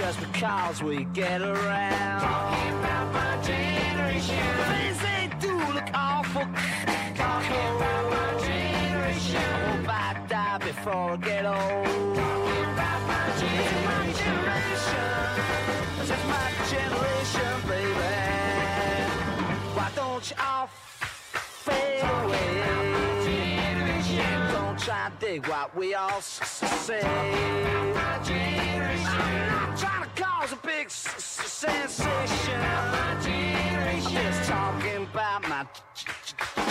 just because we get around. Talking about my generation. Things they do look awful. Talking about my generation. I hope I die before I get old. Talking about my generation. This is my generation, baby. Why don't you all fade away? To dig what we all say. I'm not trying to cause a big sensation. I'm just talking about my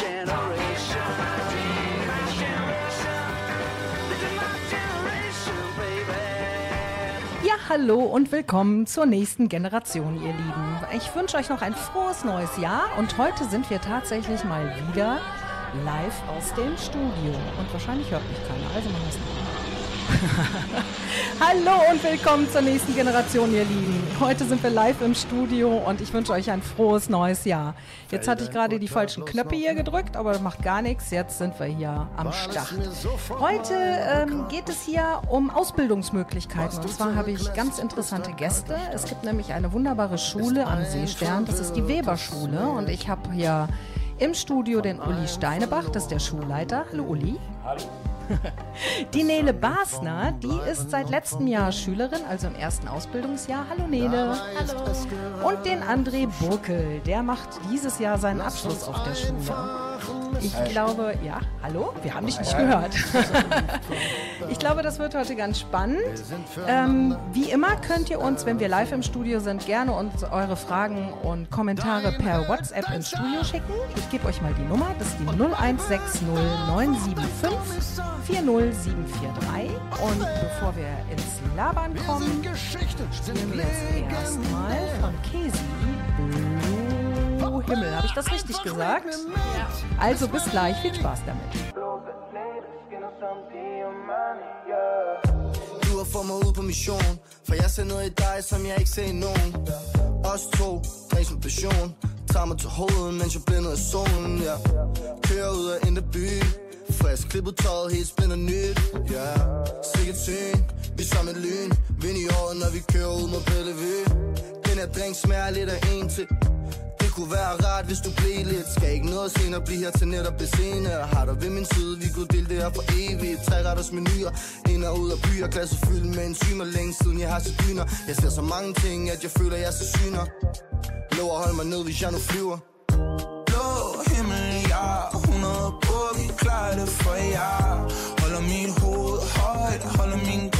generation. Ja, hallo und willkommen zur nächsten Generation, ihr Lieben. Ich wünsche euch noch ein frohes neues Jahr und heute sind wir tatsächlich mal wieder live aus dem Studio. Und wahrscheinlich hört mich keiner, also machen wir es mal. Hallo und willkommen zur nächsten Generation, ihr Lieben. Heute sind wir live im Studio und ich wünsche euch ein frohes neues Jahr. Jetzt hatte ich gerade die falschen Knöpfe hier gedrückt, aber das macht gar nichts. Jetzt sind wir hier am Start. Heute ähm, geht es hier um Ausbildungsmöglichkeiten. Und zwar habe ich ganz interessante Gäste. Es gibt nämlich eine wunderbare Schule am Seestern. Das ist die Weberschule. Und ich habe hier im Studio den Uli Steinebach, das ist der Schulleiter. Hallo Uli. Die Nele Basner, die ist seit letztem Jahr Schülerin, also im ersten Ausbildungsjahr. Hallo Nele. Hallo. Und den André Burkel, der macht dieses Jahr seinen Abschluss auf der Schule. Ich glaube, ja, hallo, wir haben dich nicht gehört. ich glaube, das wird heute ganz spannend. Ähm, wie immer könnt ihr uns, wenn wir live im Studio sind, gerne uns eure Fragen und Kommentare per WhatsApp ins Studio schicken. Ich gebe euch mal die Nummer, das ist die 0160 975 40743. Und bevor wir ins Labern kommen, spielen wir jetzt erstmal von Kesi Blue Himmel. Habe ich das richtig gesagt? Ja. Also bis gleich, viel Spaß damit. Du har fået mig ud på mission For jeg ser noget i dig, som jeg ikke ser i nogen Os to, dræs med passion Tager mig til hovedet, mens jeg blænder af solen ja. Kører ud af indre by Frisk klippet tøjet, helt spænder nyt. Ja. Sikkert syn, vi er som et lyn. Vind i året, når vi kører ud mod Bellevue. Den her drink smager lidt af en til. Det kunne være rart, hvis du blev lidt. Skal ikke noget senere blive her til netop det senere Har dig ved min side, vi kunne dele det her for evigt. Tre retters menuer, ind og ud af byer. Klasse fyldt med enzymer, længe siden jeg har set dyner. Jeg ser så mange ting, at jeg føler, jeg ser syner. Lov at holde mig ned, hvis jeg nu flyver på, vi klarer det for jer. Holder min hoved højt, holder min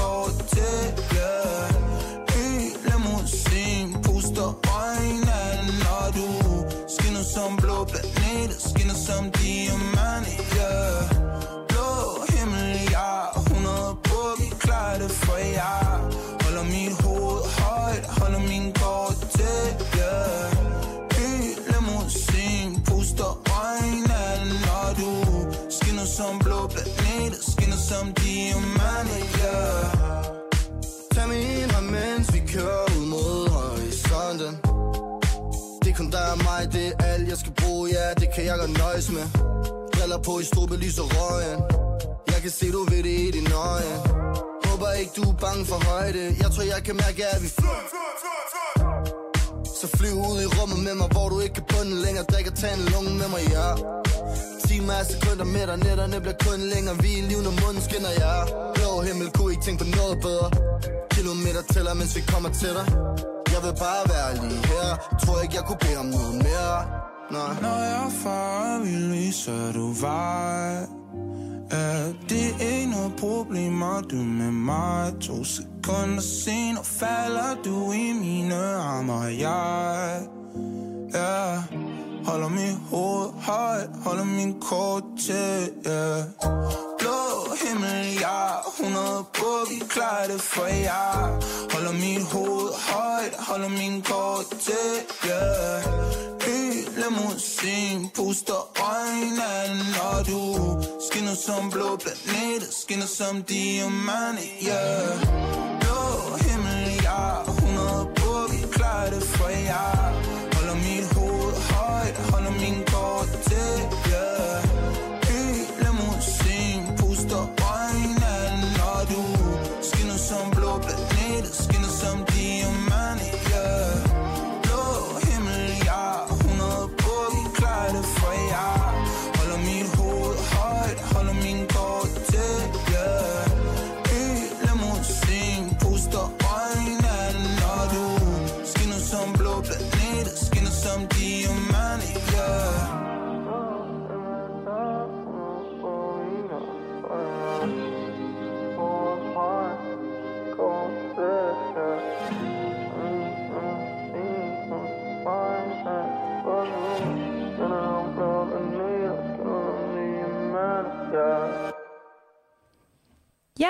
som diamant, yeah Tag min hånd, mens vi kører ud mod horisonten. Det er kun dig og mig, det er alt jeg skal bruge, ja, det kan jeg godt nøjes med. Briller på i strube, lys og røgen. Jeg kan se, du ved det i dine øjne Håber ikke, du er bange for højde. Jeg tror, jeg kan mærke, at vi flyver så flyv ud i rummet med mig, hvor du ikke kan bunde længere. Drik og tag en lunge med mig, ja. Timer er sekunder med dig, nætterne bliver kun længere. Vi er liv, når munden skinner, ja. Blå himmel, kunne ikke tænke på noget bedre. Kilometer tæller, mens vi kommer til dig Jeg vil bare være lige her. Tror ikke, jeg kunne bede om noget mere. Nej. Når jeg er far, vil vise, du var Ja, det ikke noget problem, du med mig. To sekunder senere falder du i mine arme Og jeg, yeah, Holder mit hoved højt, holder min kort til, yeah Blå himmel, ja 100 på, vi klarer det for jer Holder mit hoved højt, holder min kort til, yeah Ny limousin, puster øjnene, når du Skinner som blå planet, skinner som diamant, yeah. Blå himmel, ja 100 på, vi klarer det for jer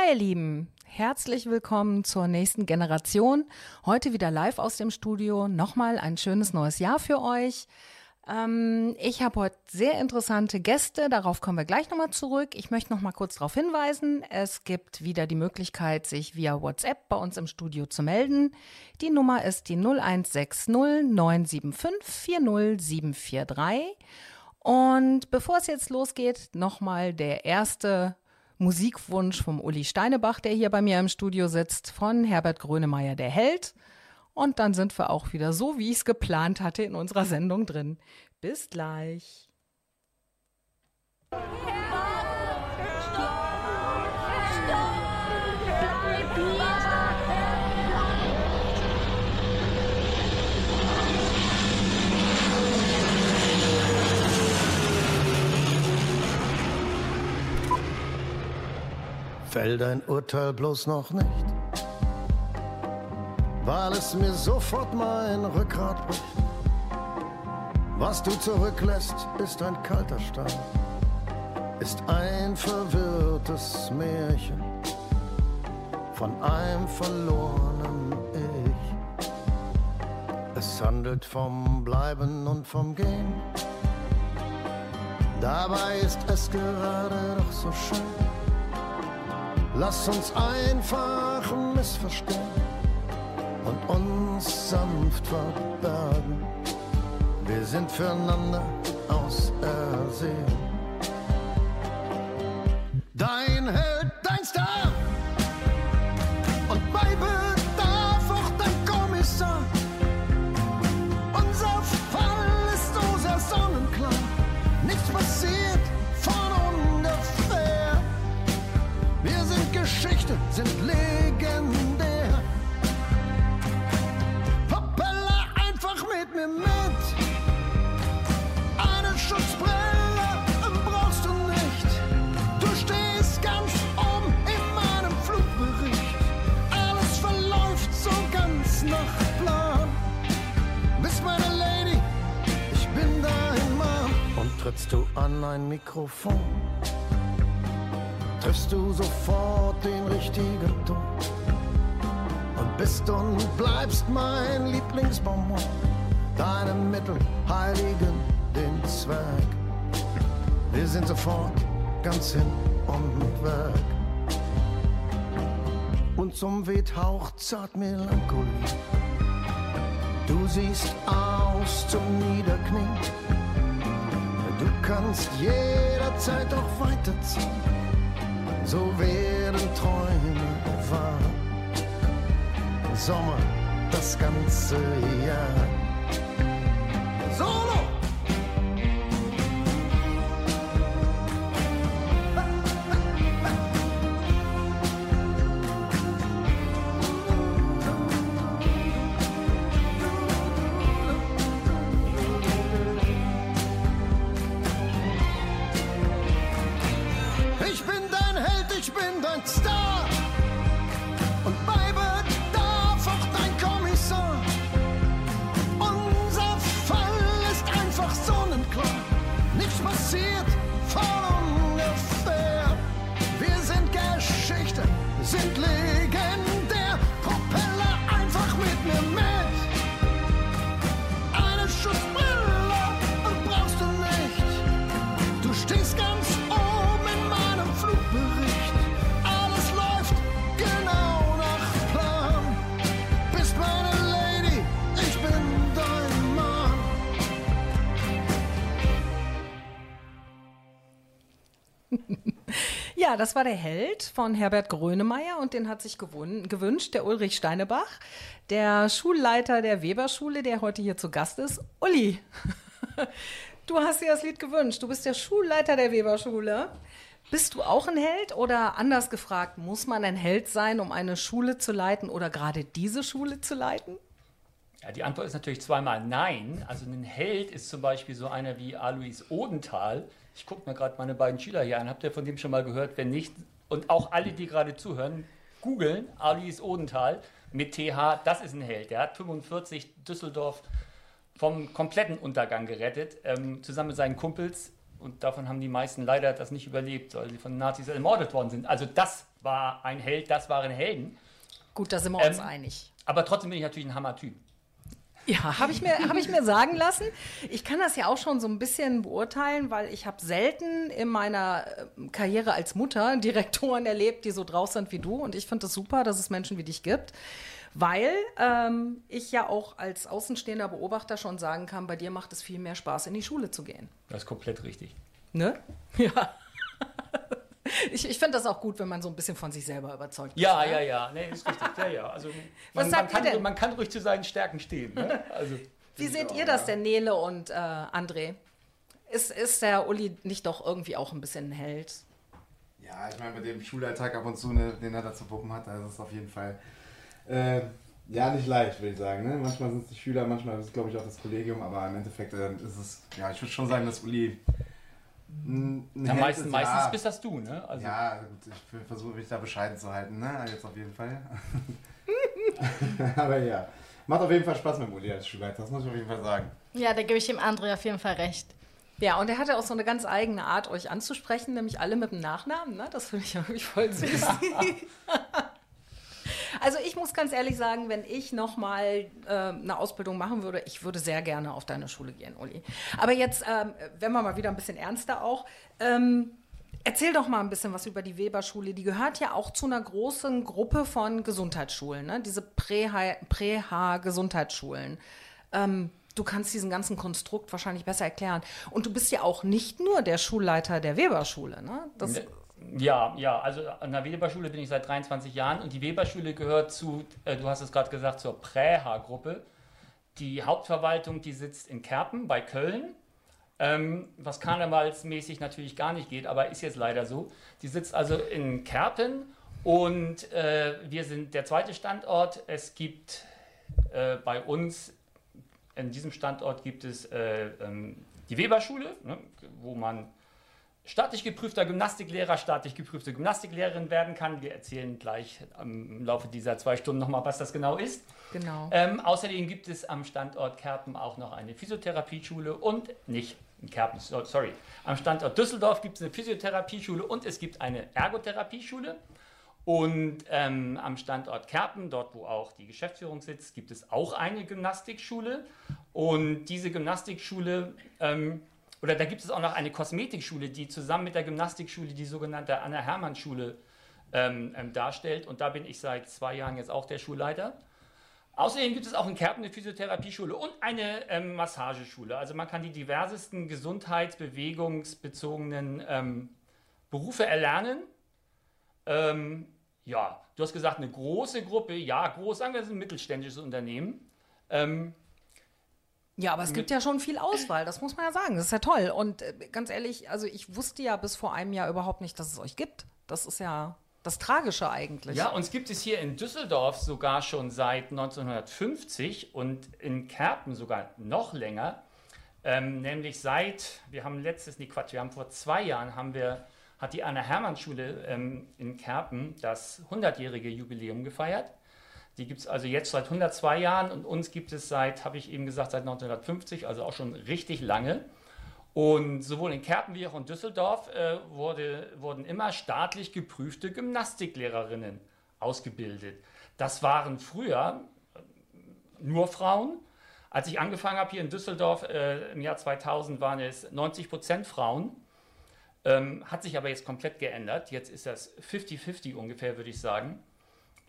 ihr Lieben, herzlich willkommen zur nächsten Generation. Heute wieder live aus dem Studio. Nochmal ein schönes neues Jahr für euch. Ähm, ich habe heute sehr interessante Gäste, darauf kommen wir gleich nochmal zurück. Ich möchte nochmal kurz darauf hinweisen, es gibt wieder die Möglichkeit, sich via WhatsApp bei uns im Studio zu melden. Die Nummer ist die 0160 975 40743. Und bevor es jetzt losgeht, nochmal der erste Musikwunsch vom Uli Steinebach, der hier bei mir im Studio sitzt, von Herbert Grönemeyer, der Held. Und dann sind wir auch wieder so, wie ich es geplant hatte, in unserer Sendung drin. Bis gleich. Fällt dein Urteil bloß noch nicht, weil es mir sofort mein Rückgrat bricht. Was du zurücklässt, ist ein kalter Stein, ist ein verwirrtes Märchen von einem verlorenen Ich. Es handelt vom Bleiben und vom Gehen. Dabei ist es gerade doch so schön Lass uns einfach missverstehen und uns sanft verbergen. Wir sind füreinander ausersehen. Dein Held, Mikrofon? triffst du sofort den richtigen Ton und bist und bleibst mein Lieblingsbonbon. Deine Mittel heiligen den Zwerg. Wir sind sofort ganz hin und weg. Und zum weht zart Melancholie. Du siehst aus zum Niederknien. Du kannst jederzeit auch weiterziehen so werden Träume wahr. Sommer das ganze Jahr. Das war der Held von Herbert Grönemeyer und den hat sich gewünscht der Ulrich Steinebach, der Schulleiter der Weberschule, der heute hier zu Gast ist. Uli, du hast dir das Lied gewünscht. Du bist der Schulleiter der Weberschule. Bist du auch ein Held oder anders gefragt, muss man ein Held sein, um eine Schule zu leiten oder gerade diese Schule zu leiten? Ja, die Antwort ist natürlich zweimal nein. Also ein Held ist zum Beispiel so einer wie Alois Odenthal, ich gucke mir gerade meine beiden Schüler hier an. Habt ihr von dem schon mal gehört? Wenn nicht, und auch alle, die gerade zuhören, googeln Alice Odenthal mit TH. Das ist ein Held. Der hat 45 Düsseldorf vom kompletten Untergang gerettet, ähm, zusammen mit seinen Kumpels. Und davon haben die meisten leider das nicht überlebt, weil sie von Nazis ermordet worden sind. Also das war ein Held, das waren Helden. Gut, da sind wir uns Ähm, einig. Aber trotzdem bin ich natürlich ein Hammer-Typ. Ja, habe ich, mir- hab ich mir sagen lassen. Ich kann das ja auch schon so ein bisschen beurteilen, weil ich habe selten in meiner äh, Karriere als Mutter Direktoren erlebt, die so drauf sind wie du. Und ich finde es das super, dass es Menschen wie dich gibt. Weil ähm, ich ja auch als außenstehender Beobachter schon sagen kann, bei dir macht es viel mehr Spaß, in die Schule zu gehen. Das ist komplett richtig. Ne? Ja. Ich, ich finde das auch gut, wenn man so ein bisschen von sich selber überzeugt ist. Ja, ne? ja, ja, nee, ist richtig. Ja, ja. Also, Was man, sagt man, ihr kann, denn? man kann ruhig zu seinen Stärken stehen. Ne? Also, Wie seht ihr das denn, Nele und äh, André? Ist, ist der Uli nicht doch irgendwie auch ein bisschen ein Held? Ja, ich meine, mit dem Schulalltag ab und zu, ne, den er da zu wuppen hat, das ist auf jeden Fall äh, ja nicht leicht, würde ich sagen. Ne? Manchmal sind es die Schüler, manchmal ist es, glaube ich, auch das Kollegium, aber im Endeffekt äh, ist es, ja, ich würde schon sagen, dass Uli ja, meistens, ist, meistens ja. bist das du, ne? Also, Ja, gut, ich versuche mich da bescheiden zu halten, ne? Jetzt auf jeden Fall. aber ja, macht auf jeden Fall Spaß mit Uli als Schulleiter, das muss ich auf jeden Fall sagen. Ja, da gebe ich dem André auf jeden Fall recht. Ja, und er hatte auch so eine ganz eigene Art, euch anzusprechen, nämlich alle mit dem Nachnamen. Ne? Das finde ich irgendwie voll süß. also ich muss ganz ehrlich sagen, wenn ich nochmal äh, eine Ausbildung machen würde, ich würde sehr gerne auf deine Schule gehen, Uli. Aber jetzt, ähm, wenn wir mal wieder ein bisschen ernster auch, ähm, erzähl doch mal ein bisschen was über die Weberschule. Die gehört ja auch zu einer großen Gruppe von Gesundheitsschulen, ne? diese Prä-H-Gesundheitsschulen. Ähm, du kannst diesen ganzen Konstrukt wahrscheinlich besser erklären. Und du bist ja auch nicht nur der Schulleiter der Weberschule. Ne? Das, Ja, ja, also an der Weberschule bin ich seit 23 Jahren und die Weberschule gehört zu, äh, du hast es gerade gesagt, zur Präha-Gruppe. Die Hauptverwaltung, die sitzt in Kerpen bei Köln, ähm, was karnevalsmäßig natürlich gar nicht geht, aber ist jetzt leider so. Die sitzt also in Kerpen und äh, wir sind der zweite Standort. Es gibt äh, bei uns, in diesem Standort gibt es äh, ähm, die Weberschule, ne, wo man staatlich geprüfter Gymnastiklehrer, staatlich geprüfte Gymnastiklehrerin werden kann. Wir erzählen gleich im Laufe dieser zwei Stunden nochmal, was das genau ist. genau. Ähm, außerdem gibt es am Standort Kerpen auch noch eine Physiotherapieschule und nicht in Kerpen, so- sorry. Am Standort Düsseldorf gibt es eine Physiotherapieschule und es gibt eine Ergotherapieschule. Und ähm, am Standort Kerpen, dort wo auch die Geschäftsführung sitzt, gibt es auch eine Gymnastikschule. Und diese Gymnastikschule, ähm, oder da gibt es auch noch eine Kosmetikschule, die zusammen mit der Gymnastikschule die sogenannte Anna-Hermann-Schule ähm, ähm, darstellt. Und da bin ich seit zwei Jahren jetzt auch der Schulleiter. Außerdem gibt es auch in Kerpen eine Physiotherapieschule und eine ähm, Massageschule. Also man kann die diversesten gesundheitsbewegungsbezogenen ähm, Berufe erlernen. Ähm, ja, du hast gesagt, eine große Gruppe. Ja, groß, sagen wir, es ist ein mittelständisches Unternehmen. Ähm, Ja, aber es gibt ja schon viel Auswahl, das muss man ja sagen. Das ist ja toll. Und äh, ganz ehrlich, also ich wusste ja bis vor einem Jahr überhaupt nicht, dass es euch gibt. Das ist ja das Tragische eigentlich. Ja, uns gibt es hier in Düsseldorf sogar schon seit 1950 und in Kerpen sogar noch länger. Ähm, nämlich seit, wir haben letztes, nee Quatsch, wir haben vor zwei Jahren, haben wir, hat die Anna-Hermann-Schule ähm, in Kerpen das 100-jährige Jubiläum gefeiert. Die gibt es also jetzt seit 102 Jahren und uns gibt es seit, habe ich eben gesagt, seit 1950, also auch schon richtig lange. Und sowohl in Kerpen wie auch in Düsseldorf äh, wurde, wurden immer staatlich geprüfte Gymnastiklehrerinnen ausgebildet. Das waren früher äh, nur Frauen. Als ich angefangen habe hier in Düsseldorf äh, im Jahr 2000 waren es 90 Prozent Frauen. Ähm, hat sich aber jetzt komplett geändert. Jetzt ist das 50-50 ungefähr, würde ich sagen.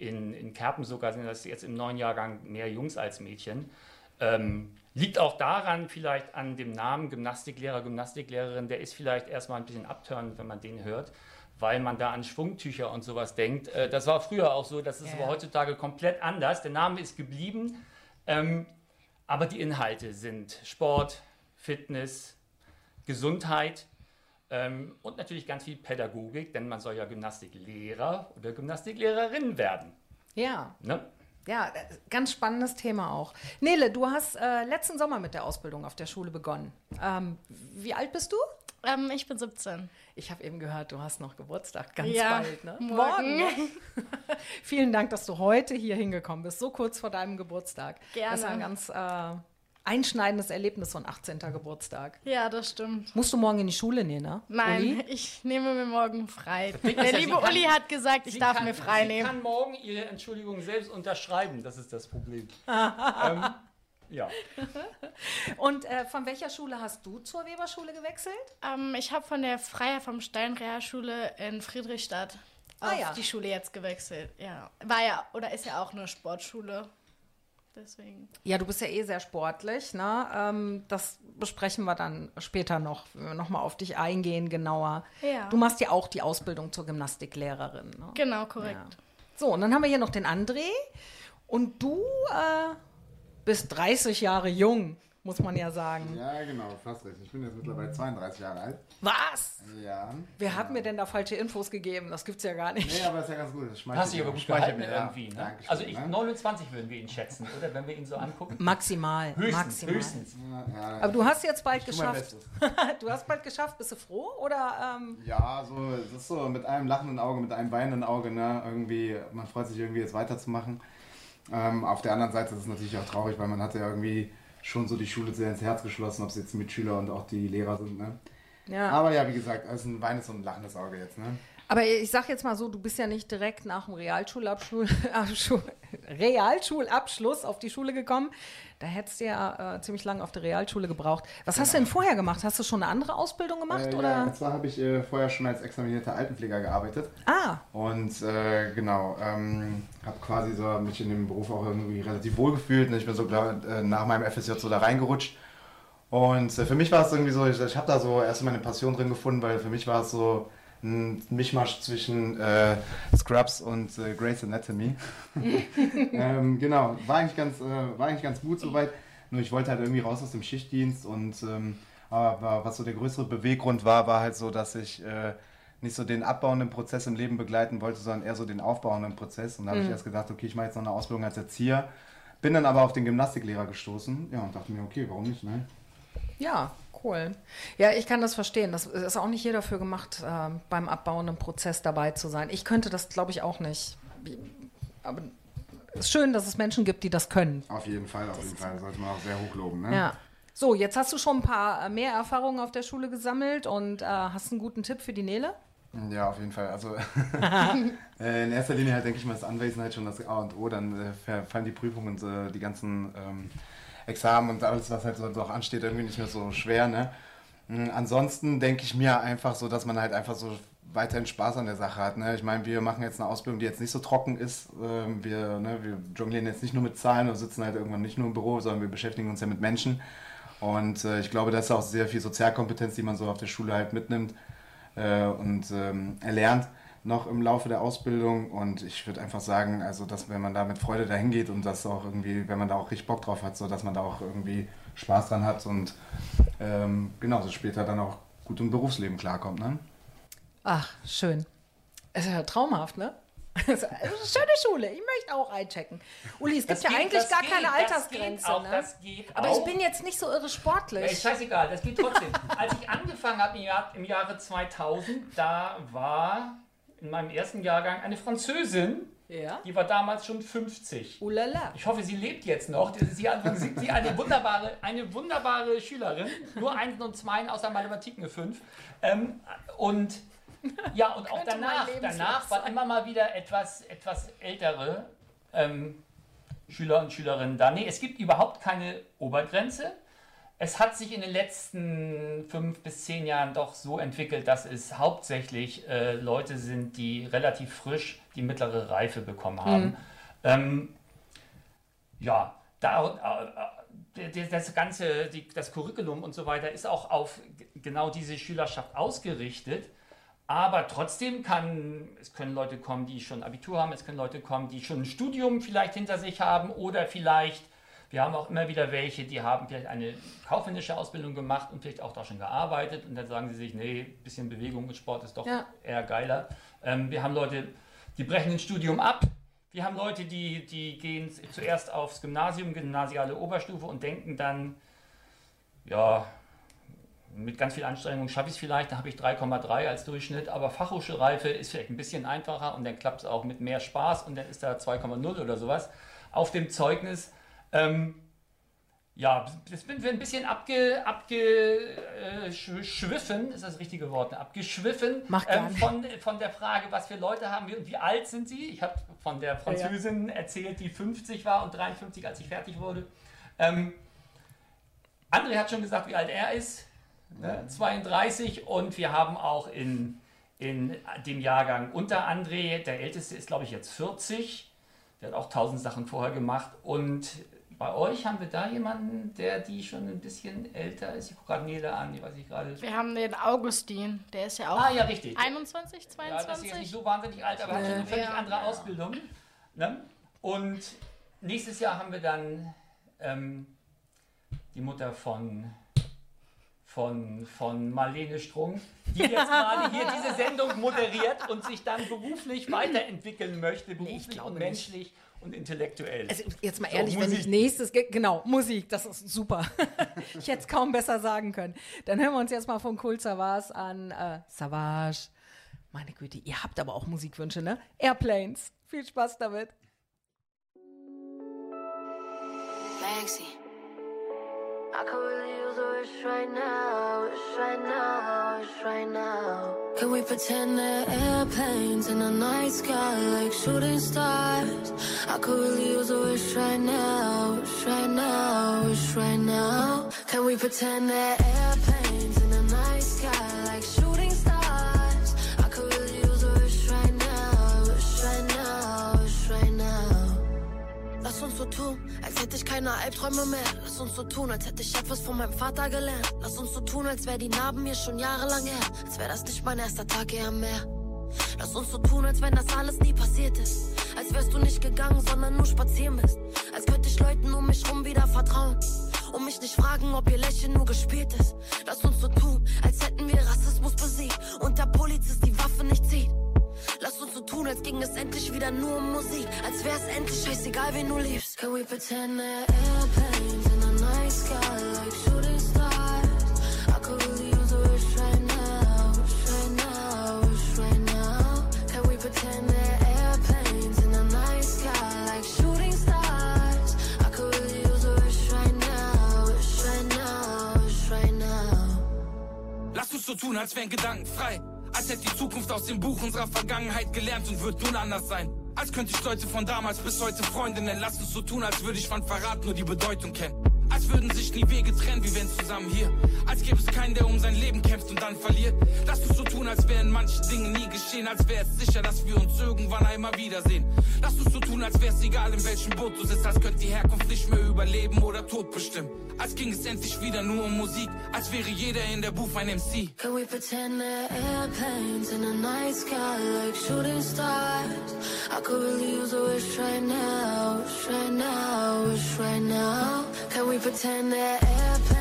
In, in Kerpen sogar sind das jetzt im neuen Jahrgang mehr Jungs als Mädchen. Ähm, liegt auch daran, vielleicht an dem Namen Gymnastiklehrer, Gymnastiklehrerin, der ist vielleicht erstmal ein bisschen abtörend, wenn man den hört, weil man da an Schwungtücher und sowas denkt. Äh, das war früher auch so, das ist Ja, aber heutzutage komplett anders. Der Name ist geblieben, ähm, aber die Inhalte sind Sport, Fitness, Gesundheit ähm, und natürlich ganz viel Pädagogik, denn man soll ja Gymnastiklehrer oder Gymnastiklehrerin werden. ja. Ne? Ja, äh, ganz spannendes Thema auch. Nele, du hast äh, letzten Sommer mit der Ausbildung auf der Schule begonnen. Ähm, wie alt bist du? Ähm, ich bin 17. Ich habe eben gehört, du hast noch Geburtstag, ganz Ja, bald. Ne? morgen. ne? Vielen Dank, dass du heute hier hingekommen bist, so kurz vor deinem Geburtstag. Gerne. Das ist ja ganz, äh, einschneidendes Erlebnis, so ein 18. Geburtstag. Ja, das stimmt. Musst du morgen in die Schule? Nee, ne? Nein, Uli? ich nehme mir morgen frei. Der liebe kann- Uli hat gesagt, ich darf kann- mir frei Sie nehmen. kann morgen ihre Entschuldigung selbst unterschreiben. Das ist das Problem. ähm, ja. Und äh, von welcher Schule hast du zur Weberschule gewechselt? Ähm, ich habe von der Freier vom Stein Realschule in Friedrichstadt Ah, auf ja. die Schule jetzt gewechselt. Ja, war ja oder ist ja auch eine Sportschule. Deswegen. Ja, du bist ja eh sehr sportlich, ne? Ähm, das besprechen wir dann später noch, wenn wir nochmal auf dich eingehen, genauer. Ja. Du machst ja auch die Ausbildung zur Gymnastiklehrerin. Ne? Genau, korrekt. Ja. So, und dann haben wir hier noch den André. Und du äh, bist 30 Jahre jung, muss man ja sagen. Ja, genau, fast richtig. Ich bin jetzt mittlerweile 32 Jahre alt. Was? Ja. Wer hat mir denn da falsche Infos gegeben? Das gibt's ja gar nicht. Nee, aber ist ja ganz gut. Das Hast du dich aber mir- gut gehalten mir, ja. irgendwie. Ne? Dankeschön, Also ich, ne? 29 würden wir ihn schätzen, oder? Wenn wir ihn so angucken. Maximal. Höchstens, maximal. höchstens. Ja, ja, Aber du hast jetzt bald geschafft. Du hast bald geschafft. Bist du froh? Oder ähm, Ja, so, es ist so mit einem lachenden Auge, mit einem weinenden Auge, ne? Irgendwie, man freut sich irgendwie jetzt weiterzumachen. Ähm, auf der anderen Seite ist es natürlich auch traurig, weil man hatte ja irgendwie schon so die Schule sehr ins Herz geschlossen, ob es jetzt Mitschüler und auch die Lehrer sind, ne? ja. Aber ja, wie gesagt, es ist ein weinendes und ein lachendes Auge jetzt, ne? Aber ich sag jetzt mal so, du bist ja nicht direkt nach dem Realschulabschluss, Realschulabschluss auf die Schule gekommen. Da hättest du ja äh, ziemlich lange auf der Realschule gebraucht. Was hast du denn vorher gemacht? Hast du schon eine andere Ausbildung gemacht? Äh, oder? Ja, und zwar habe ich äh, vorher schon als examinierter Altenpfleger gearbeitet. Ah, Und äh, genau, ähm, habe quasi so mich in dem Beruf auch irgendwie relativ wohl gefühlt. Ne? Ich bin so glaub, äh, nach meinem FSJ so da reingerutscht. Und äh, für mich war es irgendwie so, ich, ich habe da so erst meine Passion drin gefunden, weil für mich war es so ein Mischmasch zwischen äh, Scrubs und äh, Grey's Anatomy. ähm, genau, war eigentlich, ganz, äh, war eigentlich ganz gut soweit. Nur ich wollte halt irgendwie raus aus dem Schichtdienst und ähm, aber was so der größere Beweggrund war, war halt so, dass ich äh, nicht so den abbauenden Prozess im Leben begleiten wollte, sondern eher so den aufbauenden Prozess. Und da habe ich erst gedacht, okay, ich mache jetzt noch eine Ausbildung als Erzieher. Bin dann aber auf den Gymnastiklehrer gestoßen, ja, und dachte mir, okay, warum nicht, ne? ja, cool. Ja, ich kann das verstehen. Das ist auch nicht jeder für gemacht, ähm, beim abbauenden Prozess dabei zu sein. Ich könnte das, glaube ich, auch nicht. Aber es ist schön, dass es Menschen gibt, die das können. Auf jeden Fall, auf jeden Fall. Sollte man auch sehr hoch loben, ne? Ja. So, jetzt hast du schon ein paar äh, mehr Erfahrungen auf der Schule gesammelt und äh, hast einen guten Tipp für die Nele? Ja, auf jeden Fall. Also äh, in erster Linie halt denke ich mal, ist Anwesenheit schon das A und O. Dann äh, fallen die Prüfungen und äh, die ganzen ähm, Examen und alles, was halt so auch ansteht, irgendwie nicht mehr so schwer. Ne? Mm, Ansonsten denke ich mir einfach so, dass man halt einfach so weiterhin Spaß an der Sache hat. Ne? Ich meine, wir machen jetzt eine Ausbildung, die jetzt nicht so trocken ist. Ähm, wir, ne, wir jonglieren jetzt nicht nur mit Zahlen und sitzen halt irgendwann nicht nur im Büro, sondern wir beschäftigen uns ja mit Menschen. Und äh, ich glaube, das ist auch sehr viel Sozialkompetenz, die man so auf der Schule halt mitnimmt äh, und ähm, erlernt noch im Laufe der Ausbildung. Und ich würde einfach sagen, also dass wenn man da mit Freude dahin geht und das auch irgendwie, wenn man da auch richtig Bock drauf hat, so dass man da auch irgendwie Spaß dran hat und ähm, genauso später dann auch gut im Berufsleben klarkommt. Ne? Ach, schön. Es ist ja traumhaft, ne? Es ist eine schöne Schule. Ich möchte auch einchecken. Uli, es gibt Das ja geht- eigentlich das gar geht, keine das Altersgrenze. geht auch, ne? das geht Aber auch. ich bin jetzt nicht so irre Ja, ist sportlich. scheißegal, das geht trotzdem. Als ich angefangen habe im, Jahr, im Jahre 2000, da war in meinem ersten Jahrgang eine Französin, Ja. die war damals schon 50. Ulala. Ich hoffe, sie lebt jetzt noch. Sie Anfang 70, eine wunderbare, eine wunderbare Schülerin. Nur Einsen und Zweien außer Mathematik eine 5. Ähm, und ja, und auch danach, danach waren immer mal wieder etwas, etwas ältere ähm, Schüler und Schülerinnen da. Nee, es gibt überhaupt keine Obergrenze. Es hat sich in den letzten fünf bis zehn Jahren doch so entwickelt, dass es hauptsächlich äh, Leute sind, die relativ frisch die mittlere Reife bekommen haben. Ähm, ja, da, äh, äh, das ganze, die, das Curriculum und so weiter ist auch auf genau diese Schülerschaft ausgerichtet. Aber trotzdem kann, es können Leute kommen, die schon Abitur haben, es können Leute kommen, die schon ein Studium vielleicht hinter sich haben oder vielleicht, wir haben auch immer wieder welche, die haben vielleicht eine kaufmännische Ausbildung gemacht und vielleicht auch da schon gearbeitet und dann sagen sie sich, nee, ein bisschen Bewegung und Sport ist doch Ja. eher geiler. Ähm, wir haben Leute, die brechen ein Studium ab. Wir haben Leute, die, die gehen zuerst aufs Gymnasium, gymnasiale Oberstufe und denken dann, ja, mit ganz viel Anstrengung schaffe ich es vielleicht, da habe ich 3,3 als Durchschnitt, aber Fachhochschulreife ist vielleicht ein bisschen einfacher und dann klappt es auch mit mehr Spaß und dann ist da 2,0 oder sowas auf dem Zeugnis. Ähm, ja, das sind wir ein bisschen abge, abgeschwiffen, ist das richtige Wort, abgeschwiffen Macht ähm, von, von der Frage, was für Leute haben wir und wie alt sind sie. Ich habe von der Französin erzählt, die 50 war und 53, als ich fertig wurde. Ähm, André hat schon gesagt, wie alt er ist, ne? 32 und wir haben auch in, in dem Jahrgang unter André, der älteste ist glaube ich jetzt 40, der hat auch tausend Sachen vorher gemacht und bei euch haben wir da jemanden, der die schon ein bisschen älter ist. Ich gucke gerade Nele an, die weiß ich gerade. Wir haben den Augustin, der ist ja auch Ah ja, richtig. 21, Ja, das ist jetzt 22. nicht so wahnsinnig alt, aber hat schon eine völlig Ja, andere ja. Ausbildung. Ne? Und nächstes Jahr haben wir dann ähm, die Mutter von, von, von Marlene Strunk, die jetzt gerade hier diese Sendung moderiert und sich dann beruflich weiterentwickeln möchte, beruflich und nicht. Und intellektuell. Also jetzt mal So, ehrlich, wenn Musik. ich nächstes, ge- genau, Musik, das ist super. ich hätte es kaum besser sagen können. Dann hören wir uns jetzt mal von Cool Savage an. Äh, Savage. Meine Güte, ihr habt aber auch Musikwünsche, ne? Airplanes. Viel Spaß damit. Maxi. I could really use a wish right now, wish right now, wish right now. Can we pretend they're airplanes in the night sky like shooting stars? I could really use a wish right now, wish right now, wish right now. Can we pretend they're airplanes so tun, als hätte ich keine Albträume mehr. Lass uns so tun, als hätte ich etwas von meinem Vater gelernt. Lass uns so tun, als wäre die Narben mir schon jahrelang her. Als wäre das nicht mein erster Tag hier am Meer. Lass uns so tun, als wenn das alles nie passiert ist. Als wärst du nicht gegangen, sondern nur spazieren bist. Als könnte ich Leuten um mich rum wieder vertrauen. Und mich nicht fragen, ob ihr Lächeln nur gespielt ist. Lass uns so tun, als hätten wir Rassismus besiegt. Und der Polizist die Waffe nicht zieht. Lass uns so tun, als ging es endlich wieder nur um Musik. Als wär's endlich scheißegal, wen du liebst. Can we pretend they're airplanes in the night sky like shooting stars? I could really use a wish right now, wish right now, wish right now. Can we pretend they're airplanes in the night sky like shooting stars? I could really use a wish right now, wish right now, wish right now. Lass uns so tun, als wären Gedanken frei. Als hätte die Zukunft aus dem Buch unserer Vergangenheit gelernt und wird nun anders sein. Als könnte ich Leute von damals bis heute Freunde nennen. Lass uns so tun, als würde ich von Verrat nur die Bedeutung kennen. Als würden sich nie Wege trennen, wie wenn zusammen hier. Als gäbe es keinen, der um sein Leben kämpft und dann verliert. Lass uns so tun, als wären manche Dinge nie geschehen. Als wäre es sicher, dass wir uns irgendwann einmal wiedersehen. Lass uns so tun, als wäre es egal, in welchem Boot du sitzt. Als könnte die Herkunft nicht mehr über Leben oder Tod bestimmen. Als ging es endlich wieder nur um Musik. Als wäre jeder in der Booth ein MC. Can we pretend they're airplanes in the night sky like shooting stars? I could really use a wish right now, wish right now, wish right now. Can we they're airplanes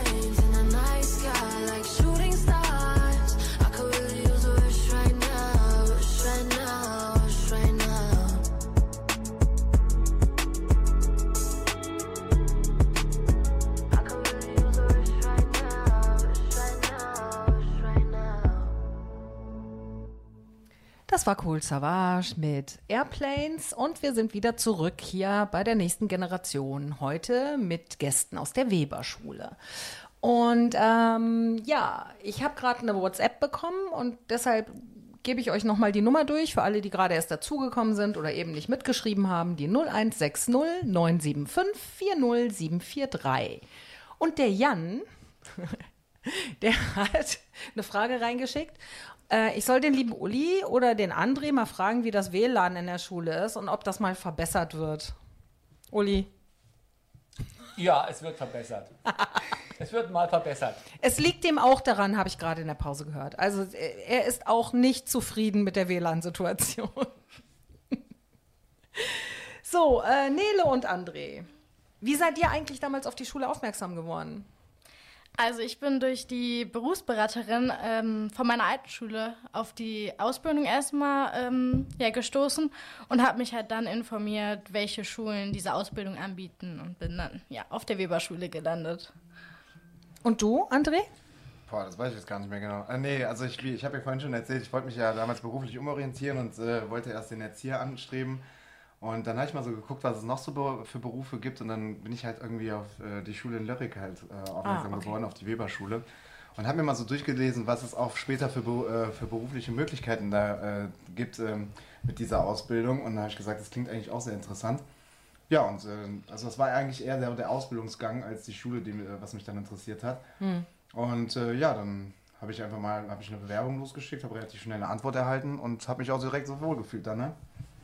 Das war Cool Savage mit Airplanes und wir sind wieder zurück hier bei der nächsten Generation. Heute mit Gästen aus der Weberschule. Und ähm, ja, ich habe gerade eine WhatsApp bekommen und deshalb gebe ich euch nochmal die Nummer durch für alle, die gerade erst dazugekommen sind oder eben nicht mitgeschrieben haben. Die 0160 975 40743. Und der Jan, der hat eine Frage reingeschickt. Äh, ich soll den lieben Uli oder den André mal fragen, wie das WLAN in der Schule ist und ob das mal verbessert wird. Uli. Ja, es wird verbessert. es wird mal verbessert. Es liegt dem auch daran, habe ich gerade in der Pause gehört. Also äh, er ist auch nicht zufrieden mit der WLAN-Situation. so, äh, Nele und André. Wie seid ihr eigentlich damals auf die Schule aufmerksam geworden? Also ich bin durch die Berufsberaterin ähm, von meiner alten Schule auf die Ausbildung erstmal ähm, ja, gestoßen und habe mich halt dann informiert, welche Schulen diese Ausbildung anbieten und bin dann ja auf der Weberschule gelandet. Und du, André? Boah, das weiß ich jetzt gar nicht mehr genau. Äh, nee, also ich, ich habe ja vorhin schon erzählt, ich wollte mich ja damals beruflich umorientieren und äh, wollte erst den Erzieher anstreben. Und dann habe ich mal so geguckt, was es noch so für Berufe gibt. Und dann bin ich halt irgendwie auf äh, die Schule in Lörrick halt äh, aufmerksam Ah, okay. geworden, auf die Weberschule. Und habe mir mal so durchgelesen, was es auch später für, äh, für berufliche Möglichkeiten da gibt ähm, mit dieser Ausbildung. Und da habe ich gesagt, das klingt eigentlich auch sehr interessant. Ja, und also das war eigentlich eher der, der Ausbildungsgang als die Schule, die, was mich dann interessiert hat. Hm. Und ja, dann habe ich einfach mal habe ich eine Bewerbung losgeschickt, habe relativ schnell eine Antwort erhalten und habe mich auch direkt so wohl gefühlt dann, ne?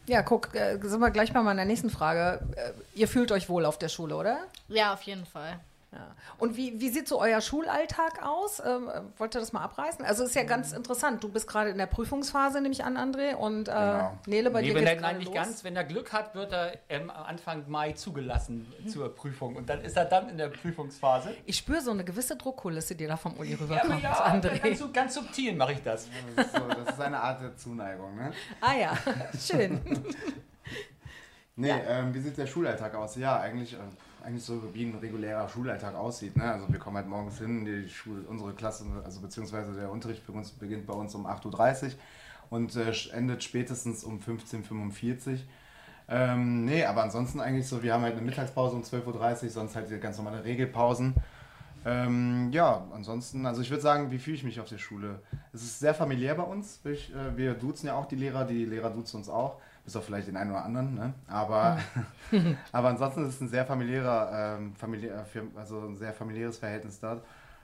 Ja, guck, äh, sind wir gleich bei meiner nächsten Frage. Äh, ihr fühlt euch wohl auf der Schule, oder? Ja, auf jeden Fall. Ja. Und wie, wie sieht so euer Schulalltag aus? Ähm, äh, wollt ihr das mal abreißen? Also ist ja ganz interessant. Du bist gerade in der Prüfungsphase, nehme ich an, André. Und äh, Genau. Nele, bei Nee, dir wenn er, nein, gerade nicht los. ganz. Wenn er Glück hat, wird er ähm, Anfang Mai zugelassen zur Prüfung. Und dann ist er dann in der Prüfungsphase. Ich spüre so eine gewisse Druckkulisse, die da vom Uli Ja, rüberkommt, ja, André. ganz, ganz subtil mache ich das. Das ist, so, das ist eine Art der Zuneigung, ne? Ah ja, schön. Nee, ähm, wie sieht der Schulalltag aus? Ja, eigentlich, äh, eigentlich so wie ein regulärer Schulalltag aussieht. Ne? Also wir kommen halt morgens hin, die Schule, unsere Klasse, also beziehungsweise der Unterricht für uns beginnt bei uns um 8.30 Uhr und äh, endet spätestens um 15.45 Uhr. Ähm, nee, aber ansonsten eigentlich so, wir haben halt eine Mittagspause um 12.30 Uhr, sonst halt die ganz normale Regelpausen. Ähm, ja, ansonsten, also ich würde sagen, wie fühle ich mich auf der Schule? Es ist sehr familiär bei uns. Ich, äh, wir duzen ja auch die Lehrer, die Lehrer duzen uns auch. Bis auf vielleicht den einen oder anderen, ne? Aber, aber ansonsten ist es ein sehr familiärer, ähm, familiär, also ein sehr familiäres Verhältnis dort.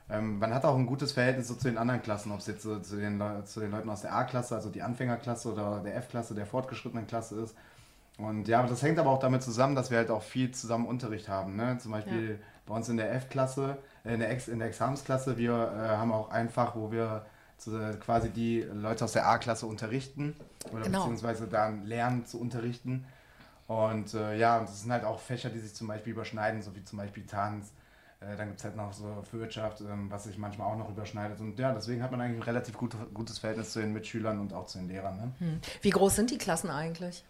Ähm, man hat auch ein gutes Verhältnis so zu den anderen Klassen, ob es jetzt so zu den, zu den Leuten aus der A-Klasse, also die Anfängerklasse oder der F-Klasse, der fortgeschrittenen Klasse ist. Und ja, das hängt aber auch damit zusammen, dass wir halt auch viel zusammen Unterricht haben. Ne? Zum Beispiel bei uns in der F-Klasse, äh, in, der Ex in der Examensklasse, wir äh, haben auch ein Fach, wo wir quasi die Leute aus der A-Klasse unterrichten oder Genau. beziehungsweise dann lernen zu unterrichten. Und äh, ja, und das sind halt auch Fächer, die sich zum Beispiel überschneiden, so wie zum Beispiel Tanz. Äh, dann gibt es halt noch so Wirtschaft, ähm, was sich manchmal auch noch überschneidet. Und ja, deswegen hat man eigentlich ein relativ gut, gutes Verhältnis zu den Mitschülern und auch zu den Lehrern. Ne? Wie groß sind die Klassen eigentlich?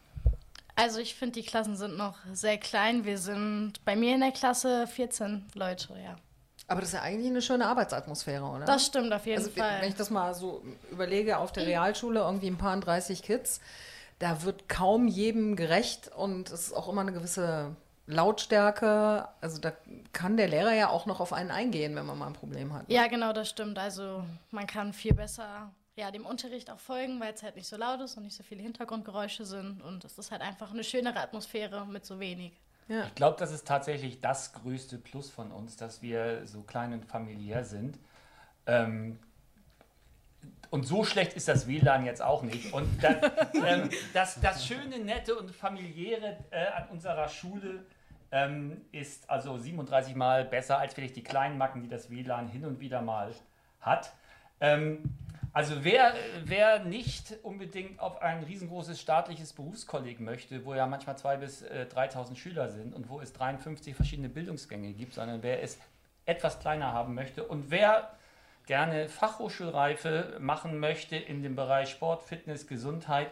Also ich finde, die Klassen sind noch sehr klein. Wir sind bei mir in der Klasse 14 Leute, ja. Aber das ist ja eigentlich eine schöne Arbeitsatmosphäre, oder? Das stimmt auf jeden also, Fall. Wenn ich das mal so überlege, auf der Realschule irgendwie ein paar 30 Kids, da wird kaum jedem gerecht und es ist auch immer eine gewisse Lautstärke. Also da kann der Lehrer ja auch noch auf einen eingehen, wenn man mal ein Problem hat. Ja, genau, das stimmt. Also man kann viel besser ja, dem Unterricht auch folgen, weil es halt nicht so laut ist und nicht so viele Hintergrundgeräusche sind. Und es ist halt einfach eine schönere Atmosphäre mit so wenig. Ja. Ich glaube, das ist tatsächlich das größte Plus von uns, dass wir so klein und familiär sind. Ähm, und so schlecht ist das WLAN jetzt auch nicht. Und das, ähm, das, das schöne, nette und familiäre äh, an unserer Schule ähm, ist also 37 Mal besser als vielleicht die kleinen Macken, die das WLAN hin und wieder mal hat. Ähm, also wer, wer nicht unbedingt auf ein riesengroßes staatliches Berufskolleg möchte, wo ja manchmal 2.000 bis äh, 3.000 Schüler sind und wo es 53 verschiedene Bildungsgänge gibt, sondern wer es etwas kleiner haben möchte und wer gerne Fachhochschulreife machen möchte in dem Bereich Sport, Fitness, Gesundheit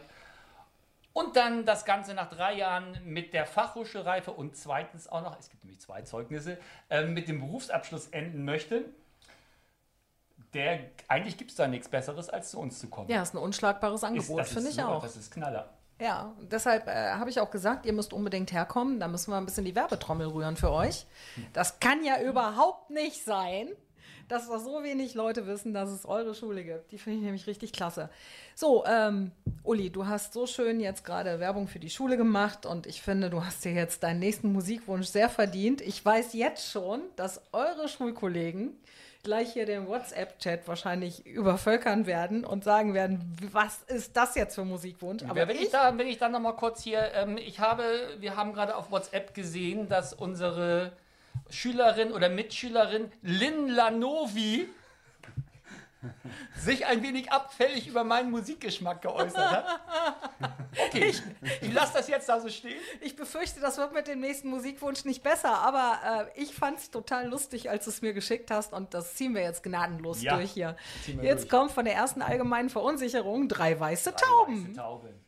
und dann das Ganze nach drei Jahren mit der Fachhochschulreife und zweitens auch noch, es gibt nämlich zwei Zeugnisse, äh, mit dem Berufsabschluss enden möchte, der eigentlich gibt es da nichts Besseres, als zu uns zu kommen. Ja, ist ein unschlagbares Angebot, das finde ich super, auch. Das ist Knaller. Ja, deshalb äh, habe ich auch gesagt, ihr müsst unbedingt herkommen. Da müssen wir ein bisschen die Werbetrommel rühren für euch. Das kann ja überhaupt nicht sein, dass da so wenig Leute wissen, dass es eure Schule gibt. Die finde ich nämlich richtig klasse. So, ähm, Uli, du hast so schön jetzt gerade Werbung für die Schule gemacht und ich finde, du hast dir jetzt deinen nächsten Musikwunsch sehr verdient. Ich weiß jetzt schon, dass eure Schulkollegen gleich hier den WhatsApp-Chat wahrscheinlich übervölkern werden und sagen werden, was ist das jetzt für Musikwunsch? Aber wenn ich, da, wenn ich dann noch mal kurz hier, ähm, ich habe, wir haben gerade auf WhatsApp gesehen, dass unsere Schülerin oder Mitschülerin Lynn Lanovi sich ein wenig abfällig über meinen Musikgeschmack geäußert hat. Okay, ich, ich lasse das jetzt da so stehen. Ich befürchte, das wird mit dem nächsten Musikwunsch nicht besser, aber äh, ich fand es total lustig, als du es mir geschickt hast und das ziehen wir jetzt gnadenlos Ja, durch hier. Jetzt durch. kommt von der ersten allgemeinen Verunsicherung drei weiße Tauben. Weiße Tauben.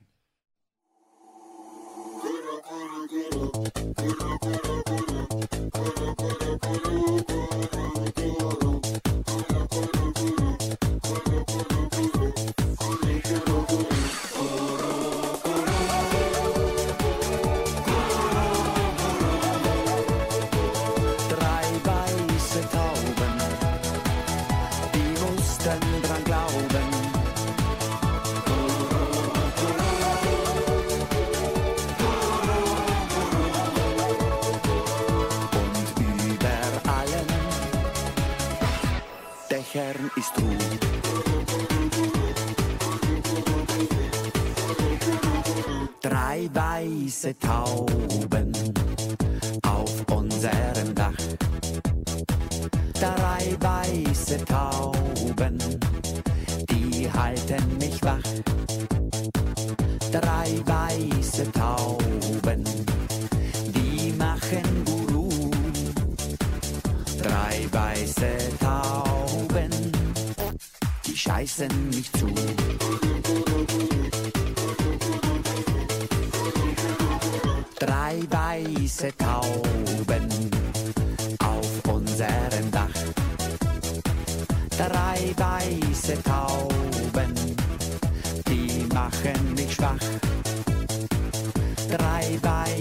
Weiße Tauben auf unserem Dach. Drei weiße Tauben, die halten mich wach. Drei weiße Tauben, die machen Guru. Drei weiße Tauben, die scheißen mich zu.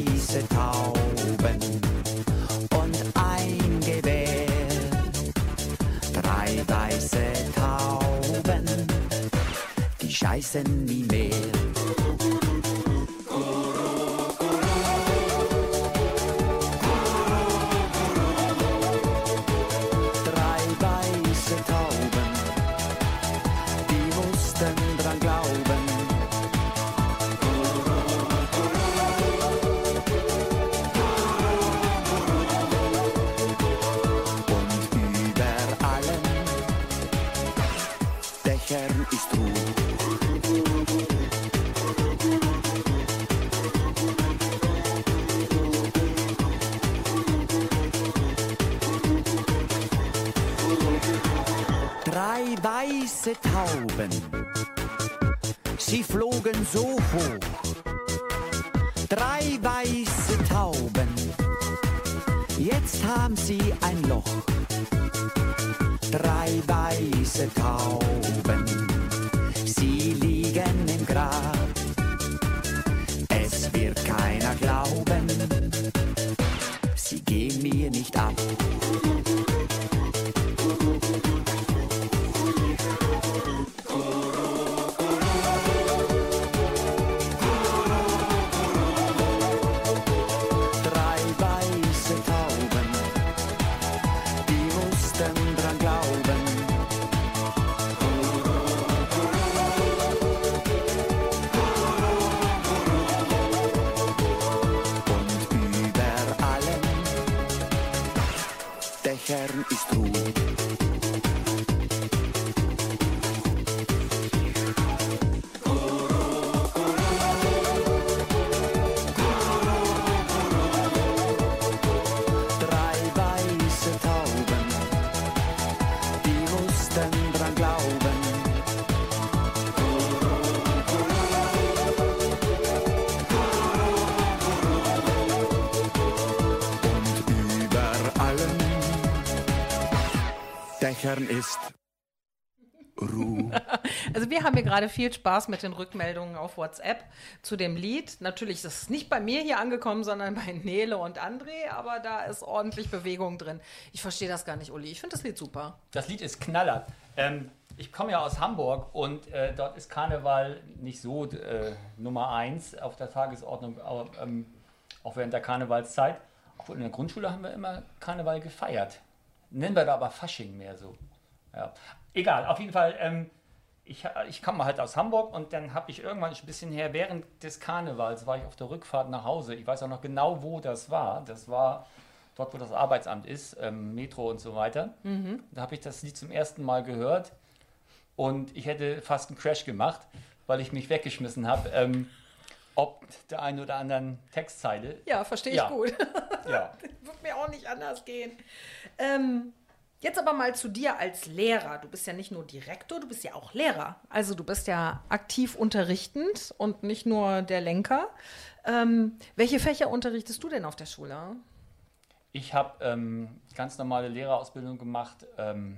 Weiße Tauben und ein Gewehr. Drei weiße Tauben, die scheißen wie Dächern ist Ruhe. Also wir haben hier gerade viel Spaß mit den Rückmeldungen auf WhatsApp zu dem Lied. Natürlich ist es nicht bei mir hier angekommen, sondern bei Nele und André, aber da ist ordentlich Bewegung drin. Ich verstehe das gar nicht, Uli. Ich finde das Lied super. Das Lied ist Knaller. Ähm, ich komme ja aus Hamburg und äh, dort ist Karneval nicht so äh, Nummer eins auf der Tagesordnung, aber, ähm, auch während der Karnevalszeit. Obwohl in der Grundschule haben wir immer Karneval gefeiert. Nennen wir da aber Fasching mehr so. Ja. Egal, auf jeden Fall. Ähm, ich, ich komme halt aus Hamburg und dann habe ich irgendwann schon ein bisschen her, während des Karnevals war ich auf der Rückfahrt nach Hause. Ich weiß auch noch genau, wo das war. Das war dort, wo das Arbeitsamt ist, ähm, Metro und so weiter. Mhm. Da habe ich das Lied zum ersten Mal gehört und ich hätte fast einen Crash gemacht, weil ich mich weggeschmissen habe, ähm, ob der einen oder anderen Textzeile. Ja, verstehe ich Ja. gut. Ja. Wird mir auch nicht anders gehen. Ähm, jetzt aber mal zu dir als Lehrer. Du bist ja nicht nur Direktor, du bist ja auch Lehrer. Also du bist ja aktiv unterrichtend und nicht nur der Lenker. Ähm, welche Fächer unterrichtest du denn auf der Schule? Ich habe ähm, ganz normale Lehrerausbildung gemacht, ähm,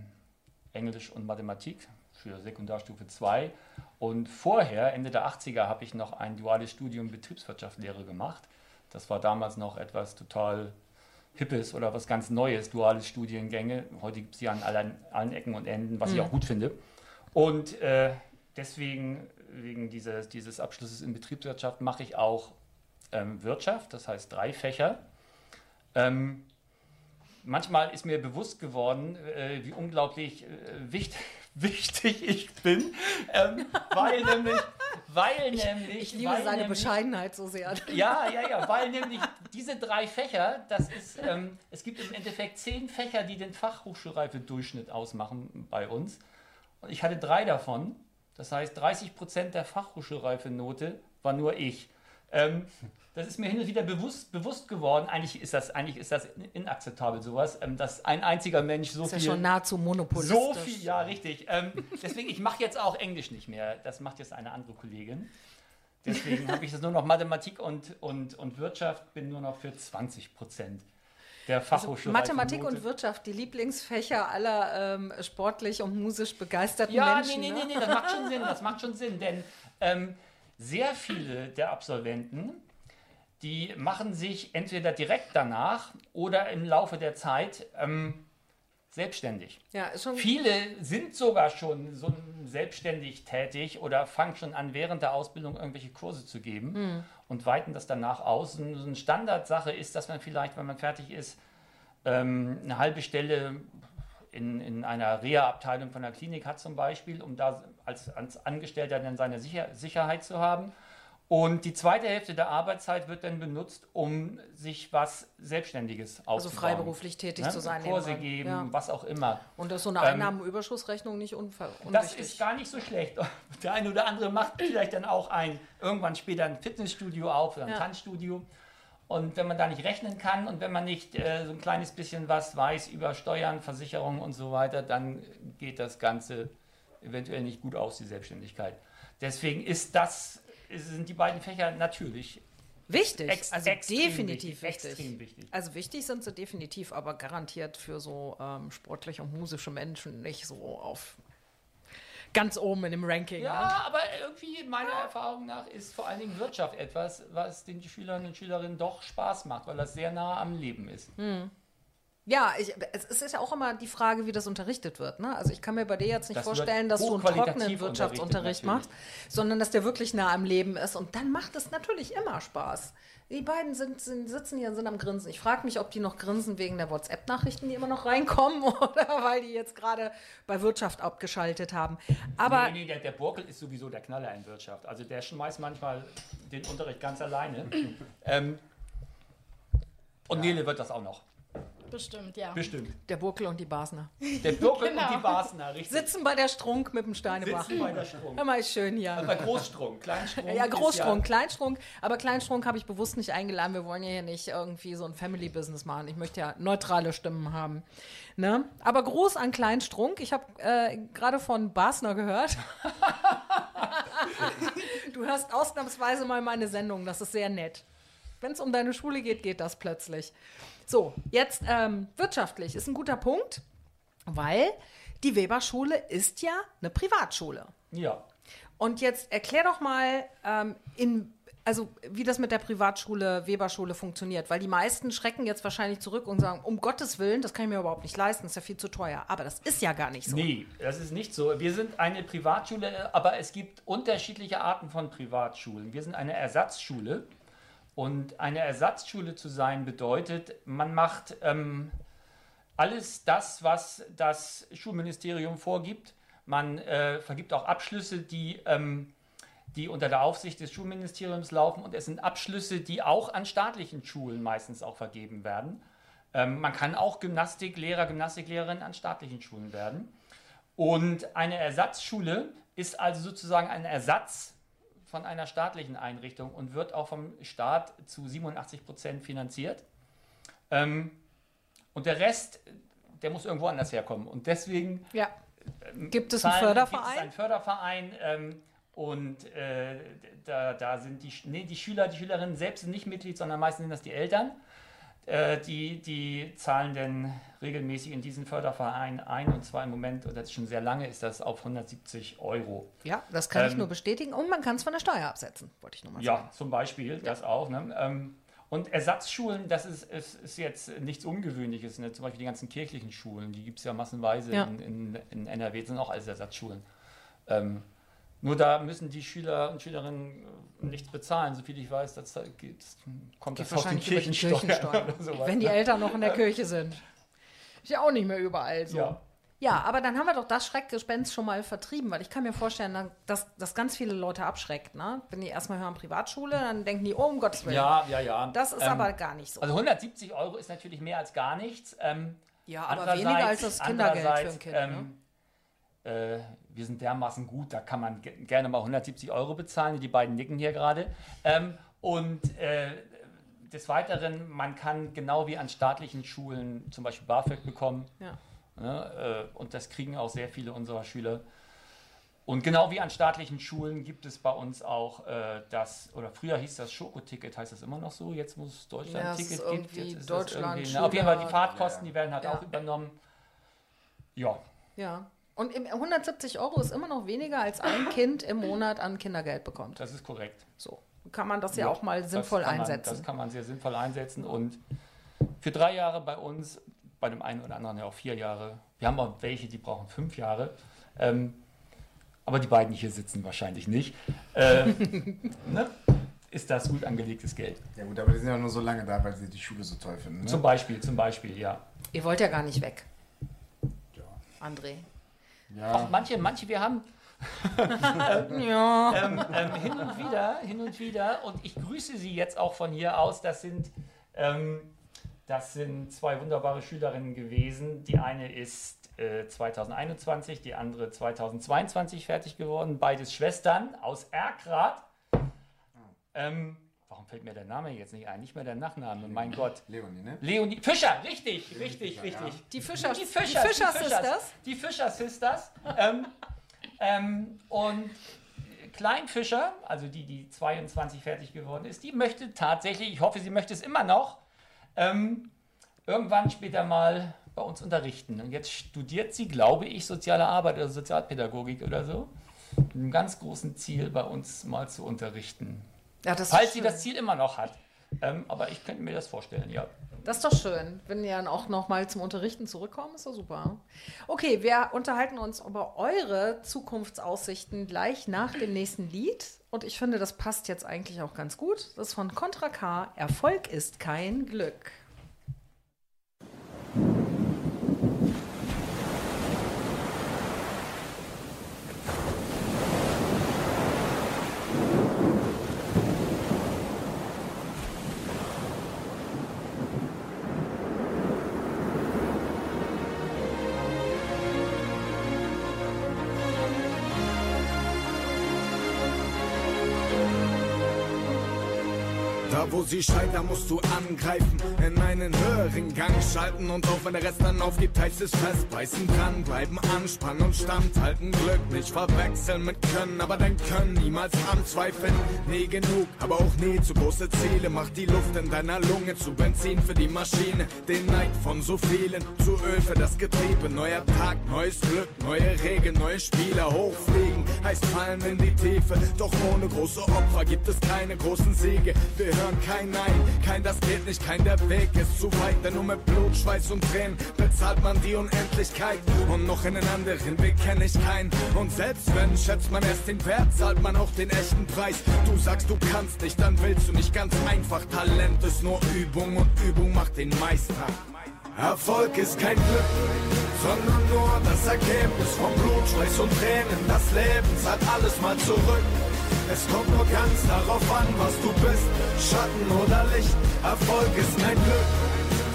Englisch und Mathematik für Sekundarstufe 2. Und vorher, Ende der 80er, habe ich noch ein duales Studium Betriebswirtschaftslehre gemacht. Das war damals noch etwas total Hippes oder was ganz Neues, duales Studiengänge. Heute gibt es sie an allen, allen Ecken und Enden, was ich Mhm. auch gut finde. Und äh, deswegen, wegen dieses, dieses Abschlusses in Betriebswirtschaft, mache ich auch ähm, Wirtschaft, das heißt drei Fächer. Ähm, manchmal ist mir bewusst geworden, äh, wie unglaublich äh, wichtig, wichtig ich bin, ähm, weil nämlich, weil nämlich, Ich liebe weil seine nämlich, Bescheidenheit so sehr. Ja, ja, ja, weil nämlich diese drei Fächer, das ist, ähm, es gibt im Endeffekt zehn Fächer, die den Fachhochschulreife-Durchschnitt ausmachen bei uns. Und ich hatte drei davon. Das heißt, 30 Prozent der Fachhochschulreife-Note war nur ich. Ähm, das ist mir hin und wieder bewusst, bewusst geworden. Eigentlich ist das, eigentlich ist das inakzeptabel, sowas, ähm, dass ein einziger Mensch so Das ist viel. ja schon nahezu monopolistisch. So viel, ja, richtig. Ähm, deswegen, ich mache jetzt auch Englisch nicht mehr. Das macht jetzt eine andere Kollegin. Deswegen habe ich jetzt nur noch Mathematik und, und, und Wirtschaft, bin nur noch für 20 Prozent der Also Fachhochschule. Mathematik und Wirtschaft, die Lieblingsfächer aller ähm, sportlich und musisch begeisterten Ja, Menschen. nee, nee, ne? nee, nee, das macht schon Sinn, das macht schon Sinn, denn ähm, sehr viele der Absolventen, die machen sich entweder direkt danach oder im Laufe der Zeit ähm, selbstständig. Ja, Viele sind sogar schon so selbstständig tätig oder fangen schon an, während der Ausbildung irgendwelche Kurse zu geben Hm. und weiten das danach aus. Und so eine Standardsache ist, dass man vielleicht, wenn man fertig ist, ähm, eine halbe Stelle in, in einer Reha-Abteilung von der Klinik hat zum Beispiel, um da als, als Angestellter dann seine Sicher Sicherheit zu haben. Und die zweite Hälfte der Arbeitszeit wird dann benutzt, um sich was Selbstständiges aufzubauen. Also freiberuflich tätig zu sein Kurse geben, Ja. was auch immer. Und das ist so eine Ähm, Einnahmenüberschussrechnung nicht unver Das unwichtig. ist gar nicht so schlecht. Der eine oder andere macht vielleicht dann auch ein, irgendwann später ein Fitnessstudio auf oder ein Ja. Tanzstudio. Und wenn man da nicht rechnen kann und wenn man nicht äh, so ein kleines bisschen was weiß über Steuern, Versicherungen und so weiter, dann geht das Ganze eventuell nicht gut aus, die Selbstständigkeit. Deswegen ist das, sind die beiden Fächer natürlich Wichtig, Ex- also definitiv wichtig, wichtig. wichtig. Also wichtig sind sie definitiv, aber garantiert für so ähm, sportlich und musische Menschen nicht so auf ganz oben in dem Ranking. Ja, ne? aber irgendwie meiner Erfahrung nach ist vor allen Dingen Wirtschaft etwas, was den Schülern und Schülerinnen doch Spaß macht, weil das sehr nah am Leben ist. Ja, ich, es ist ja auch immer die Frage, wie das unterrichtet wird. Ne? Also ich kann mir bei dir jetzt nicht Das vorstellen, dass du einen trockenen Wirtschaftsunterricht machst, sondern dass der wirklich nah am Leben ist. Und dann macht es natürlich immer Spaß. Die beiden sind, sind, sitzen hier und sind am Grinsen. Ich frage mich, ob die noch grinsen wegen der WhatsApp-Nachrichten, die immer noch reinkommen, oder weil die jetzt gerade bei Wirtschaft abgeschaltet haben. Aber nee, nee, der, der Burkel ist sowieso der Knaller in Wirtschaft. Also der schmeißt manchmal den Unterricht ganz alleine. ähm, und Nele wird das auch noch. Bestimmt, ja. Bestimmt. der Burkel und die Basner Der Burkel Genau. und die Basner, richtig. sitzen bei der Strunk mit dem Steinebach. Sitzen bei der Strunk. Hör mal, ist schön hier. Bei Großstrunk, Kleinstrunk. Ja, Großstrunk, Kleinstrunk. Aber Kleinstrunk habe ich bewusst nicht eingeladen. Wir wollen ja hier nicht irgendwie so ein Family-Business machen. Ich möchte ja neutrale Stimmen haben. Ne? Aber groß an Kleinstrunk. Ich habe äh, gerade von Basner gehört. du hörst ausnahmsweise mal meine Sendung. Das ist sehr nett. Wenn es um deine Schule geht, geht das plötzlich. So, jetzt ähm, wirtschaftlich ist ein guter Punkt, weil die Weberschule ist ja eine Privatschule. Ja. Und jetzt erklär doch mal, ähm, in, also wie das mit der Privatschule, Weberschule funktioniert. Weil die meisten schrecken jetzt wahrscheinlich zurück und sagen, um Gottes Willen, das kann ich mir überhaupt nicht leisten, das ist ja viel zu teuer. Aber das ist ja gar nicht so. Nee, das ist nicht so. Wir sind eine Privatschule, aber es gibt unterschiedliche Arten von Privatschulen. Wir sind eine Ersatzschule. Und eine Ersatzschule zu sein bedeutet, man macht ähm, alles das, was das Schulministerium vorgibt. Man äh, vergibt auch Abschlüsse, die, ähm, die unter der Aufsicht des Schulministeriums laufen. Und es sind Abschlüsse, die auch an staatlichen Schulen meistens auch vergeben werden. Ähm, man kann auch Gymnastiklehrer, Gymnastiklehrerinnen an staatlichen Schulen werden. Und eine Ersatzschule ist also sozusagen ein Ersatz von einer staatlichen Einrichtung und wird auch vom Staat zu 87 Prozent finanziert. Ähm, und der Rest, der muss irgendwo anders herkommen. Und deswegen Ja. Gibt es einen zahlen- Gibt es Förderverein? einen Förderverein ähm, und äh, da, da sind die, nee, die Schüler, die Schülerinnen selbst nicht Mitglied, sondern meistens sind das die Eltern. Äh, die, die zahlen dann regelmäßig in diesen Förderverein ein und zwar im Moment, und das ist schon sehr lange, ist das auf 170 Euro. Ja, das kann ich Ähm, nur bestätigen. Und man kann es von der Steuer absetzen, wollte ich nur mal sagen. Ja, zum Beispiel, das auch. Ne? Ähm, und Ersatzschulen, das ist, ist, ist jetzt nichts Ungewöhnliches. Ne? Zum Beispiel die ganzen kirchlichen Schulen, die gibt es ja massenweise Ja. In, in, in NRW, sind auch alles Ersatzschulen. Ähm, nur da müssen die Schüler und Schülerinnen äh, nichts bezahlen. Soviel ich weiß, das, geht, kommt Geht das auf die wahrscheinlich über die Kirchensteuer. Kirchensteuer. oder sowas, Wenn die ne? Eltern noch in der Kirche sind. Ist ja auch nicht mehr überall so. Ja. Ja, aber dann haben wir doch das Schreckgespenst schon mal vertrieben, weil ich kann mir vorstellen, dass das ganz viele Leute abschreckt. Ne? Wenn die erstmal hören Privatschule, dann denken die, oh, um Gottes Willen. Ja, ja, ja. Das ist Ähm, aber gar nicht so. Also 170 Euro ist natürlich mehr als gar nichts. Ähm, Ja, aber weniger als das Kindergeld für ein Kind, ne? Äh, wir sind dermaßen gut, da kann man ge gerne mal 170 Euro bezahlen. Die beiden nicken hier gerade. Ähm, und äh, des Weiteren, man kann genau wie an staatlichen Schulen zum Beispiel BAföG bekommen. Ja. Ne, äh, und das kriegen auch sehr viele unserer Schüler. Und genau wie an staatlichen Schulen gibt es bei uns auch äh, das, oder früher hieß das Schokoticket, heißt das immer noch so? Jetzt muss es Ja, Deutschland-Ticket ist gibt. irgendwie Jetzt ist Deutschland, das irgendwie, na, auf jeden Fall die Fahrtkosten, die werden halt Ja. auch übernommen. Ja, Ja. Und im 170 Euro ist immer noch weniger, als ein Kind im Monat an Kindergeld bekommt. das ist korrekt. So. Kann man das ja, auch mal das sinnvoll kann man, einsetzen. Das kann man sehr sinnvoll einsetzen und für drei Jahre bei uns, bei dem einen oder anderen ja auch vier Jahre. Wir haben auch welche, die brauchen fünf Jahre. Ähm, aber die beiden hier sitzen wahrscheinlich nicht. Äh, ne? Ist das gut angelegtes Geld? Ja gut, aber die sind ja nur so lange da, weil sie die Schule so toll finden. Ne? Zum Beispiel, zum Beispiel, ja. Ihr wollt ja gar nicht weg, Ja. André. Ja. Auch manche, manche, wir haben Ja. ähm, ähm, hin und wieder, hin und wieder, und ich grüße Sie jetzt auch von hier aus, das sind, ähm, das sind zwei wunderbare Schülerinnen gewesen. Die eine ist äh, 2021, die andere 2022 fertig geworden, beides Schwestern aus Erkrath. Ähm, warum fällt mir der Name jetzt nicht ein? Nicht mehr der Nachname, mein Gott. Leonie, ne? Leonie Fischer, richtig, richtig, Fischer, richtig. Die Fischer, Die Fischer, die Fischer Sisters. Die Fischer Sisters. ähm, ähm, und Klein Fischer, also die, die 22 fertig geworden ist, die möchte tatsächlich, ich hoffe, sie möchte es immer noch, ähm, irgendwann später mal bei uns unterrichten. Und jetzt studiert sie, glaube ich, soziale Arbeit oder Sozialpädagogik oder so. Mit einem ganz großen Ziel, bei uns mal zu unterrichten. Ja, das Falls sie das Ziel immer noch hat. Ähm, aber ich könnte mir das vorstellen, ja. Das ist doch schön. Wenn ihr dann auch noch mal zum Unterrichten zurückkommen, ist doch super. Okay, wir unterhalten uns über eure Zukunftsaussichten gleich nach dem nächsten Lied. Und ich finde, das passt jetzt eigentlich auch ganz gut. Das ist von Contra K. Erfolg ist kein Glück. Sie scheitern, musst du angreifen, in einen höheren Gang schalten und auch wenn der Rest dann aufgibt, heißt es festbeißen, dranbleiben, anspannen und standhalten. Glück nicht verwechseln mit Können, aber dein Können niemals anzweifeln. Nie genug, aber auch nie zu große Ziele. Macht die Luft in deiner Lunge zu Benzin für die Maschine. Den Neid von so vielen zu Öl für das Getriebe. Neuer Tag, neues Glück, neue Regeln, neue Spieler. Hochfliegen heißt fallen in die Tiefe. Doch ohne große Opfer gibt es keine großen Siege. Wir hören kein Nein, kein das geht nicht, kein der Weg ist zu weit. Denn nur mit Blut, Schweiß und Tränen bezahlt man die Unendlichkeit. Und noch einen anderen Weg kenne ich keinen. Und selbst wenn, schätzt man erst den Wert, zahlt man auch den echten Preis. Du sagst, du kannst nicht, dann willst du nicht ganz einfach. Talent ist nur Übung und Übung macht den Meister. Erfolg ist kein Glück, sondern nur das Ergebnis von Blut, Schweiß und Tränen. Das Leben zahlt alles mal zurück. Es kommt nur ganz darauf an, was du bist, Schatten oder Licht. Erfolg ist kein Glück,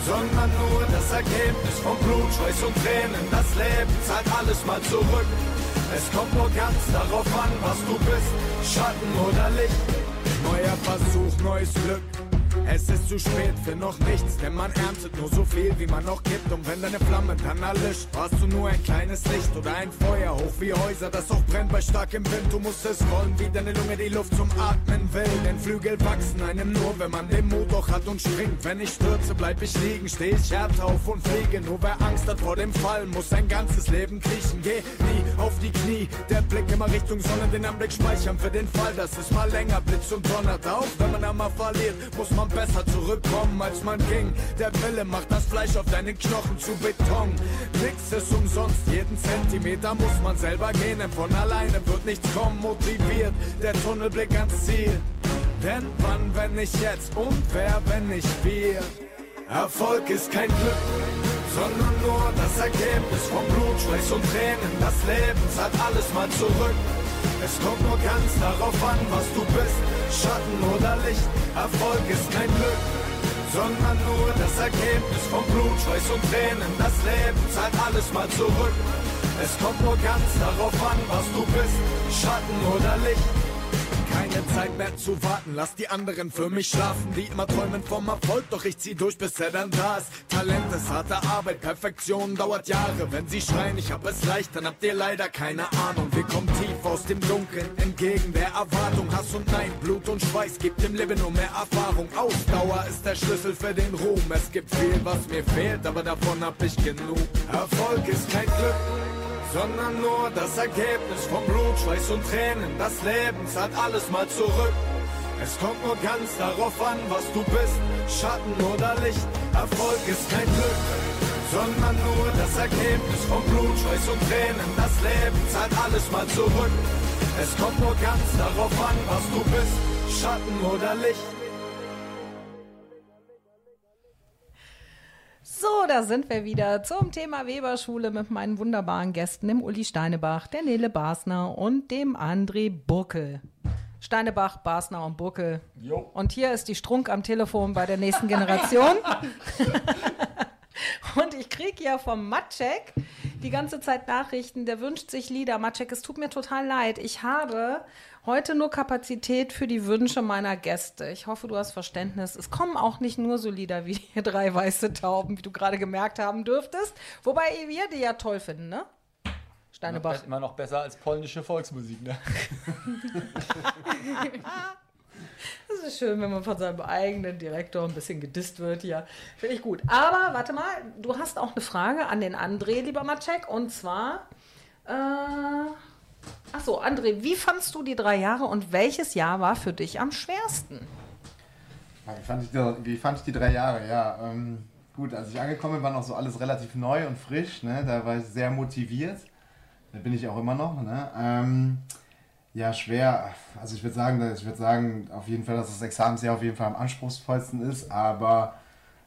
sondern nur das Ergebnis von Blut, Schweiß und Tränen. Das Leben zahlt alles mal zurück. Es kommt nur ganz darauf an, was du bist, Schatten oder Licht. Neuer Versuch, neues Glück. Es ist zu spät für noch nichts, denn man erntet nur so viel, wie man noch gibt. Und wenn deine Flamme dann erlischt, warst du nur ein kleines Licht oder ein Feuer hoch wie Häuser, das auch brennt bei starkem Wind. Du musst es wollen, wie deine Lunge die Luft zum Atmen will. Denn Flügel wachsen einem nur, wenn man den Mut doch hat und springt. Wenn ich stürze, bleib ich liegen, steh ich härter auf und fliege. Nur wer Angst hat vor dem Fall, muss sein ganzes Leben kriechen. Geh nie auf die Knie, der Blick immer Richtung Sonne, den Anblick speichern für den Fall, dass es mal länger blitzt und donnert. Auch wenn man einmal verliert, muss man besser zurückkommen, als man ging. Der Wille macht das Fleisch auf deinen Knochen zu Beton. Nix ist umsonst, jeden Zentimeter muss man selber gehen, denn von alleine wird nichts kommen, motiviert. Der Tunnelblick ans Ziel. Denn wann, wenn nicht jetzt und wer, wenn nicht wir? Erfolg ist kein Glück, sondern nur das Ergebnis von Blut, Schweiß und Tränen. Das Leben zahlt alles mal zurück. Es kommt nur ganz darauf an, was du bist. Schatten oder Licht, Erfolg ist kein Glück, sondern nur das Ergebnis von Blut, Schweiß und Tränen. Das Leben zahlt alles mal zurück. Es kommt nur ganz darauf an, was du bist. Schatten oder Licht. Keine Zeit mehr zu warten, lass die anderen für mich schlafen, die immer träumen vom Erfolg, doch ich zieh durch, bis er dann da ist. Talent ist harte Arbeit, Perfektion dauert Jahre. Wenn sie schreien, ich hab es leicht, dann habt ihr leider keine Ahnung. Wir kommen tief aus dem Dunkeln, entgegen der Erwartung. Hass und Nein, Blut und Schweiß gibt dem Leben nur mehr Erfahrung. Ausdauer ist der Schlüssel für den Ruhm. Es gibt viel, was mir fehlt, aber davon hab ich genug. Erfolg ist kein Glück sondern nur das Ergebnis von Blut, Schweiß und Tränen. Das Leben zahlt alles mal zurück. Es kommt nur ganz darauf an, was du bist, Schatten oder Licht. Erfolg ist kein Glück, sondern nur das Ergebnis von Blut, Schweiß und Tränen. Das Leben zahlt alles mal zurück. Es kommt nur ganz darauf an, was du bist, Schatten oder Licht. So, da sind wir wieder zum Thema Weberschule mit meinen wunderbaren Gästen, dem Uli Steinebach, der Nele Basner und dem André Burkel. Steinebach, Basner und Burkel. Jo. Und hier ist die Strunk am Telefon bei der nächsten Generation. und ich kriege ja vom Matschek die ganze Zeit Nachrichten, der wünscht sich Lieder. Matschek, es tut mir total leid. Ich habe heute nur Kapazität für die Wünsche meiner Gäste. Ich hoffe, du hast Verständnis. Es kommen auch nicht nur so Lieder wie die drei weiße Tauben, wie du gerade gemerkt haben dürftest. Wobei wir die ja toll finden, ne? Steinebach. Immer noch besser als polnische Volksmusik, ne? Das ist schön, wenn man von seinem eigenen Direktor ein bisschen gedisst wird hier. Finde ich gut. Aber warte mal, du hast auch eine Frage an den André, lieber Matschek. Und zwar, äh, ach so, André, wie fandst du die drei Jahre und welches Jahr war für dich am schwersten? Wie fand ich die, wie fand ich die drei Jahre? Ja, ähm, gut, als ich angekommen bin, war noch so alles relativ neu und frisch. Ne? Da war ich sehr motiviert. Da bin ich auch immer noch. Ne? Ähm, ja, schwer. Also ich würde sagen, ich sagen, auf jeden Fall, dass das Examensjahr auf jeden Fall am anspruchsvollsten ist. Aber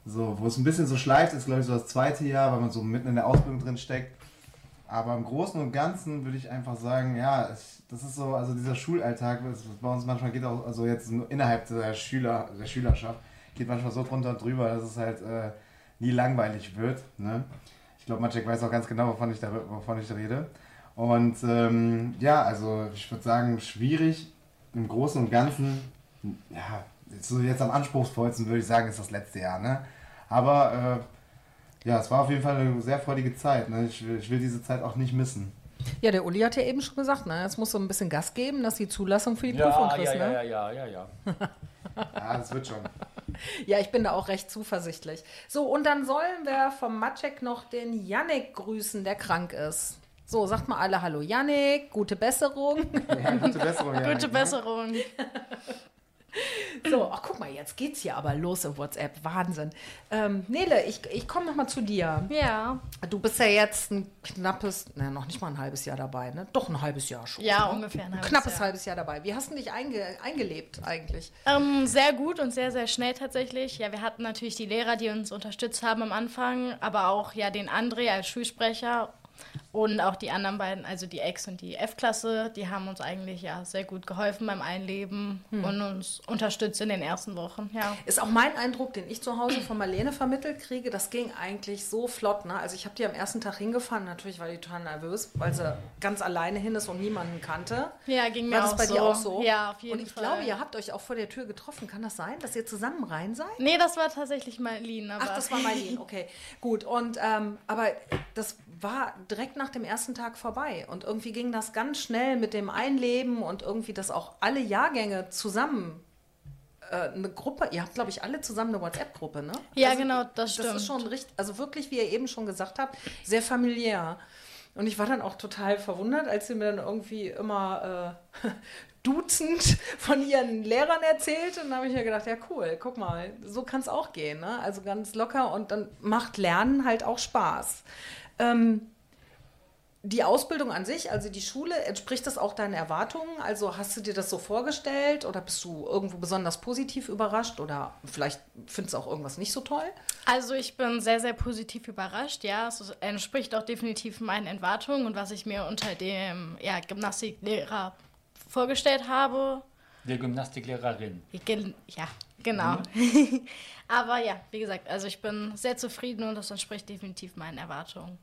so, wo es ein bisschen so schleift, ist glaube ich so das zweite Jahr, weil man so mitten in der Ausbildung drin steckt. Aber im Großen und Ganzen würde ich einfach sagen, ja, es, das ist so, also dieser Schulalltag, das bei uns manchmal geht auch, also jetzt nur innerhalb der Schüler, der Schülerschaft, geht manchmal so drunter und drüber, dass es halt äh, nie langweilig wird. Ne? Ich glaube, Maciek weiß auch ganz genau, wovon ich da, wovon ich rede. Und ähm, ja, also ich würde sagen, schwierig im Großen und Ganzen, ja, so jetzt am anspruchsvollsten würde ich sagen, ist das letzte Jahr. Ne? Aber äh, ja, es war auf jeden Fall eine sehr freudige Zeit. Ne? Ich, will, ich will diese Zeit auch nicht missen. Ja, der Uli hat ja eben schon gesagt, ne? es muss so ein bisschen Gas geben, dass die Zulassung für die Ja, Prüfung ja, kriegst. ja, ne? ja, ja, ja, ja. Ja, das wird schon. Ja, ich bin da auch recht zuversichtlich. So, und dann sollen wir vom Matschek noch den Yannick grüßen, der krank ist. So, sagt mal alle Hallo Yannick, gute Besserung. Ja, gute Besserung. Janik, Gute ne? So, ach guck mal, jetzt geht's hier aber los im WhatsApp. Wahnsinn. Ähm, Nele, ich, ich komme noch mal zu dir. Ja. Du bist ja jetzt ein knappes, ne, noch nicht mal ein halbes Jahr dabei, ne? Doch ein halbes Jahr schon. Ja, ne? ungefähr ein halbes Knappes Jahr. halbes Jahr dabei. Wie hast du dich einge eingelebt eigentlich? Ähm, sehr gut und sehr, sehr schnell tatsächlich. Ja, wir hatten natürlich die Lehrer, die uns unterstützt haben am Anfang, aber auch ja den André als Schulsprecher und auch die anderen beiden, also die Ex- und die F-Klasse, die haben uns eigentlich ja sehr gut geholfen beim Einleben Hm. und uns unterstützt in den ersten Wochen. Ja. Ist auch mein Eindruck, den ich zu Hause von Marlene vermittelt kriege, das ging eigentlich so flott. Ne? Also ich habe die am ersten Tag hingefahren, natürlich war die total nervös, weil sie ganz alleine hin ist und niemanden kannte. Ja, ging mir War das auch bei so. dir auch so? Ja, auf jeden Und ich Fall. glaube, ihr habt euch auch vor der Tür getroffen. Kann das sein, dass ihr zusammen rein seid? Nee, das war tatsächlich Marlene. Aber Ach, das war Marlene, okay. Gut, und ähm, aber das war direkt nach dem ersten Tag vorbei. Und irgendwie ging das ganz schnell mit dem Einleben und irgendwie, dass auch alle Jahrgänge zusammen äh, eine Gruppe, ihr habt, glaube ich, alle zusammen eine WhatsApp-Gruppe, ne? Ja, genau, das Das stimmt. ist schon richtig, also wirklich, wie ihr eben schon gesagt habt, sehr familiär. Und ich war dann auch total verwundert, als sie mir dann irgendwie immer äh, duzend von ihren Lehrern erzählt. Und dann habe ich mir gedacht, ja cool, guck mal, so kann es auch gehen. Ne? Also ganz locker und dann macht Lernen halt auch Spaß. Ähm, die Ausbildung an sich, also die Schule, entspricht das auch deinen Erwartungen? Also hast du dir das so vorgestellt oder bist du irgendwo besonders positiv überrascht oder vielleicht findest du auch irgendwas nicht so toll? Also ich bin sehr, sehr positiv überrascht. Ja, es entspricht auch definitiv meinen Erwartungen und was ich mir unter dem ja, Gymnastiklehrer vorgestellt habe. Der Gymnastiklehrerin. Ja, genau. Aber ja, wie gesagt, also ich bin sehr zufrieden und das entspricht definitiv meinen Erwartungen.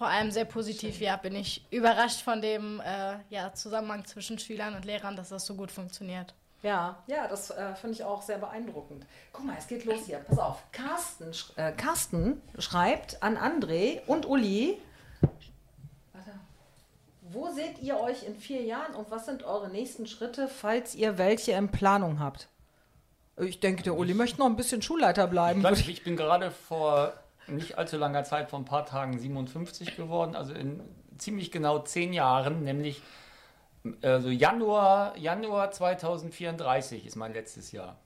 Vor allem sehr positiv, ja, bin ich überrascht von dem äh, ja, Zusammenhang zwischen Schülern und Lehrern, dass das so gut funktioniert. Ja, ja, das äh, finde ich auch sehr beeindruckend. Guck mal, es geht los hier. Pass auf. Carsten, sch- äh, Carsten schreibt an André und Uli. Warte. Wo seht ihr euch in vier Jahren und was sind eure nächsten Schritte, falls ihr welche in Planung habt? Ich denke, der Uli möchte noch ein bisschen Schulleiter bleiben. Ich, ich bin gerade vor nicht allzu langer Zeit, vor ein paar Tagen 57 geworden, also in ziemlich genau zehn Jahren, nämlich also Januar, Januar 2034 ist mein letztes Jahr.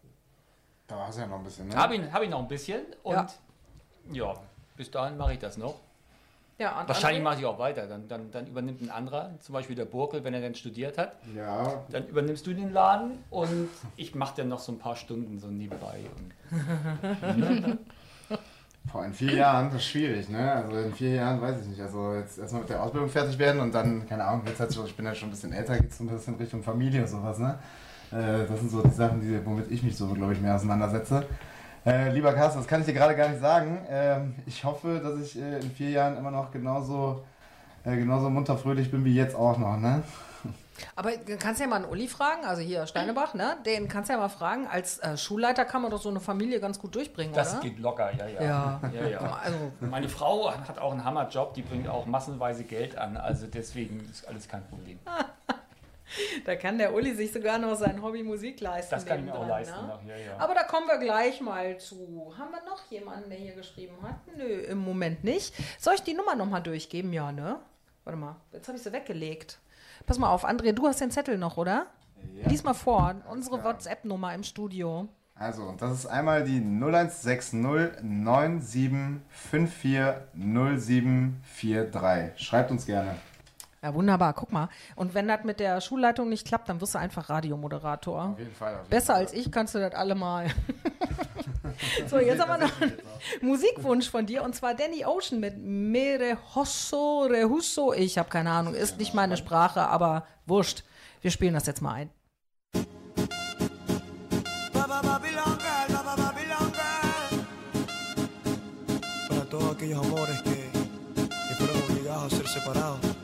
Da hast du ja noch ein bisschen, ne? Habe ich, hab ich noch ein bisschen und Ja. ja, bis dahin mache ich das noch. Ja, und Wahrscheinlich André? mache ich auch weiter. Dann, dann, dann übernimmt ein anderer, zum Beispiel der Burkel, wenn er dann studiert hat. Ja. Dann übernimmst du den Laden und ich mache dann noch so ein paar Stunden so nebenbei. Boah, in vier Jahren, das ist schwierig, ne? Also in vier Jahren weiß ich nicht. Also jetzt erstmal mit der Ausbildung fertig werden und dann, keine Ahnung, jetzt hat ich bin ja schon ein bisschen älter, geht es ein bisschen Richtung Familie und sowas, ne? Äh, das sind so die Sachen, die, womit ich mich so, glaube ich, mehr auseinandersetze. Äh, lieber Carsten, das kann ich dir gerade gar nicht sagen. Ähm, ich hoffe, dass ich äh, in vier Jahren immer noch genauso, äh, genauso munter fröhlich bin wie jetzt auch noch, ne? Aber du kannst ja mal einen Uli fragen, also hier Steinebach, ne? Den kannst du ja mal fragen. Als äh, Schulleiter kann man doch so eine Familie ganz gut durchbringen, das oder? geht locker, ja, ja. Ja. ja, ja. Also- Meine Frau hat auch einen Hammerjob, die bringt auch massenweise Geld an, also deswegen ist alles kein Problem. Da kann der Uli sich sogar noch sein Hobby Musik leisten. Das kann ich mir auch leisten ne? noch, ja, ja. Aber da kommen wir gleich mal zu. Haben wir noch jemanden, der hier geschrieben hat? Nö, im Moment nicht. Soll ich die Nummer nochmal durchgeben? Ja, ne? Warte mal, jetzt habe ich sie weggelegt. Pass mal auf, André, du hast den Zettel noch, oder? Ja. Lies mal vor, unsere WhatsApp-Nummer im Studio. Also, das ist einmal die 0160 9754 0743. Schreibt uns gerne. Ja, wunderbar, guck mal. Und wenn das mit der Schulleitung nicht klappt, dann wirst du einfach Radiomoderator. Auf jeden Fall. Auf jeden Besser Fall. als ich kannst du das alle mal. so, jetzt haben wir noch einen Musikwunsch von dir und zwar Danny Ocean mit Mere Hosso, Rehusso. Ich habe keine Ahnung, ist nicht meine Sprache, aber wurscht. Wir spielen das jetzt mal ein. Para todos aquellos amores que, que fueron obligados a ser separados.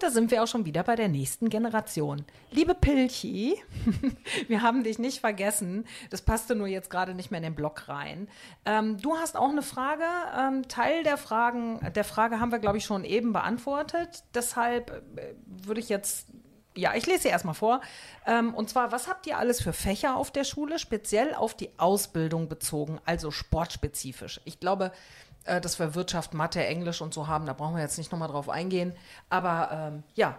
Da sind wir auch schon wieder bei der nächsten Generation. Liebe Pilchi, wir haben dich nicht vergessen. Das passte nur jetzt gerade nicht mehr in den Blog rein. Ähm, du hast auch eine Frage. Ähm, Teil der Fragen, der Frage haben wir, glaube ich, schon eben beantwortet. Deshalb äh, würde ich jetzt ja, ich lese sie erstmal vor. Ähm, und zwar, was habt ihr alles für Fächer auf der Schule, speziell auf die Ausbildung bezogen, also sportspezifisch? Ich glaube, äh, dass wir Wirtschaft, Mathe, Englisch und so haben, da brauchen wir jetzt nicht nochmal drauf eingehen. Aber ähm, ja,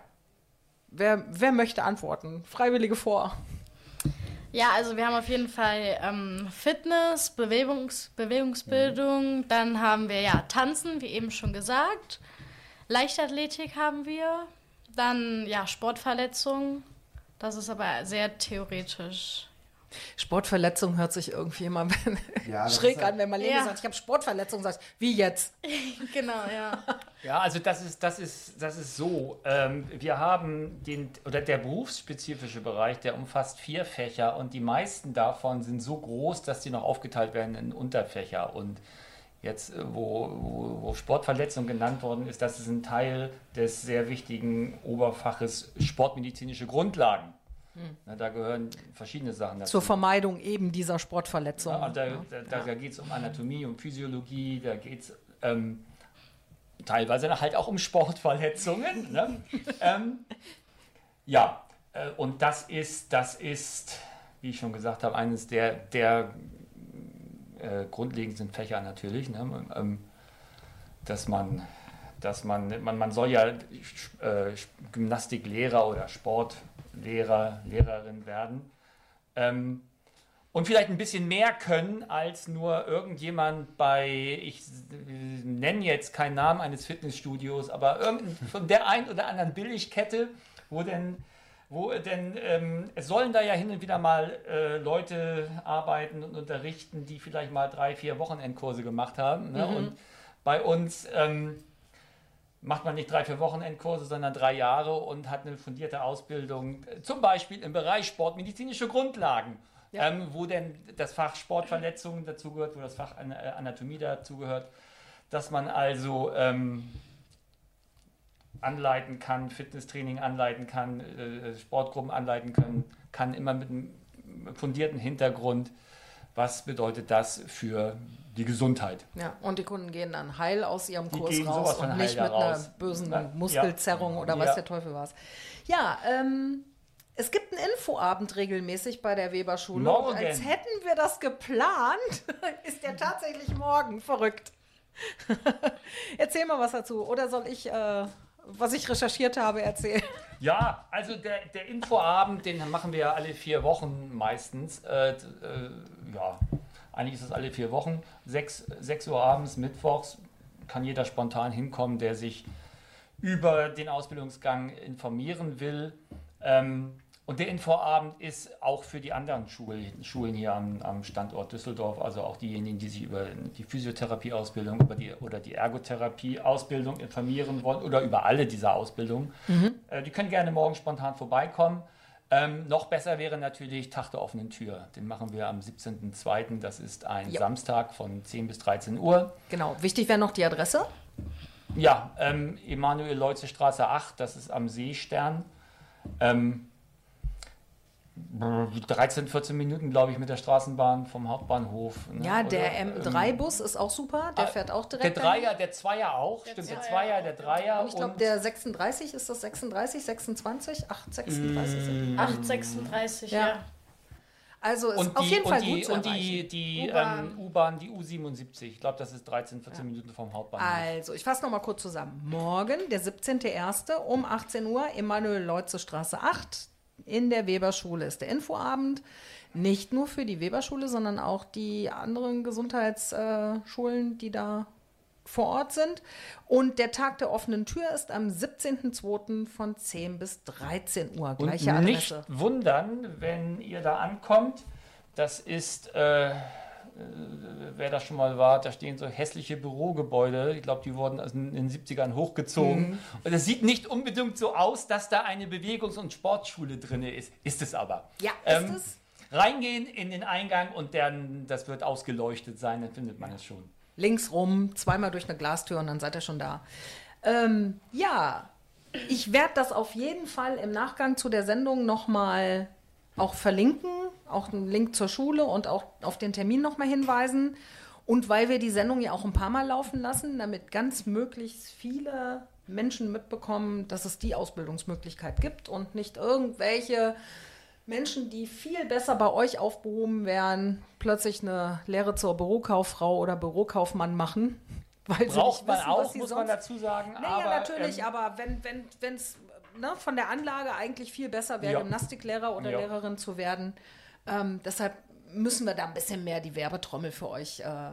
wer, wer möchte antworten? Freiwillige vor. Ja, also wir haben auf jeden Fall ähm, Fitness, Bewegungs Bewegungsbildung, dann haben wir ja Tanzen, wie eben schon gesagt. Leichtathletik haben wir, dann ja Sportverletzungen. Das ist aber sehr theoretisch. Sportverletzung hört sich irgendwie immer Ja, schräg halt- an, wenn Marlene Ja. sagt, ich habe Sportverletzung, sagst wie jetzt? genau, ja. Ja, also das ist, das ist, das ist so. Ähm, wir haben den, oder der berufsspezifische Bereich, der umfasst vier Fächer und die meisten davon sind so groß, dass die noch aufgeteilt werden in Unterfächer. Und jetzt, äh, wo, wo, wo Sportverletzung genannt worden ist, das ist ein Teil des sehr wichtigen Oberfaches sportmedizinische Grundlagen. Hm. Na, da gehören verschiedene Sachen dazu. Zur Vermeidung eben dieser Sportverletzung. Ja, da, Ja. da, da, da geht es um Anatomie, um Physiologie, da geht es ähm, teilweise halt auch um Sportverletzungen. Ne? ähm, ja, äh, und das ist, das ist, wie ich schon gesagt habe, eines der, der äh, grundlegendsten Fächer natürlich, ne? ähm, dass man dass man, man, man soll ja äh, Gymnastiklehrer oder Sportlehrer, Lehrerin werden. Ähm, und vielleicht ein bisschen mehr können als nur irgendjemand bei, ich nenne jetzt keinen Namen eines Fitnessstudios, aber irgend, von der ein oder anderen Billigkette, wo denn, wo denn, ähm, es sollen da ja hin und wieder mal äh, Leute arbeiten und unterrichten, die vielleicht mal drei, vier Wochenendkurse gemacht haben. Ne? Mhm. Und bei uns ähm, macht man nicht drei, vier Wochenendkurse, sondern drei Jahre und hat eine fundierte Ausbildung, äh, zum Beispiel im Bereich sportmedizinische Grundlagen, ähm, wo denn das Fach Sportverletzungen dazugehört, wo das Fach An- äh, Anatomie dazugehört, dass man also ähm, anleiten kann, Fitnesstraining anleiten kann, äh, Sportgruppen anleiten können, kann immer mit einem fundierten Hintergrund. Was bedeutet das für die Gesundheit? Ja, und die Kunden gehen dann heil aus ihrem Die Kurs raus und nicht mit da einer raus. bösen Ja. Muskelzerrung oder Ja. weiß der Teufel was. Ja, ähm, es gibt einen Infoabend regelmäßig bei der Weberschule. Und Morgen. als hätten wir das geplant, ist der tatsächlich morgen. Verrückt. Erzähl mal was dazu. Oder soll ich, äh, was ich recherchiert habe, erzählen? Ja, also der, der Infoabend, den machen wir ja alle vier Wochen meistens. Äh, äh, ja, eigentlich ist es alle vier Wochen. 6, 6 Uhr abends, mittwochs, kann jeder spontan hinkommen, der sich über den Ausbildungsgang informieren will. Ähm, und der Infoabend ist auch für die anderen Schulen, Schulen hier am, am Standort Düsseldorf, also auch diejenigen, die sich über die Physiotherapieausbildung über die, oder die Ergotherapieausbildung informieren wollen oder über alle dieser Ausbildungen. Mhm. Äh, die können gerne morgen spontan vorbeikommen. Ähm, noch besser wäre natürlich Tag der offenen Tür. Den machen wir am 17.02. Das ist ein Ja. Samstag von 10 bis 13 Uhr. Genau. Wichtig wäre noch die Adresse. Ja, ähm, Emanuel-Leutze Straße 8, das ist am Seestern. Ähm, 13, 14 Minuten, glaube ich, mit der Straßenbahn vom Hauptbahnhof. ne? Ja, der Oder, ähm, M3-Bus ist auch super. Der ah, fährt auch Der direkt. Dreier, der Zweier auch, stimmt, der Zweier, der Dreier. Und ich glaube, der 36 ist das 36, 26, 8, 36. Mm. 836, ja. Ja. Also ist Und auf die, jeden Fall die, gut zu und die, erreichen. die U-Bahn. ähm, die U77. Ich glaube, das ist 13, 14 Minuten vom Hauptbahnhof. Also, ich fasse noch mal kurz zusammen. Morgen, der 17.01. um 18 Uhr, Emanuel-Leutze Straße 8. In der Weberschule ist der Infoabend. Nicht nur für die Weberschule, sondern auch die anderen Gesundheitsschulen, die da vor Ort sind. Und der Tag der offenen Tür ist am 17.02. von 10 bis 13 Uhr. Gleiche Und nicht Adresse. wundern, wenn ihr da ankommt. Das ist, äh, wer da schon mal war, da stehen so hässliche Bürogebäude. Ich glaube, die wurden in den 70ern hochgezogen. Mhm. Und es sieht nicht unbedingt so aus, dass da eine Bewegungs- und Sportschule drin ist. Ist es aber. Ja, Ähm, ist es. Reingehen in den Eingang und dann, das wird ausgeleuchtet sein, dann findet man es schon. links rum, zweimal durch eine Glastür und dann seid ihr schon da. Ähm, ja, ich werde das auf jeden Fall im Nachgang zu der Sendung nochmal auch verlinken, auch einen Link zur Schule und auch auf den Termin nochmal hinweisen. Und weil wir die Sendung ja auch ein paar Mal laufen lassen, damit ganz möglichst viele Menschen mitbekommen, dass es die Ausbildungsmöglichkeit gibt und nicht irgendwelche Menschen, die viel besser bei euch aufgehoben wären, plötzlich eine Lehre zur Bürokauffrau oder Bürokaufmann machen. Weil sie Braucht nicht man wissen, auch, muss man dazu sagen. Naja, aber, natürlich, ähm, aber wenn wenn wenn's, ne, von der Anlage eigentlich viel besser wäre, Ja. Gymnastiklehrer oder Ja. Lehrerin zu werden. Ähm, deshalb müssen wir da ein bisschen mehr die Werbetrommel für euch äh,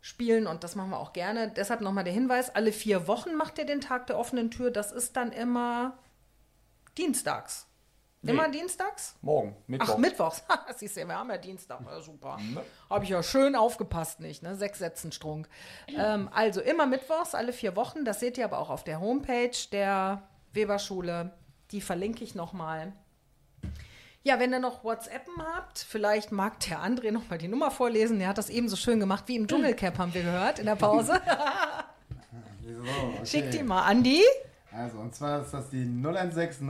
spielen und das machen wir auch gerne. Deshalb nochmal der Hinweis, alle vier Wochen macht ihr den Tag der offenen Tür. Das ist dann immer dienstags. Immer Nee. dienstags? Morgen, Mittwoch. Ach, Mittwochs. Siehst du, wir haben ja Dienstag. Ja, super. Habe ich ja schön aufgepasst, nicht? Ne? Sechs Sätzen Strunk. Ähm, also immer Mittwochs, alle vier Wochen. Das seht ihr aber auch auf der Homepage der Weberschule. Die verlinke ich nochmal. Ja, wenn ihr noch WhatsAppen habt, vielleicht mag der André noch mal die Nummer vorlesen. Der hat das eben so schön gemacht wie im Dschungelcamp, haben wir gehört in der Pause. So, okay. Schick die mal, Andi. Also, und zwar ist das die 0160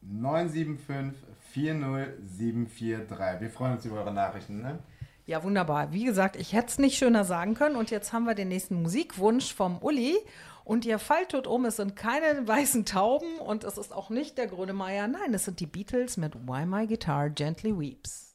975 40743. Wir freuen uns über eure Nachrichten, ne? Ja, wunderbar. Wie gesagt, ich hätte es nicht schöner sagen können. Und jetzt haben wir den nächsten Musikwunsch vom Uli. Und ihr fallt tot um, es sind keine weißen Tauben und es ist auch nicht der Grönemeyer. Nein, es sind die Beatles mit Why My Guitar Gently Weeps.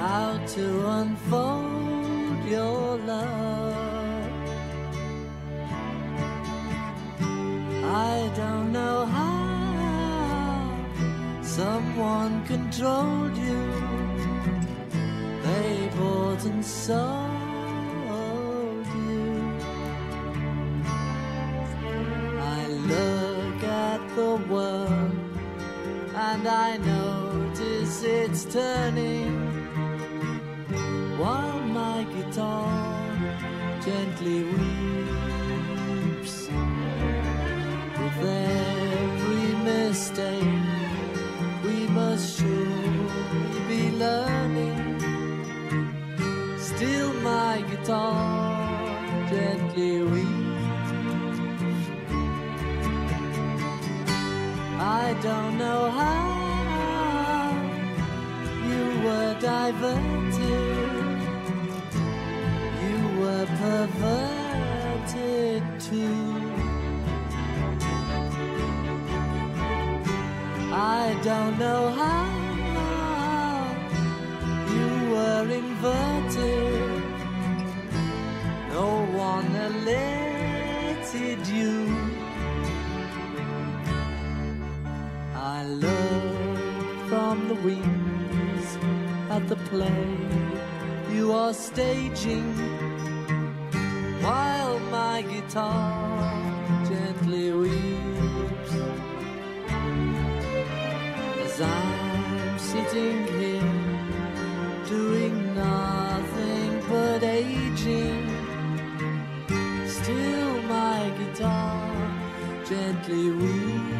how to unfold your love. I don't know how someone controlled you. They bought and sold you. I look at the world and I notice it's turning gently weeps. With every mistake, we must surely be learning. Still, my guitar gently weeps. I don't know how you were diverted, were perverted too. I don't know how you were inverted, no one alerted you. I look from the wings at the play you are staging. While my guitar gently weeps as I'm sitting here doing nothing but aging. Still, my guitar gently weeps.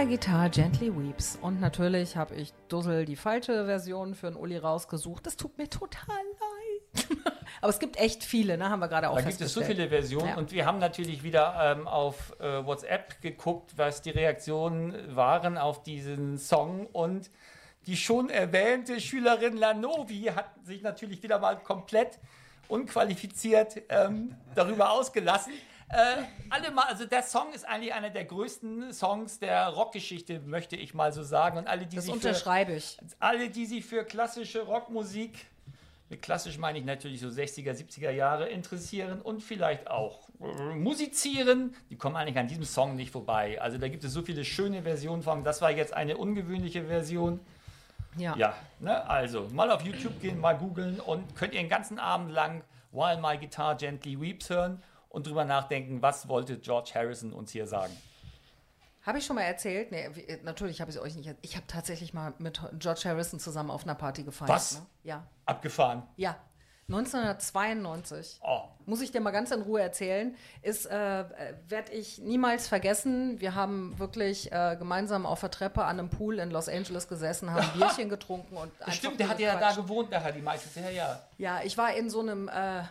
My Guitar Gently Weeps. Und natürlich habe ich Dussel die falsche Version für einen Uli rausgesucht. Das tut mir total leid. Aber es gibt echt viele, ne? haben wir gerade auch Da gibt es so viele Versionen Ja. und wir haben natürlich wieder ähm, auf äh, WhatsApp geguckt, was die Reaktionen waren auf diesen Song und die schon erwähnte Schülerin Lanovi hat sich natürlich wieder mal komplett unqualifiziert ähm, darüber ausgelassen. Äh, alle mal, also der Song ist eigentlich einer der größten Songs der Rockgeschichte, möchte ich mal so sagen. Und alle, die Das sich unterschreibe ich. Für, alle, die sich für klassische Rockmusik, mit klassisch meine ich natürlich so 60er, 70er Jahre interessieren und vielleicht auch äh, musizieren, die kommen eigentlich an diesem Song nicht vorbei. Also da gibt es so viele schöne Versionen von. Das war jetzt eine ungewöhnliche Version. Ja. Ja, ne? also mal auf YouTube gehen, mal googeln und könnt ihr den ganzen Abend lang While My Guitar Gently Weeps hören und drüber nachdenken, was wollte George Harrison uns hier sagen. Habe ich schon mal erzählt? Nee, wie- natürlich habe ich es euch nicht erzählt. Ich habe tatsächlich mal mit George Harrison zusammen auf einer Party gefeiert. Was? Ne? Ja. Abgefahren. Ja. 1992. Oh. Muss ich dir mal ganz in Ruhe erzählen. Ist, äh, werde ich niemals vergessen. Wir haben wirklich äh, gemeinsam auf der Treppe an einem Pool in Los Angeles gesessen, haben Bierchen getrunken und Stimmt, der hat ja da gewohnt, der hat die meiste ja, ja. Ja, ich war in so einem. Äh,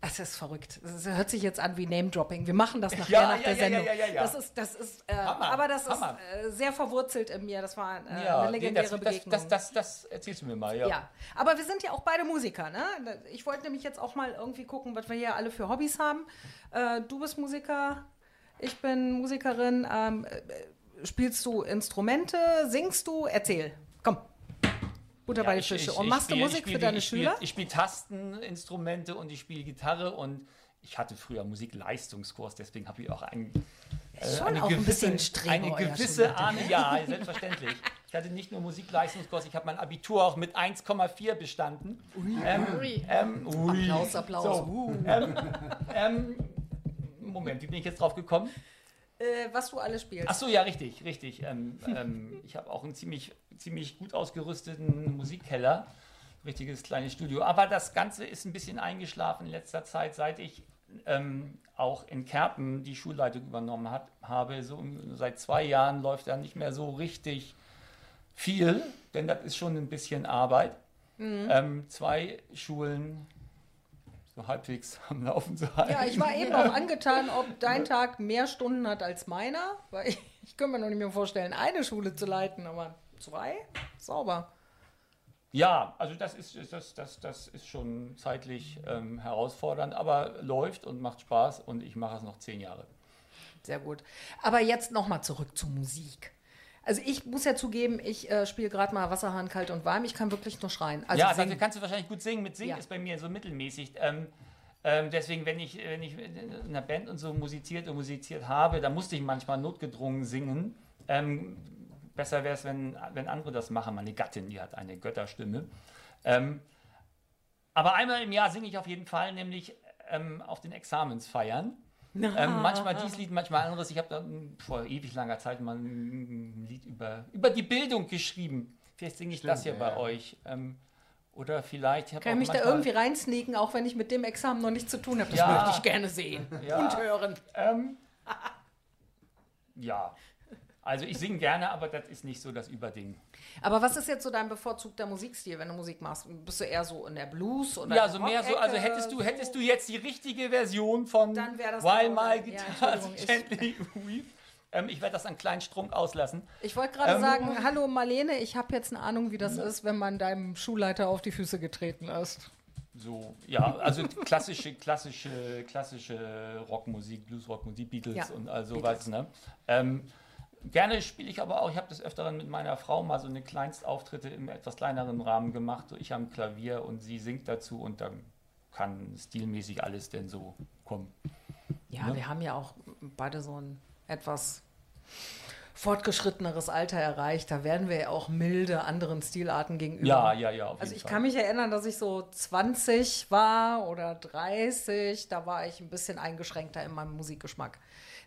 es ist verrückt. Es hört sich jetzt an wie Name-Dropping. Wir machen das nachher Ja, nach ja, der ja, Sendung. ja, ja, ja. Das ist, das ist, äh, Hammer, aber das Hammer. ist äh, sehr verwurzelt in mir. Das war äh, ja, eine legendäre das, das, Begegnung. das, das, das erzählst du mir mal, ja. Ja, aber wir sind ja auch beide Musiker, ne? Ich wollte nämlich jetzt auch mal irgendwie gucken, was wir hier alle für Hobbys haben. Äh, du bist Musiker, ich bin Musikerin. Ähm, äh, spielst du Instrumente? Singst du? Erzähl. Butter bei die ich- Fische. ich- Und machst spiel- du Musik spiel- für deine ich spiel- Schüler? Ich spiele Tasteninstrumente und ich spiele Gitarre und ich hatte früher Musikleistungskurs, deswegen habe ich auch ein, äh, Schon eine auch ein gewisse, bisschen streng, eine gewisse. Ahnung. Ja, selbstverständlich. Ich hatte nicht nur Musikleistungskurs, ich habe mein Abitur auch mit 1,4 bestanden. Ähm, Ui. ähm, ui. Applaus, Applaus. So, Uh. ähm, ähm, Moment, wie bin ich jetzt drauf gekommen? Äh, was du alles spielst. Ach so, ja, richtig, richtig. Ähm, ähm, ich habe auch einen ziemlich, ziemlich gut ausgerüsteten Musikkeller, richtiges kleines Studio. Aber das Ganze ist ein bisschen eingeschlafen in letzter Zeit, seit ich ähm, auch in Kerpen die Schulleitung übernommen hat, habe. So seit zwei Jahren läuft da nicht mehr so richtig viel, denn das ist schon ein bisschen Arbeit. Mhm. Ähm, zwei Schulen so halbwegs am Laufen zu halten. Ja, ich war eben auch angetan, ob dein Tag mehr Stunden hat als meiner. Weil ich, ich könnte mir noch nicht mehr vorstellen, eine Schule zu leiten, aber zwei? Sauber. Ja, also das ist, das, das, das ist schon zeitlich ähm, herausfordernd, aber läuft und macht Spaß und ich mache es noch zehn Jahre. Sehr gut. Aber jetzt nochmal zurück zur Musik. Also ich muss ja zugeben, ich äh, spiele gerade mal Wasserhahn kalt und warm. Ich kann wirklich nur schreien. Also ja, singen. dafür kannst du wahrscheinlich gut singen. Mit Singen Ja. ist bei mir so mittelmäßig. Ähm, ähm, deswegen, wenn ich, wenn ich in einer Band und so musiziert und musiziert habe, da musste ich manchmal notgedrungen singen. Ähm, besser wäre es, wenn, wenn andere das machen. Meine Gattin, die hat eine Götterstimme. Ähm, aber einmal im Jahr singe ich auf jeden Fall, nämlich ähm, auf den Examensfeiern. Ähm, manchmal dieses Lied, manchmal anderes. Ich habe da vor ewig langer Zeit mal ein Lied über, über die Bildung geschrieben. Vielleicht singe ich das hier Stimmt, bei ja. euch. Ähm, oder vielleicht. ich Kann ich mich da irgendwie reinsneaken, auch wenn ich mit dem Examen noch nichts zu tun habe? Das Ja. möchte ich gerne sehen Ja. und hören. Ähm, ja. Also ich singe gerne, aber das ist nicht so das Überding. Aber was ist jetzt so dein bevorzugter Musikstil, wenn du Musik machst? Bist du eher so in der Blues oder ja, so mehr so, also hättest du, hättest du jetzt die richtige Version von Dann wär das While My. Ja, Guitar Gently Weep. Ähm, ich werde das an kleinen Strunk auslassen. Ich wollte gerade Ähm, sagen, hallo Marlene, ich habe jetzt eine Ahnung, wie das ist, wenn man deinem Schulleiter auf die Füße getreten ist. so, ja, also klassische, klassische, klassische Rockmusik, Blues-Rockmusik, Beatles Ja, und all sowas. Beatles. Ne? Ähm, gerne spiele ich aber auch, ich habe das öfteren mit meiner Frau mal so eine Kleinstauftritte im etwas kleineren Rahmen gemacht. So ich am Klavier und sie singt dazu und dann kann stilmäßig alles denn so kommen. Ja, Ne? wir haben ja auch beide so ein etwas fortgeschritteneres Alter erreicht. Da werden wir ja auch milde anderen Stilarten gegenüber. Ja, ja, ja, Also ich Fall. kann mich erinnern, dass ich so 20 war oder 30. Da war ich ein bisschen eingeschränkter in meinem Musikgeschmack.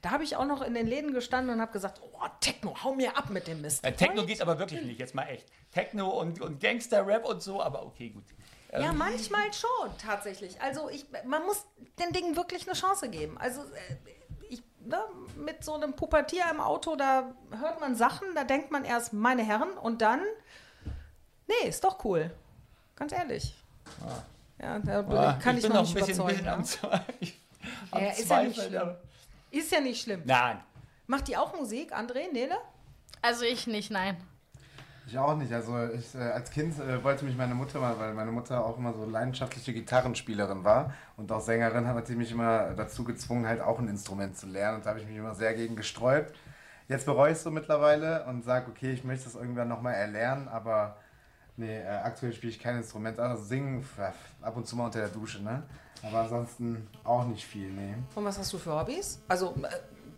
Da habe ich auch noch in den Läden gestanden und habe gesagt, oh, Techno, hau mir ab mit dem Mist. Äh, Techno geht aber wirklich nicht, jetzt mal echt. Techno und, und Gangster-Rap und so, aber okay, gut. Ja, Ähm, manchmal schon, tatsächlich. Also ich, man muss den Dingen wirklich eine Chance geben. Also äh, ich, ne, mit so einem Pubertier im Auto, da hört man Sachen, da denkt man erst, meine Herren, und dann, nee, ist doch cool. Ganz ehrlich. Ja, da Ah, kann ich, bin noch noch nicht ein bisschen, überzeugen. bisschen am, ne? Zweifel- am Ja, ist ja Ist ja nicht schlimm. Nein. Macht die auch Musik, André, Nele? Also ich nicht, nein. Ich auch nicht. Also ich, äh, als Kind äh, wollte mich meine Mutter mal, weil meine Mutter auch immer so leidenschaftliche Gitarrenspielerin war und auch Sängerin, hat sie mich immer dazu gezwungen, halt auch ein Instrument zu lernen. Und da habe ich mich immer sehr gegen gesträubt. Jetzt bereue ich es so mittlerweile und sage, okay, ich möchte es irgendwann nochmal erlernen, aber nee, äh, aktuell spiele ich kein Instrument. Also singen ab und zu mal unter der Dusche, ne? Aber ansonsten auch nicht viel, nee. Und was hast du für Hobbys? Also äh,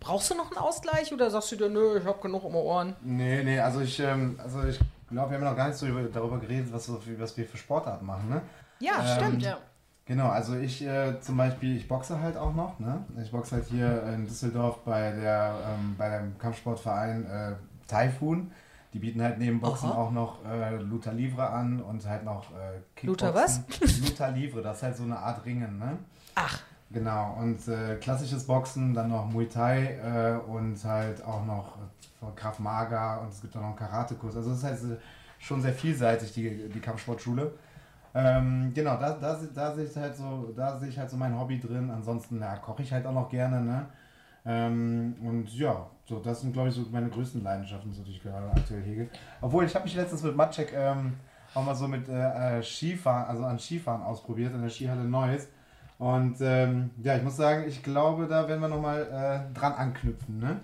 brauchst du noch einen Ausgleich oder sagst du dir, nö, ich habe genug um die Ohren? Nee, nee, also ich, ähm, also ich glaube, wir haben noch gar nicht so über, darüber geredet, was, so, was wir für Sportarten machen, ne? Ja, stimmt. Ja. Genau, also ich äh, zum Beispiel, ich boxe halt auch noch, ne? Ich boxe halt hier in Düsseldorf bei der ähm, bei dem Kampfsportverein äh, Typhoon. Die bieten halt neben Boxen Aha. auch noch äh, Luta Livre an und halt noch äh, Kickboxen. Luta was? Luta Livre, das ist halt so eine Art Ringen, ne? Ach. Genau, und äh, klassisches Boxen, dann noch Muay Thai äh, und halt auch noch äh, Krav Maga und es gibt auch noch einen Karate-Kurs. Also es ist halt schon sehr vielseitig, die, die Kampfsportschule. Ähm, genau, da, da, da sehe ich halt so, da sehe ich halt so mein Hobby drin. Ansonsten ja, koche ich halt auch noch gerne, ne? Ähm, und ja, so, das sind, glaube ich, so meine größten Leidenschaften, so, die ich gerade aktuell hege. Obwohl, ich habe mich letztens mit Matschek ähm, auch mal so mit äh, äh, Skifahren, also an Skifahren ausprobiert, in der Skihalle Neuss. Und ähm, ja, ich muss sagen, ich glaube, da werden wir nochmal äh, dran anknüpfen, ne?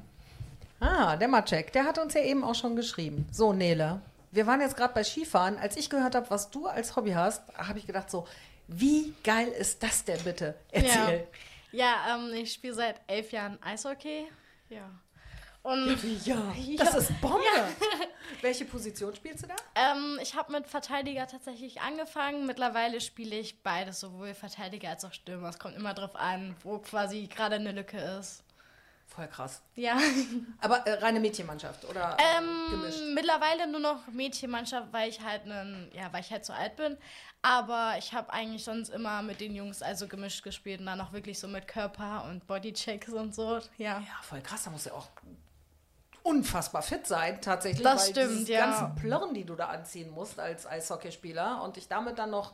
Ah, der Matschek, der hat uns ja eben auch schon geschrieben. So, Nele, wir waren jetzt gerade bei Skifahren. Als ich gehört habe, was du als Hobby hast, habe ich gedacht so, wie geil ist das denn bitte? Erzähl. Ja, ja ähm, ich spiele seit elf Jahren Eishockey. Ja. Und Ja, das ist Bombe. Welche Position spielst du da? Ähm, ich habe mit Verteidiger tatsächlich angefangen. Mittlerweile spiele ich beides, sowohl Verteidiger als auch Stürmer. Es kommt immer drauf an, wo quasi gerade eine Lücke ist. Voll krass. Ja. Aber äh, reine Mädchenmannschaft oder Ähm, gemischt? mittlerweile nur noch Mädchenmannschaft, weil ich halt nen, ja, weil ich halt so alt bin. Aber ich habe eigentlich sonst immer mit den Jungs also gemischt gespielt und dann auch wirklich so mit Körper und Bodychecks und so. Ja. Ja, voll krass. Da musst du ja auch unfassbar fit sein, tatsächlich. Das weil stimmt, ja. ganzen Plörren, die du da anziehen musst als Eishockeyspieler und dich damit dann noch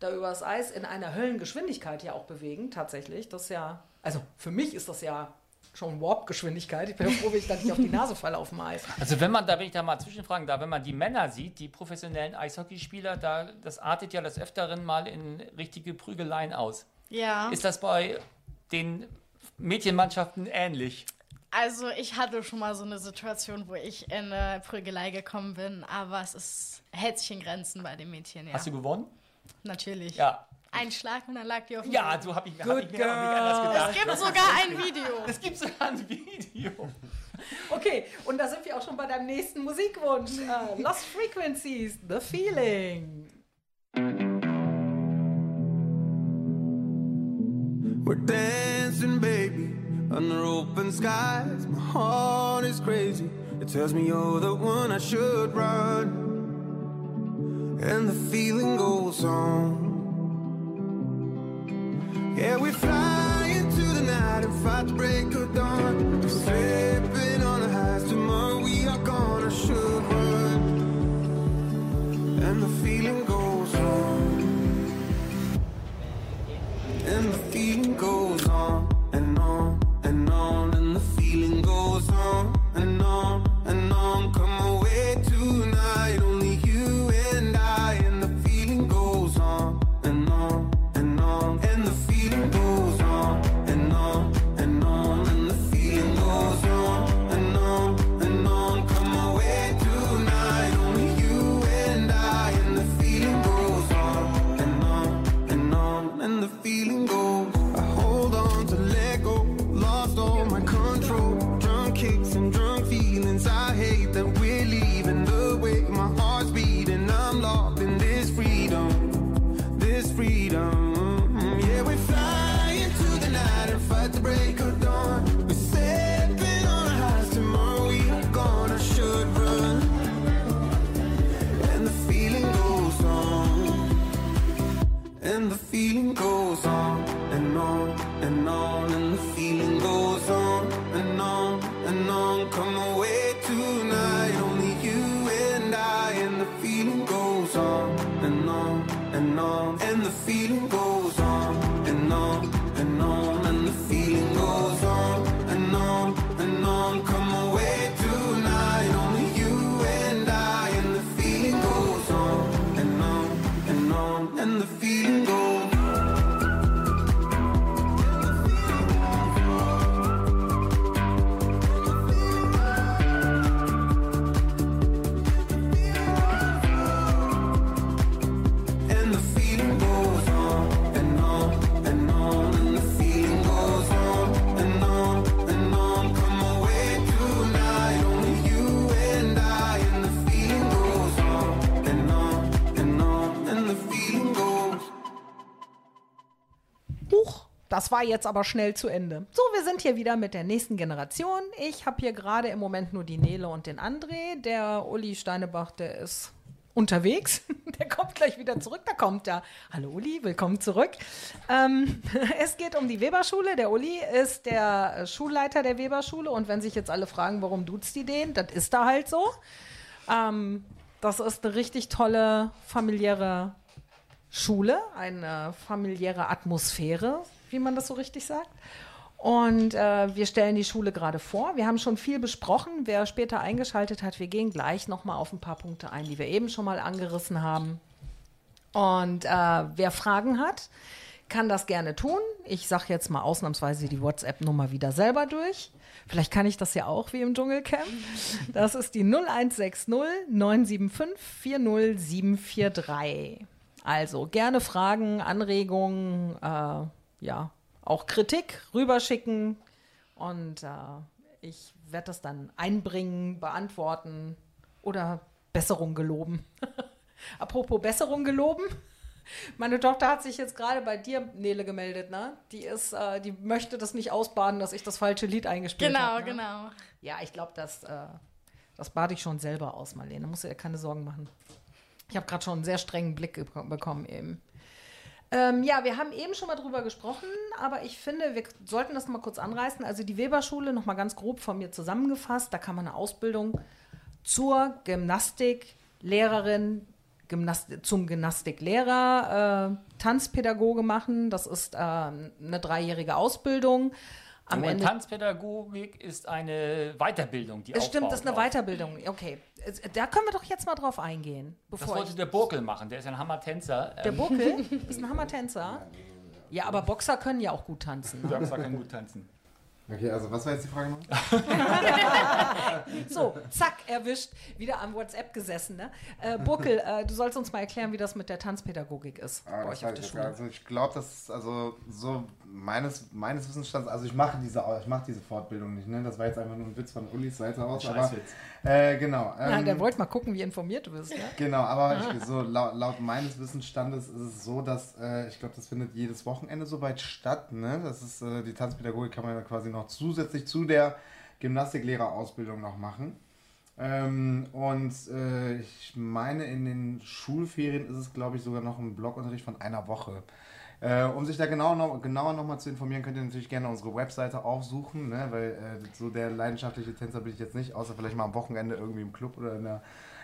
da übers Eis in einer Höllengeschwindigkeit ja auch bewegen, tatsächlich. Das ist ja, also für mich ist das ja schon Warp-Geschwindigkeit. Ich bin ja froh, wenn ich da nicht auf die Nase falle auf dem Eis. Also wenn man da, wenn ich da mal zwischenfragen darf, wenn man die Männer sieht, die professionellen Eishockeyspieler, da, das artet ja des Öfteren mal in richtige Prügeleien aus. Ja. Ist das bei den Mädchenmannschaften ähnlich? Also ich hatte schon mal so eine Situation, wo ich in eine Prügelei gekommen bin, aber es ist, hält sich in Grenzen bei den Mädchen, ja. Hast du gewonnen? Natürlich. Ja. Ein Schlag und dann lag die auf dem Ja, Boden. so habe ich, hab ich mir auch nicht anders gedacht. Es gibt sogar ein Video. Es gibt sogar ein Video. Okay, und da sind wir auch schon bei deinem nächsten Musikwunsch. Äh, Lost Frequencies, The Feeling. We're dancing, baby, under open skies. My heart is crazy. It tells me you're the one I should run. And the feeling goes on. Yeah, we fly into the night and fight the break of dawn. Das war jetzt aber schnell zu Ende. So, wir sind hier wieder mit der nächsten Generation. Ich habe hier gerade im Moment nur die Nele und den André. Der Uli Steinebach, der ist unterwegs. Der kommt gleich wieder zurück. Da kommt er. Hallo Uli, willkommen zurück. Ähm, es geht um die Weberschule. Der Uli ist der Schulleiter der Weberschule. Und wenn sich jetzt alle fragen, warum duzt die den, das ist da halt so. Ähm, das ist eine richtig tolle familiäre Schule, eine familiäre Atmosphäre, wie man das so richtig sagt. Und äh, wir stellen die Schule gerade vor. Wir haben schon viel besprochen. Wer später eingeschaltet hat, wir gehen gleich nochmal auf ein paar Punkte ein, die wir eben schon mal angerissen haben. Und äh, wer Fragen hat, kann das gerne tun. Ich sage jetzt mal ausnahmsweise die WhatsApp-Nummer wieder selber durch. Vielleicht kann ich das ja auch wie im Dschungelcamp. Das ist die 0160 975 40743. Also gerne Fragen, Anregungen, äh, ja, auch Kritik rüberschicken und äh, ich werde das dann einbringen, beantworten oder Besserung geloben. Apropos Besserung geloben. Meine Tochter hat sich jetzt gerade bei dir, Nele, gemeldet, ne? Die ist, äh, die möchte das nicht ausbaden, dass ich das falsche Lied eingespielt Genau, habe. ne? genau. Ja, ich glaube, das, äh, das bade ich schon selber aus, Marlene. Musst du dir keine Sorgen machen. Ich habe gerade schon einen sehr strengen Blick bekommen eben. Ähm, ja, wir haben eben schon mal drüber gesprochen, aber ich finde, wir sollten das mal kurz anreißen. Also die Weberschule, noch mal ganz grob von mir zusammengefasst, da kann man eine Ausbildung zur Gymnastiklehrerin, Gymnast zum Gymnastiklehrer, äh, Tanzpädagoge machen. Das ist äh, eine dreijährige Ausbildung. Am Aber Ende Tanzpädagogik ist eine Weiterbildung, die es stimmt, das ist eine auf- Weiterbildung. Okay, da können wir doch jetzt mal drauf eingehen. Das Bevor wollte der Burkel machen, der ist ein Hammertänzer. der Ähm, Buckel ist ein Hammertänzer. Ja, aber Boxer können ja auch gut tanzen. ne? Boxer kann gut tanzen. Okay, also was war jetzt die Frage noch? So, zack, erwischt. Wieder am WhatsApp gesessen. Ne? Äh, Buckel, äh, du sollst uns mal erklären, wie das mit der Tanzpädagogik ist Ah, bei euch auf der ich Schule. Also ich glaube, das ist also so meines, meines Wissensstands, also ich mache diese, ich mache diese Fortbildung nicht, ne? Das war jetzt einfach nur ein Witz von Ulis Seite aus. Aber. Äh, genau. Ja, ähm, der wollte mal gucken, wie informiert du bist. Ne? Genau, aber ich, so laut, laut meines Wissensstandes ist es so, dass äh, ich glaube, das findet jedes Wochenende soweit statt. Ne? Das ist äh, die Tanzpädagogik kann man ja quasi noch zusätzlich zu der Gymnastiklehrerausbildung noch machen. Ähm, und äh, ich meine, in den Schulferien ist es, glaube ich, sogar noch ein Blogunterricht von einer Woche. Äh, um sich da genau noch, genauer nochmal zu informieren, könnt ihr natürlich gerne unsere Webseite aufsuchen, ne? weil äh, so der leidenschaftliche Tänzer bin ich jetzt nicht, außer vielleicht mal am Wochenende irgendwie im Club oder in der,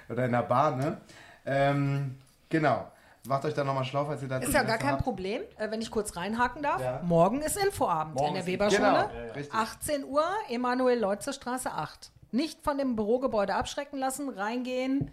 oder in der Bar. Ne? Ähm, genau. Macht euch da nochmal schlau, falls ihr da Ist ja gar kein Problem, äh, wenn ich kurz reinhaken darf. Ja. Morgen ist Infoabend Morgen in der Weberschule. Genau, ja, ja. Richtig. 18 Uhr, Emanuel-Leutze-Straße 8. Nicht von dem Bürogebäude abschrecken lassen, reingehen,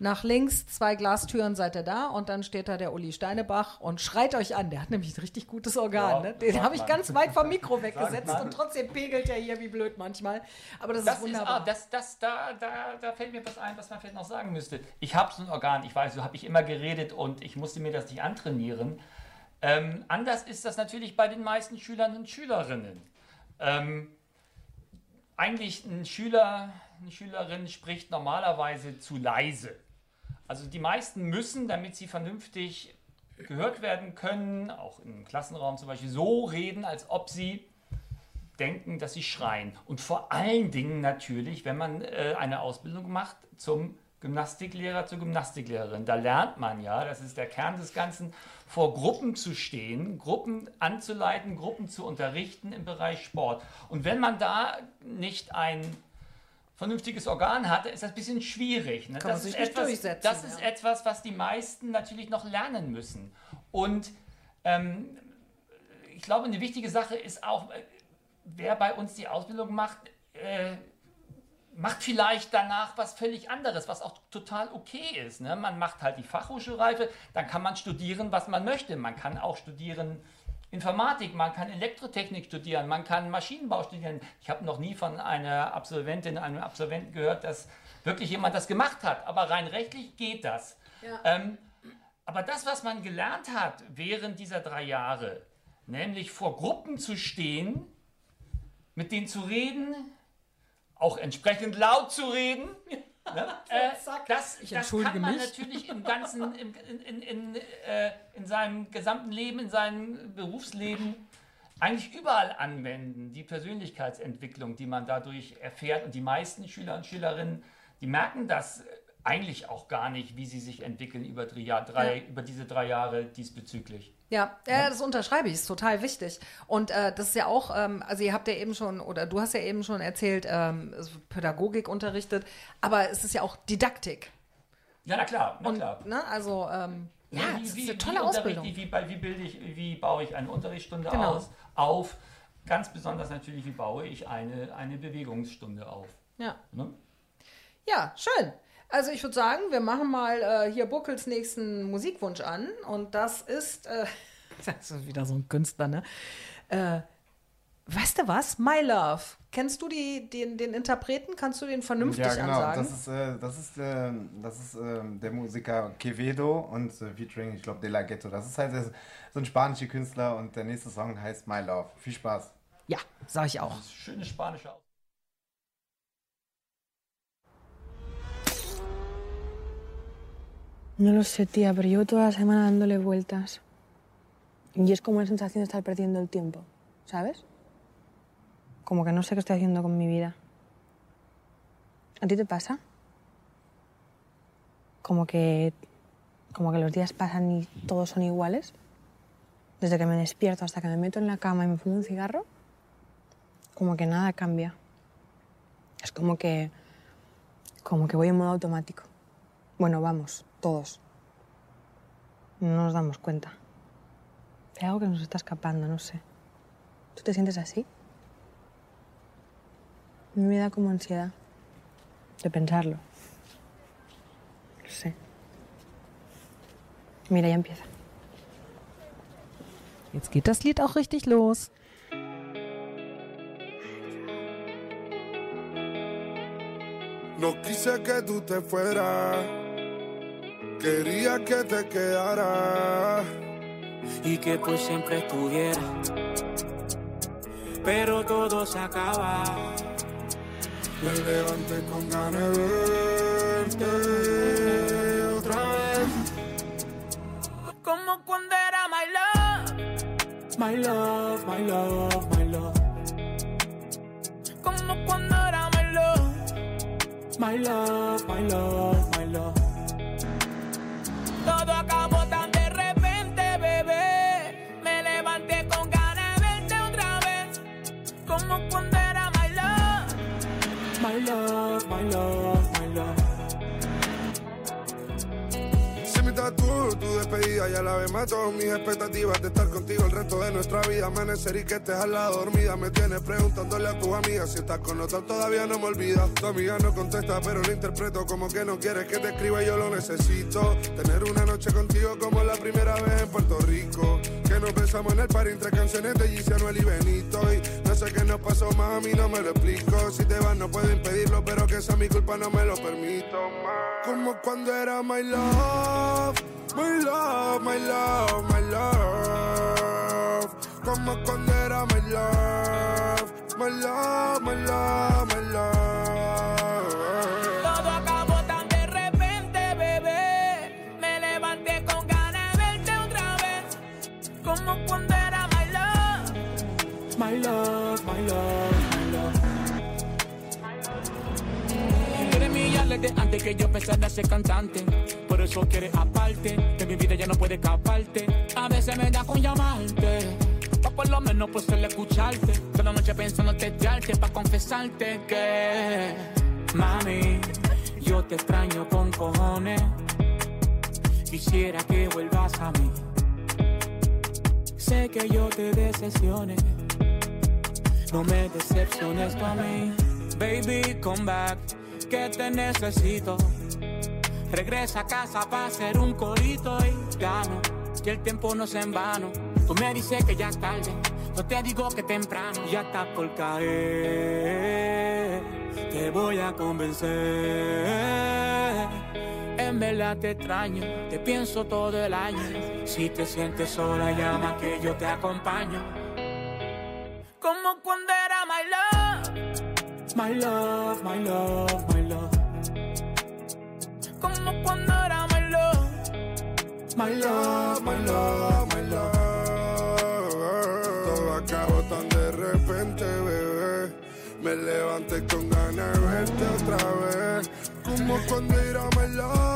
nach links, zwei Glastüren seid ihr da und dann steht da der Uli Steinebach und schreit euch an. Der hat nämlich ein richtig gutes Organ. Ja, ne? Den habe ich ganz weit vom Mikro weggesetzt und trotzdem pegelt er hier wie blöd manchmal. Aber das, Das ist ist, wunderbar. ah, das, das, da, da, da fällt mir was ein, was man vielleicht noch sagen müsste. Ich habe so ein Organ, ich weiß, so habe ich immer geredet und ich musste mir das nicht antrainieren. Ähm, anders ist das natürlich bei den meisten Schülern und Schülerinnen. Ähm, eigentlich ein Schüler, eine Schülerin spricht normalerweise zu leise. Also die meisten müssen, damit sie vernünftig gehört werden können, auch im Klassenraum zum Beispiel, so reden, als ob sie denken, dass sie schreien. Und vor allen Dingen natürlich, wenn man äh, eine Ausbildung macht zum Gymnastiklehrer zu Gymnastiklehrerin. Da lernt man ja, das ist der Kern des Ganzen, vor Gruppen zu stehen, Gruppen anzuleiten, Gruppen zu unterrichten im Bereich Sport. Und wenn man da nicht ein vernünftiges Organ hat, ist das ein bisschen schwierig. Ne? Kann man das sich ist nicht etwas, durchsetzen, Das ist ja. etwas, was die meisten natürlich noch lernen müssen. Und ähm, ich glaube, eine wichtige Sache ist auch, äh, wer bei uns die Ausbildung macht, äh, macht vielleicht danach was völlig anderes, was auch total okay ist. Ne? Man macht halt die Fachhochschulreife, dann kann man studieren, was man möchte. Man kann auch studieren Informatik, man kann Elektrotechnik studieren, man kann Maschinenbau studieren. Ich habe noch nie von einer Absolventin, einem Absolventen gehört, dass wirklich jemand das gemacht hat. Aber rein rechtlich geht das. Ähm, aber das, was man gelernt hat während dieser drei Jahre, nämlich vor Gruppen zu stehen, mit denen zu reden, auch entsprechend laut zu reden, ne? äh, das, Ich das kann man mich. natürlich im ganzen, im, in, in, äh, in seinem gesamten Leben, in seinem Berufsleben eigentlich überall anwenden. Die Persönlichkeitsentwicklung, die man dadurch erfährt. Und die meisten Schüler und Schülerinnen, die merken das eigentlich auch gar nicht, wie sie sich entwickeln über, drei, drei, Ja. über diese drei Jahre diesbezüglich. Ja, ja, das unterschreibe ich, ist total wichtig. Und äh, das ist ja auch, ähm, also ihr habt ja eben schon, oder du hast ja eben schon erzählt, ähm, Pädagogik unterrichtet, aber es ist ja auch Didaktik. Ja, na klar, na Und, klar. Ne, also, ähm, ja, wie, es ist wie, eine tolle wie Ausbildung. ich, Wie, wie, bilde ich, wie baue ich eine Unterrichtsstunde Genau. aus, auf? Ganz besonders natürlich, wie baue ich eine, eine Bewegungsstunde auf? Ja. Ne? Ja, schön. Also ich würde sagen, wir machen mal äh, hier Buckels nächsten Musikwunsch an. Und das ist, äh, das ist wieder so ein Künstler, ne? Äh, weißt du was? My Love. Kennst du die, den, den Interpreten? Kannst du den vernünftig ja, genau. ansagen? Das ist, äh, das ist, äh, das ist äh, der Musiker Quevedo und äh, featuring, ich glaube, De La Ghetto. Das ist halt so so ein spanischer Künstler und der nächste Song heißt My Love. Viel Spaß. Ja, sag ich auch. Schöne spanische Aus. No lo sé, tía, pero llevo toda la semana dándole vueltas. Y es como una sensación de estar perdiendo el tiempo, ¿sabes? Como que no sé qué estoy haciendo con mi vida. ¿A ti te pasa? Como que. como que los días pasan y todos son iguales. Desde que me despierto hasta que me meto en la cama y me fumo un cigarro, como que nada cambia. Es como que. como que voy en modo automático. Bueno, vamos, todos. No nos damos cuenta. Hay algo que nos está escapando, no sé. ¿Tú te sientes así? A mí me da como ansiedad de pensarlo. No sé. Mira, ya empieza. Jetzt geht das Lied auch richtig los. No quise que tú te fueras, quería que te quedaras. y que por siempre estuviera. Pero todo se acaba. Me levanté con ganas de verte otra vez. Como cuando era my love. My love, my love, my love. Como cuando era. My love, my love, my love. Despedida ya la vez mató mis expectativas de estar contigo el resto de nuestra vida. Amanecer y que estés al lado dormida. Me tienes preguntándole a tus amigas si estás con otro todavía no me olvidas. Tu amiga no contesta, pero lo interpreto como que no quieres que te escriba y yo lo necesito. Tener una noche contigo como la primera vez en Puerto Rico. Que nos besamos en el par entre canciones de Anuel y Benito. Y no sé qué nos pasó, mami, no me lo explico. Si te vas no puedo impedirlo, pero que sea mi culpa no me lo permito más. Como cuando era my love, my love, my love, my love. Como cuando era my love, my love, my love, my love. Todo acabó tan de repente, bebé. Me levanté con ganas de verte otra vez. Como cuando era my love. My love, my love, millarle de antes que yo pensé de ser cantante. Eso quieres aparte, de mi vida ya no puede escaparte. A veces me da con llamarte. O por lo menos por solo escucharte. Toda la noche pensando testearte pa' confesarte que. Mami, yo te extraño con cojones. Quisiera que vuelvas a mí. Sé que yo te decepcioné. No me decepciones tú mí. Baby, come back, que te necesito. Regresa a casa para hacer un corito y gano. Que el tiempo no se en vano. Tú me dices que ya es tarde. Yo te digo que temprano ya está por caer. Te voy a convencer. En verdad te extraño, te pienso todo el año. Si te sientes sola, llama que yo te acompaño. Como cuando era my love. My love, my love, my love. Como cuando era my love. My love, my love, my love. Todo acabó tan de repente, bebé. Me levanté con ganas de verte otra vez. Como cuando era my love.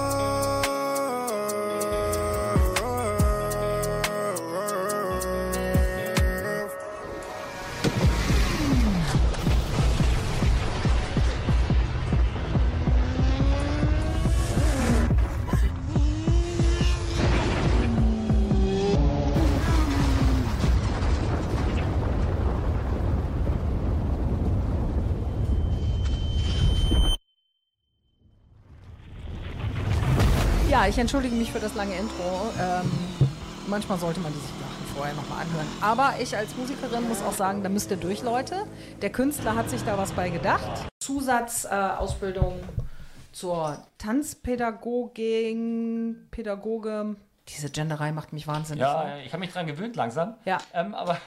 Ja, ich entschuldige mich für das lange Intro. Ähm, manchmal sollte man diese Sachen vorher nochmal anhören. Aber ich als Musikerin muss auch sagen, da müsst ihr durch, Leute. Der Künstler hat sich da was bei gedacht. Zusatzausbildung äh, zur Tanzpädagogin, Pädagoge. Diese Genderei macht mich wahnsinnig. Ja, ich habe mich dran gewöhnt langsam. Ja. Ähm, aber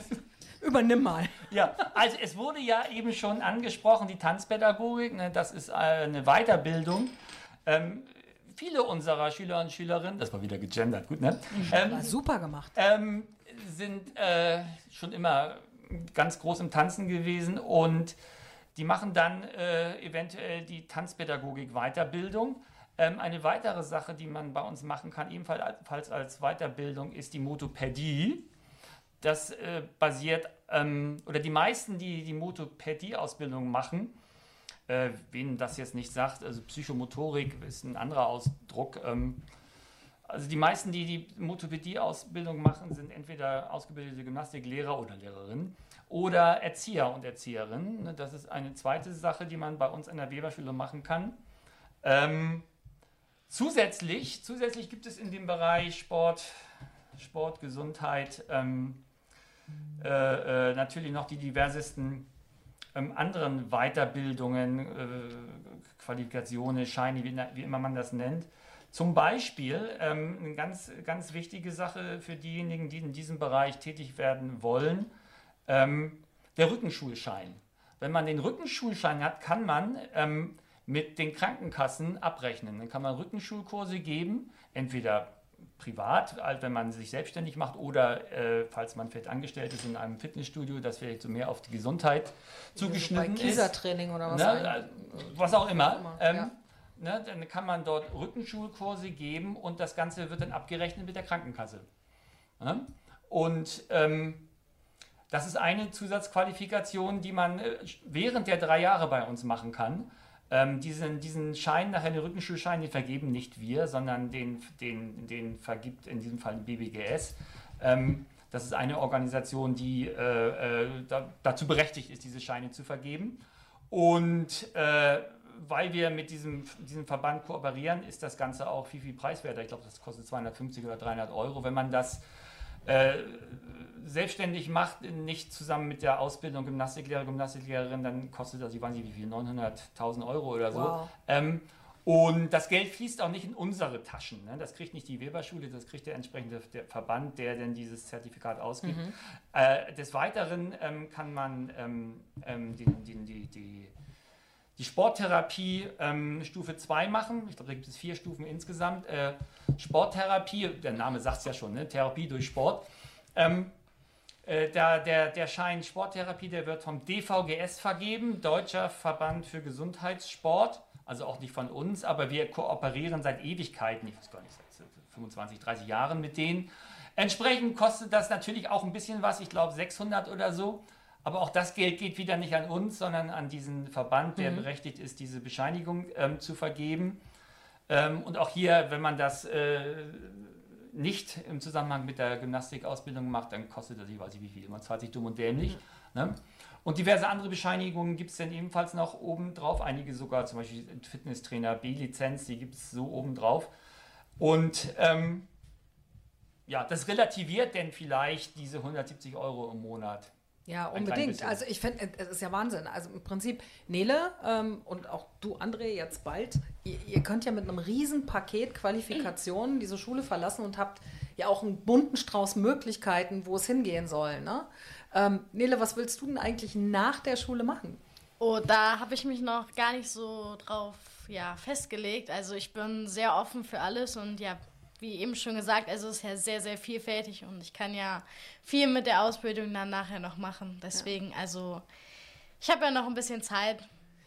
Übernimm mal. Ja, also es wurde ja eben schon angesprochen, die Tanzpädagogik, ne, das ist äh, eine Weiterbildung. Ähm, viele unserer Schüler und Schülerinnen, das war wieder gegendert, gut, ne? Ähm, War super gemacht. ähm, sind äh, schon immer ganz groß im Tanzen gewesen und die machen dann äh, eventuell die Tanzpädagogik-Weiterbildung. Ähm, eine weitere Sache, die man bei uns machen kann, ebenfalls als Weiterbildung, ist die Motopädie. Das äh, basiert, ähm, oder die meisten, die die Motopädie-Ausbildung machen, äh, wen das jetzt nicht sagt, also Psychomotorik ist ein anderer Ausdruck. Ähm, also die meisten, die die Motopädie-Ausbildung machen, sind entweder ausgebildete Gymnastiklehrer oder Lehrerinnen oder Erzieher und Erzieherinnen. Ne, Das ist eine zweite Sache, die man bei uns in der Weberschule machen kann. Ähm, zusätzlich, zusätzlich gibt es in dem Bereich Sport, Sport Gesundheit ähm, äh, äh, natürlich noch die diversesten ähm, anderen Weiterbildungen, äh, Qualifikationen, Scheine, wie, wie immer man das nennt. Zum Beispiel ähm, eine ganz, ganz wichtige Sache für diejenigen, die in diesem Bereich tätig werden wollen, ähm, der Rückenschulschein. Wenn man den Rückenschulschein hat, kann man ähm, mit den Krankenkassen abrechnen. Dann kann man Rückenschulkurse geben, entweder privat, wenn man sich selbstständig macht oder äh, falls man vielleicht angestellt ist in einem Fitnessstudio, das vielleicht so mehr auf die Gesundheit zugeschnitten bei ist. Kiesertraining oder was Ne, äh, was auch immer. immer, Ähm, ja. ne, dann kann man dort Rückenschulkurse geben und das Ganze wird dann abgerechnet mit der Krankenkasse. Ne? Und ähm, das ist eine Zusatzqualifikation, die man äh, während der drei Jahre bei uns machen kann. Ähm, diesen, diesen Schein, nachher den Rückenschulschein, den vergeben nicht wir, sondern den, den, den vergibt in diesem Fall BBGS. Ähm, das ist eine Organisation, die äh, äh, da, dazu berechtigt ist, diese Scheine zu vergeben. Und äh, weil wir mit diesem, diesem Verband kooperieren, ist das Ganze auch viel, viel preiswerter. Ich glaube, das kostet 250 oder 300 Euro. Wenn man das äh, selbstständig macht, nicht zusammen mit der Ausbildung Gymnastiklehrer, Gymnastiklehrerin, dann kostet das, ich weiß nicht wie viel, 900.000 Euro oder so. Wow. Ähm, und das Geld fließt auch nicht in unsere Taschen. Ne? Das kriegt nicht die Weberschule, das kriegt der entsprechende der Verband, der denn dieses Zertifikat ausgibt. Mhm. Äh, des Weiteren ähm, kann man ähm, ähm, die, die, die, die, die Sporttherapie ähm, Stufe 2 machen. Ich glaube, da gibt es vier Stufen insgesamt. Äh, Sporttherapie, der Name sagt es ja schon, ne? Therapie durch Sport. Äh, der, der, der Schein Sporttherapie, der wird vom DVGS vergeben, Deutscher Verband für Gesundheitssport. Also auch nicht von uns, aber wir kooperieren seit Ewigkeiten, ich weiß gar nicht, seit 25, 30 Jahren mit denen. Entsprechend kostet das natürlich auch ein bisschen was, ich glaube 600 oder so. Aber auch das Geld geht wieder nicht an uns, sondern an diesen Verband, der Mhm. berechtigt ist, diese Bescheinigung ähm, zu vergeben. Ähm, und auch hier, wenn man das äh, nicht im Zusammenhang mit der Gymnastikausbildung macht, dann kostet das, ich weiß nicht wie viel, man zahlt sich dumm und dämlich. Ne? Und diverse andere Bescheinigungen gibt es dann ebenfalls noch oben drauf. Einige sogar, zum Beispiel Fitnesstrainer B-Lizenz, die gibt es so oben drauf. Und ähm, ja, das relativiert denn vielleicht diese 170 Euro im Monat. Ja, unbedingt. Also ich finde, es ist ja Wahnsinn. Also im Prinzip, Nele ähm, und auch du, André, jetzt bald, ihr, ihr könnt ja mit einem riesen Paket Qualifikationen diese Schule verlassen und habt ja auch einen bunten Strauß Möglichkeiten, wo es hingehen soll. Ne? Ähm, Nele, was willst du denn eigentlich nach der Schule machen? Oh, da habe ich mich noch gar nicht so drauf ja, festgelegt. Also ich bin sehr offen für alles und ja, wie eben schon gesagt, also es ist ja sehr, sehr vielfältig und ich kann ja viel mit der Ausbildung dann nachher noch machen. Deswegen, also ich habe ja noch ein bisschen Zeit,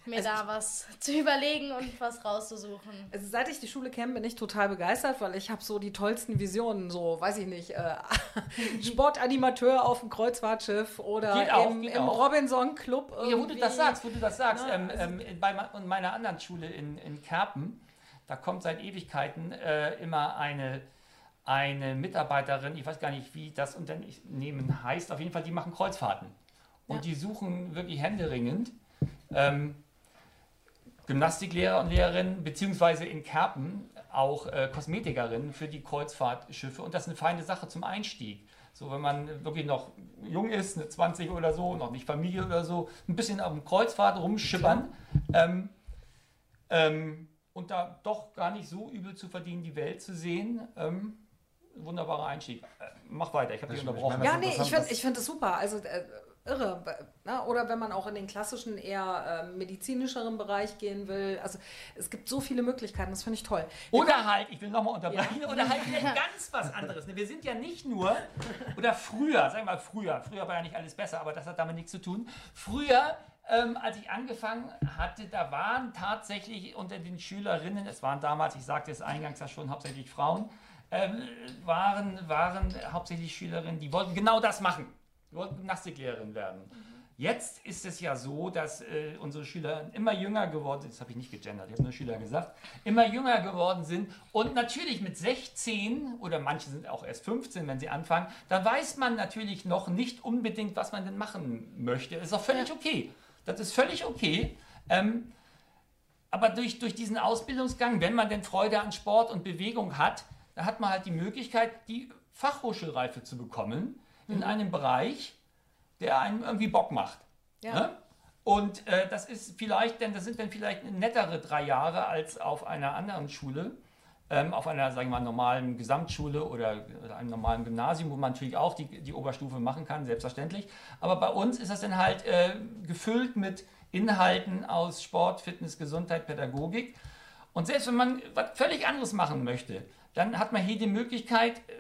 mir Also da was zu überlegen und was rauszusuchen. Also seit ich die Schule kenne, bin ich total begeistert, weil ich habe so die tollsten Visionen, so weiß ich nicht, äh, Sportanimateur auf dem Kreuzfahrtschiff oder Geht auch, im, im. Robinson Club. Ja, wo du das sagst, wo du das sagst. Na, ähm, also- ähm, bei meiner anderen Schule in, in Kerpen, da kommt seit Ewigkeiten äh, immer eine, eine Mitarbeiterin, ich weiß gar nicht, wie das Unternehmen heißt, auf jeden Fall, die machen Kreuzfahrten. Und Ja. die suchen wirklich händeringend ähm, Gymnastiklehrer und Lehrerinnen, beziehungsweise in Kerpen auch äh, Kosmetikerinnen für die Kreuzfahrtschiffe. Und das ist eine feine Sache zum Einstieg. So, wenn man wirklich noch jung ist, eine 20 oder so, noch nicht Familie oder so, ein bisschen auf dem Kreuzfahrt rumschippern. Ähm, ähm, und da doch gar nicht so übel zu verdienen, die Welt zu sehen. Ähm, wunderbarer Einstieg. Äh, mach weiter, ich habe dich unterbrochen. Ja, nee, ich finde ich find das super. Also äh, irre. Ne? Oder wenn man auch in den klassischen, eher äh, medizinischeren Bereich gehen will. Also es gibt so viele Möglichkeiten, das finde ich toll. Wir Oder halt, ich will nochmal unterbrechen, Ja. oder halt ganz was anderes. Wir sind ja nicht nur, oder früher, sagen wir mal früher, früher war ja nicht alles besser, aber das hat damit nichts zu tun. Früher, ähm, als ich angefangen hatte, da waren tatsächlich unter den Schülerinnen, es waren damals, ich sagte es eingangs ja schon, hauptsächlich Frauen, ähm, waren, waren hauptsächlich Schülerinnen, die wollten genau das machen. Wollten Gymnastiklehrerin werden. Jetzt ist es ja so, dass äh, unsere Schüler immer jünger geworden sind, das habe ich nicht gegendert, ich habe nur Schüler gesagt, immer jünger geworden sind und natürlich mit 16 oder manche sind auch erst 15, wenn sie anfangen, dann weiß man natürlich noch nicht unbedingt, was man denn machen möchte. Das ist auch völlig okay. Das ist völlig okay. Ähm, aber durch, durch diesen Ausbildungsgang, wenn man denn Freude an Sport und Bewegung hat, dann hat man halt die Möglichkeit, die Fachhochschulreife zu bekommen in einem Bereich, der einem irgendwie Bock macht. Ja. Ne? Und äh, das ist vielleicht, denn das sind dann vielleicht nettere drei Jahre als auf einer anderen Schule, ähm, auf einer, sagen wir mal, normalen Gesamtschule oder, oder einem normalen Gymnasium, wo man natürlich auch die, die Oberstufe machen kann, selbstverständlich. Aber bei uns ist das dann halt äh, gefüllt mit Inhalten aus Sport, Fitness, Gesundheit, Pädagogik. Und selbst wenn man was völlig anderes machen möchte, dann hat man hier die Möglichkeit, äh,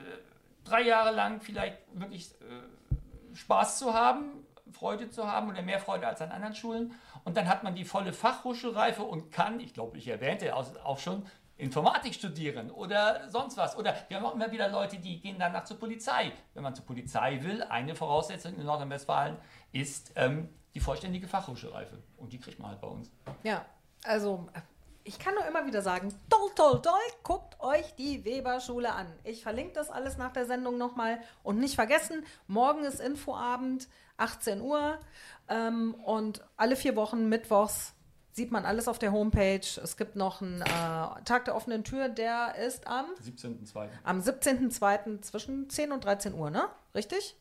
drei Jahre lang vielleicht wirklich äh, Spaß zu haben, Freude zu haben oder mehr Freude als an anderen Schulen. Und dann hat man die volle Fachhochschulreife und kann, ich glaube, ich erwähnte auch schon, Informatik studieren oder sonst was. Oder wir haben auch immer wieder Leute, die gehen danach zur Polizei. Wenn man zur Polizei will, eine Voraussetzung in Nordrhein-Westfalen ist ähm, die vollständige Fachhochschulreife. Und die kriegt man halt bei uns. Ja, also ich kann nur immer wieder sagen, toll, toll, toll, guckt euch die Weberschule an. Ich verlinke das alles nach der Sendung nochmal. Und nicht vergessen, morgen ist Infoabend, 18 Uhr. Ähm, und alle vier Wochen, mittwochs, sieht man alles auf der Homepage. Es gibt noch einen äh, Tag der offenen Tür, der ist am, 17.02. am 17.02. zwischen 10 und 13 Uhr, ne? Richtig?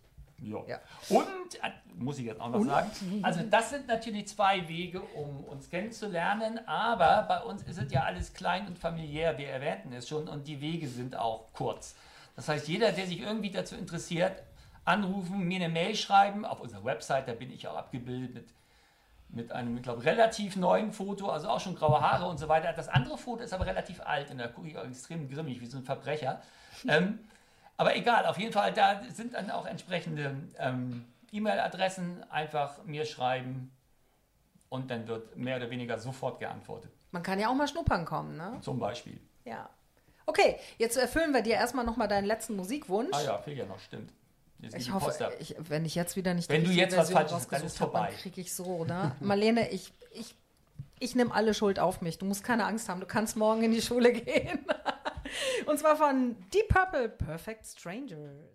Ja. Und, äh, muss ich jetzt auch noch Und? sagen, also das sind natürlich zwei Wege, um uns kennenzulernen, aber bei uns ist es ja alles klein und familiär, wir erwähnten es schon, und die Wege sind auch kurz. Das heißt, jeder, der sich irgendwie dazu interessiert, anrufen, mir eine Mail schreiben, auf unserer Website, da bin ich auch abgebildet mit, mit einem, ich glaube, relativ neuen Foto, also auch schon graue Haare und so weiter. Das andere Foto ist aber relativ alt und da gucke ich auch extrem grimmig, wie so ein Verbrecher. ähm, aber egal, auf jeden Fall, da sind dann auch entsprechende ähm, E-Mail-Adressen. Einfach mir schreiben und dann wird mehr oder weniger sofort geantwortet. Man kann ja auch mal schnuppern kommen, ne? Zum Beispiel. Ja. Okay, jetzt erfüllen wir dir erstmal nochmal deinen letzten Musikwunsch. Ah ja, fehlt ja noch, stimmt. Ich hoffe, ich, wenn ich jetzt wieder nicht Wenn du jetzt was Version Falsches, dann ist vorbei. Dann kriege ich so, ne? Marlene, ich, ich, ich nehme alle Schuld auf mich. Du musst keine Angst haben. Du kannst morgen in die Schule gehen. Und zwar von Deep Purple, Perfect Strangers.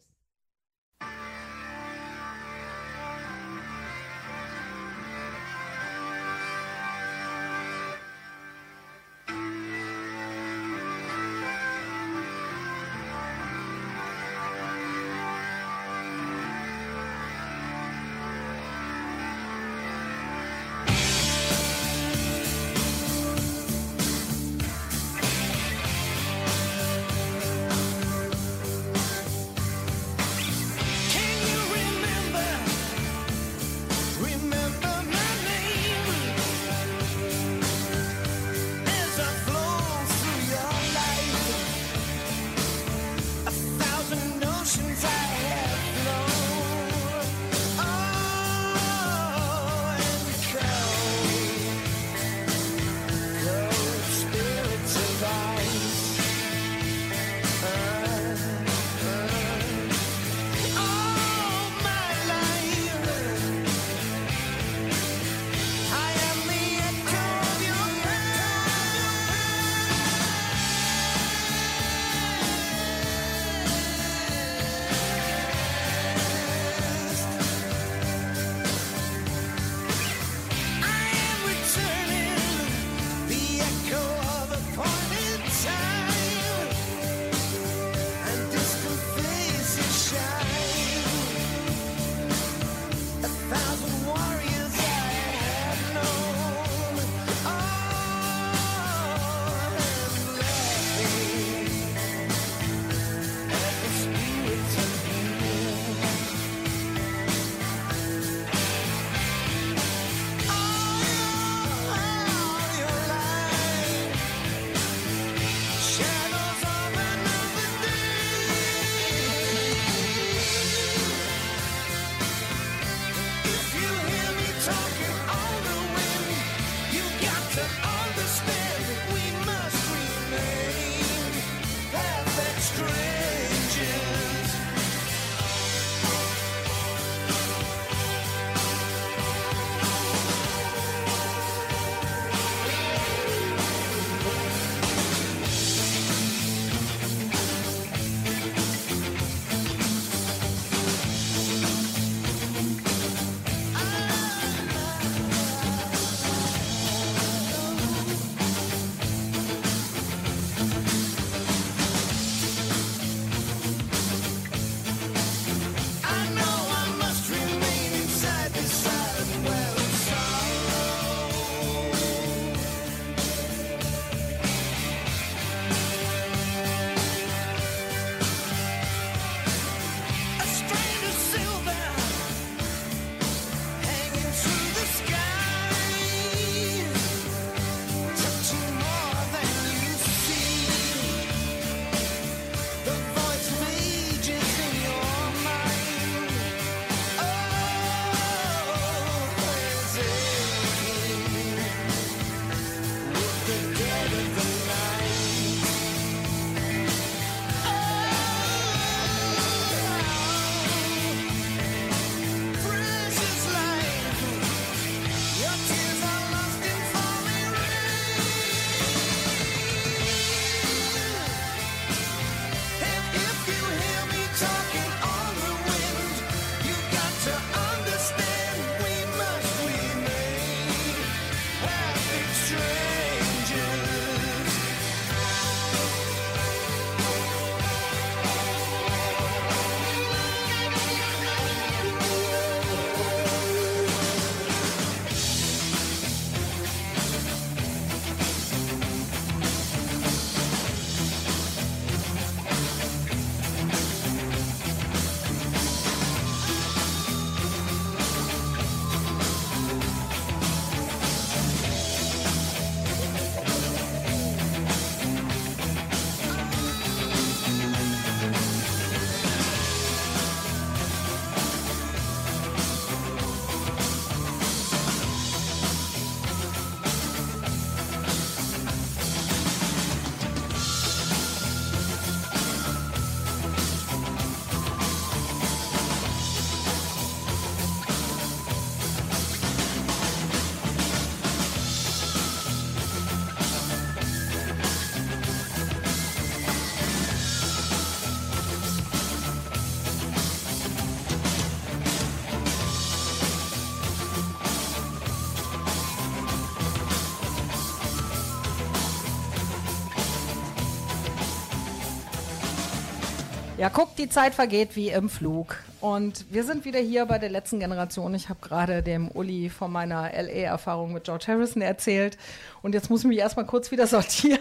Ja, guck, die Zeit vergeht wie im Flug. Und wir sind wieder hier bei der letzten Generation. Ich habe gerade dem Uli von meiner LA-Erfahrung mit George Harrison erzählt. Und jetzt muss ich mich erstmal kurz wieder sortieren.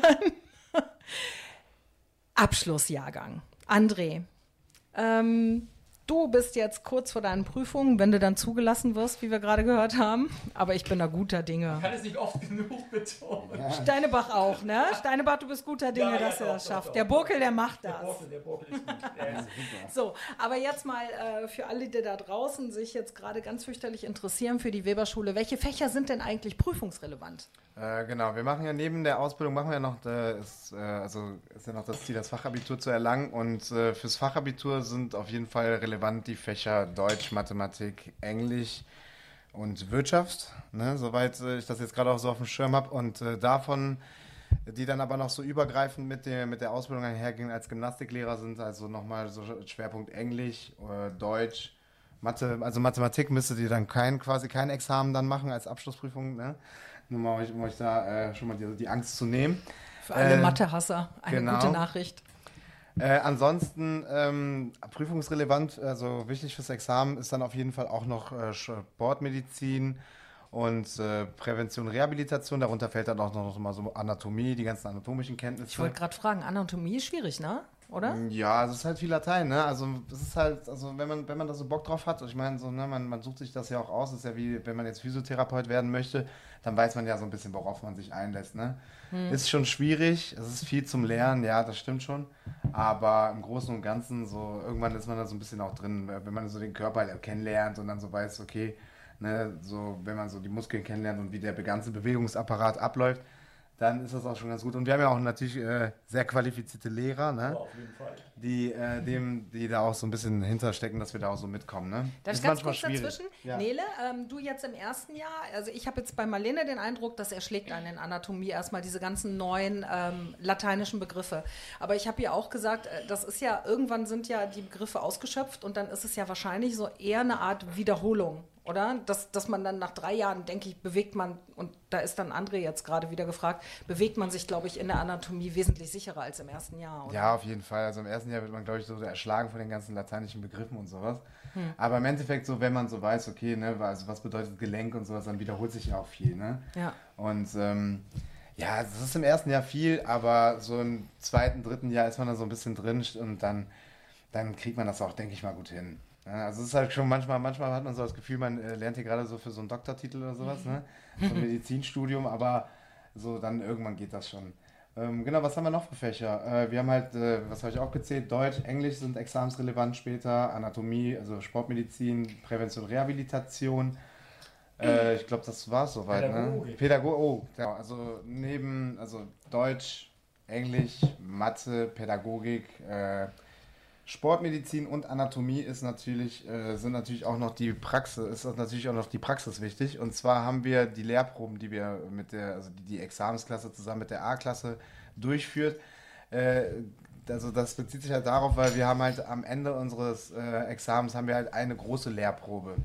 Abschlussjahrgang. André, ähm, du bist jetzt kurz vor deinen Prüfungen, wenn du dann zugelassen wirst, wie wir gerade gehört haben. Aber ich bin da guter Dinge. Ich kann es nicht oft genug betonen. Steinebach auch, ne? Steinebach, du bist guter Dinge, Ja, ja, dass er doch, das doch, schafft. doch. Der Burkel, der macht Der das. Borkel, der Borkel ist gut. Ja, ja. So, aber jetzt mal äh, für alle, die da draußen sich jetzt gerade ganz fürchterlich interessieren für die Weberschule. Welche Fächer sind denn eigentlich prüfungsrelevant? Äh, genau, wir machen ja neben der Ausbildung machen wir ja noch, äh, ist, äh, also ist ja noch das Ziel, das Fachabitur zu erlangen. Und äh, fürs Fachabitur sind auf jeden Fall relevant die Fächer Deutsch, Mathematik, Englisch und Wirtschaft, ne, soweit äh, ich das jetzt gerade auch so auf dem Schirm habe. Und äh, davon, die dann aber noch so übergreifend mit der, mit der Ausbildung einhergehen als Gymnastiklehrer sind, also nochmal so Schwerpunkt Englisch, äh, Deutsch, Mathe, also Mathematik müsstet ihr dann kein, quasi kein Examen dann machen als Abschlussprüfung, ne? Nur mal, um euch, euch da äh, schon mal die, die Angst zu nehmen. Für alle Äh, Mathehasser eine genau. gute Nachricht. Äh, ansonsten ähm, prüfungsrelevant, also wichtig fürs Examen ist dann auf jeden Fall auch noch äh, Sportmedizin und äh, Prävention, Rehabilitation. Darunter fällt dann auch noch mal so Anatomie, die ganzen anatomischen Kenntnisse. Ich wollte gerade fragen, Anatomie ist schwierig, ne? Oder? Ja, es ist halt viel Latein, ne? Also es ist halt, also wenn man, wenn man da so Bock drauf hat, ich meine, so, ne, man, man sucht sich das ja auch aus, das ist ja wie, wenn man jetzt Physiotherapeut werden möchte, dann weiß man ja so ein bisschen, worauf man sich einlässt, ne? Hm. Ist schon schwierig, es ist viel zum Lernen, ja, das stimmt schon. Aber im Großen und Ganzen, so, irgendwann ist man da so ein bisschen auch drin, wenn man so den Körper kennenlernt und dann so weiß, okay, ne, so, wenn man so die Muskeln kennenlernt und wie der ganze Bewegungsapparat abläuft, dann ist das auch schon ganz gut. Und wir haben ja auch natürlich äh, sehr qualifizierte Lehrer, ne? auf jeden Fall. Die, äh, dem, die da auch so ein bisschen hinterstecken, dass wir da auch so mitkommen. Ne? Darf Ist ich ganz manchmal kurz schwierig. dazwischen? Ja. Nele, ähm, du jetzt im ersten Jahr, also ich habe jetzt bei Marlene den Eindruck, das erschlägt einen in Anatomie erstmal diese ganzen neuen ähm, lateinischen Begriffe. Aber ich habe ja auch gesagt, äh, das ist ja, irgendwann sind ja die Begriffe ausgeschöpft und dann ist es ja wahrscheinlich so eher eine Art Wiederholung, oder? Dass, dass man dann nach drei Jahren, denke ich, bewegt man, und da ist dann André jetzt gerade wieder gefragt, bewegt man sich, glaube ich, in der Anatomie wesentlich sicherer als im ersten Jahr, oder? Ja, auf jeden Fall. Also im ersten Jahr wird man, glaube ich, so erschlagen von den ganzen lateinischen Begriffen und sowas. Hm. Aber im Endeffekt, so wenn man so weiß, okay, ne, also was bedeutet Gelenk und sowas, dann wiederholt sich ja auch viel. Ne? Ja. Und ähm, ja, das ist im ersten Jahr viel, aber so im zweiten, dritten Jahr ist man da so ein bisschen drin und dann, dann kriegt man das auch, denke ich mal, gut hin. Ja, also es ist halt schon manchmal, manchmal hat man so das Gefühl, man äh, lernt hier gerade so für so einen Doktortitel oder sowas, ne? So ein Medizinstudium, aber so dann irgendwann geht das schon. Ähm, genau, was haben wir noch für Fächer? Äh, wir haben halt, äh, was habe ich auch gezählt, Deutsch, Englisch sind examensrelevant später, Anatomie, also Sportmedizin, Prävention, Rehabilitation. Äh, ich glaube, das war es soweit. Ne? Pädagogik. Pädago oh, ja, also neben, also Deutsch, Englisch, Mathe, Pädagogik, äh, Sportmedizin und Anatomie ist natürlich, äh, sind natürlich auch noch die Praxis, ist natürlich auch noch die Praxis wichtig. Und zwar haben wir die Lehrproben, die wir mit der, also die, die Examensklasse zusammen mit der A-Klasse durchführt. Äh, also das bezieht sich halt darauf, weil wir haben halt am Ende unseres äh, Examens haben wir halt eine große Lehrprobe.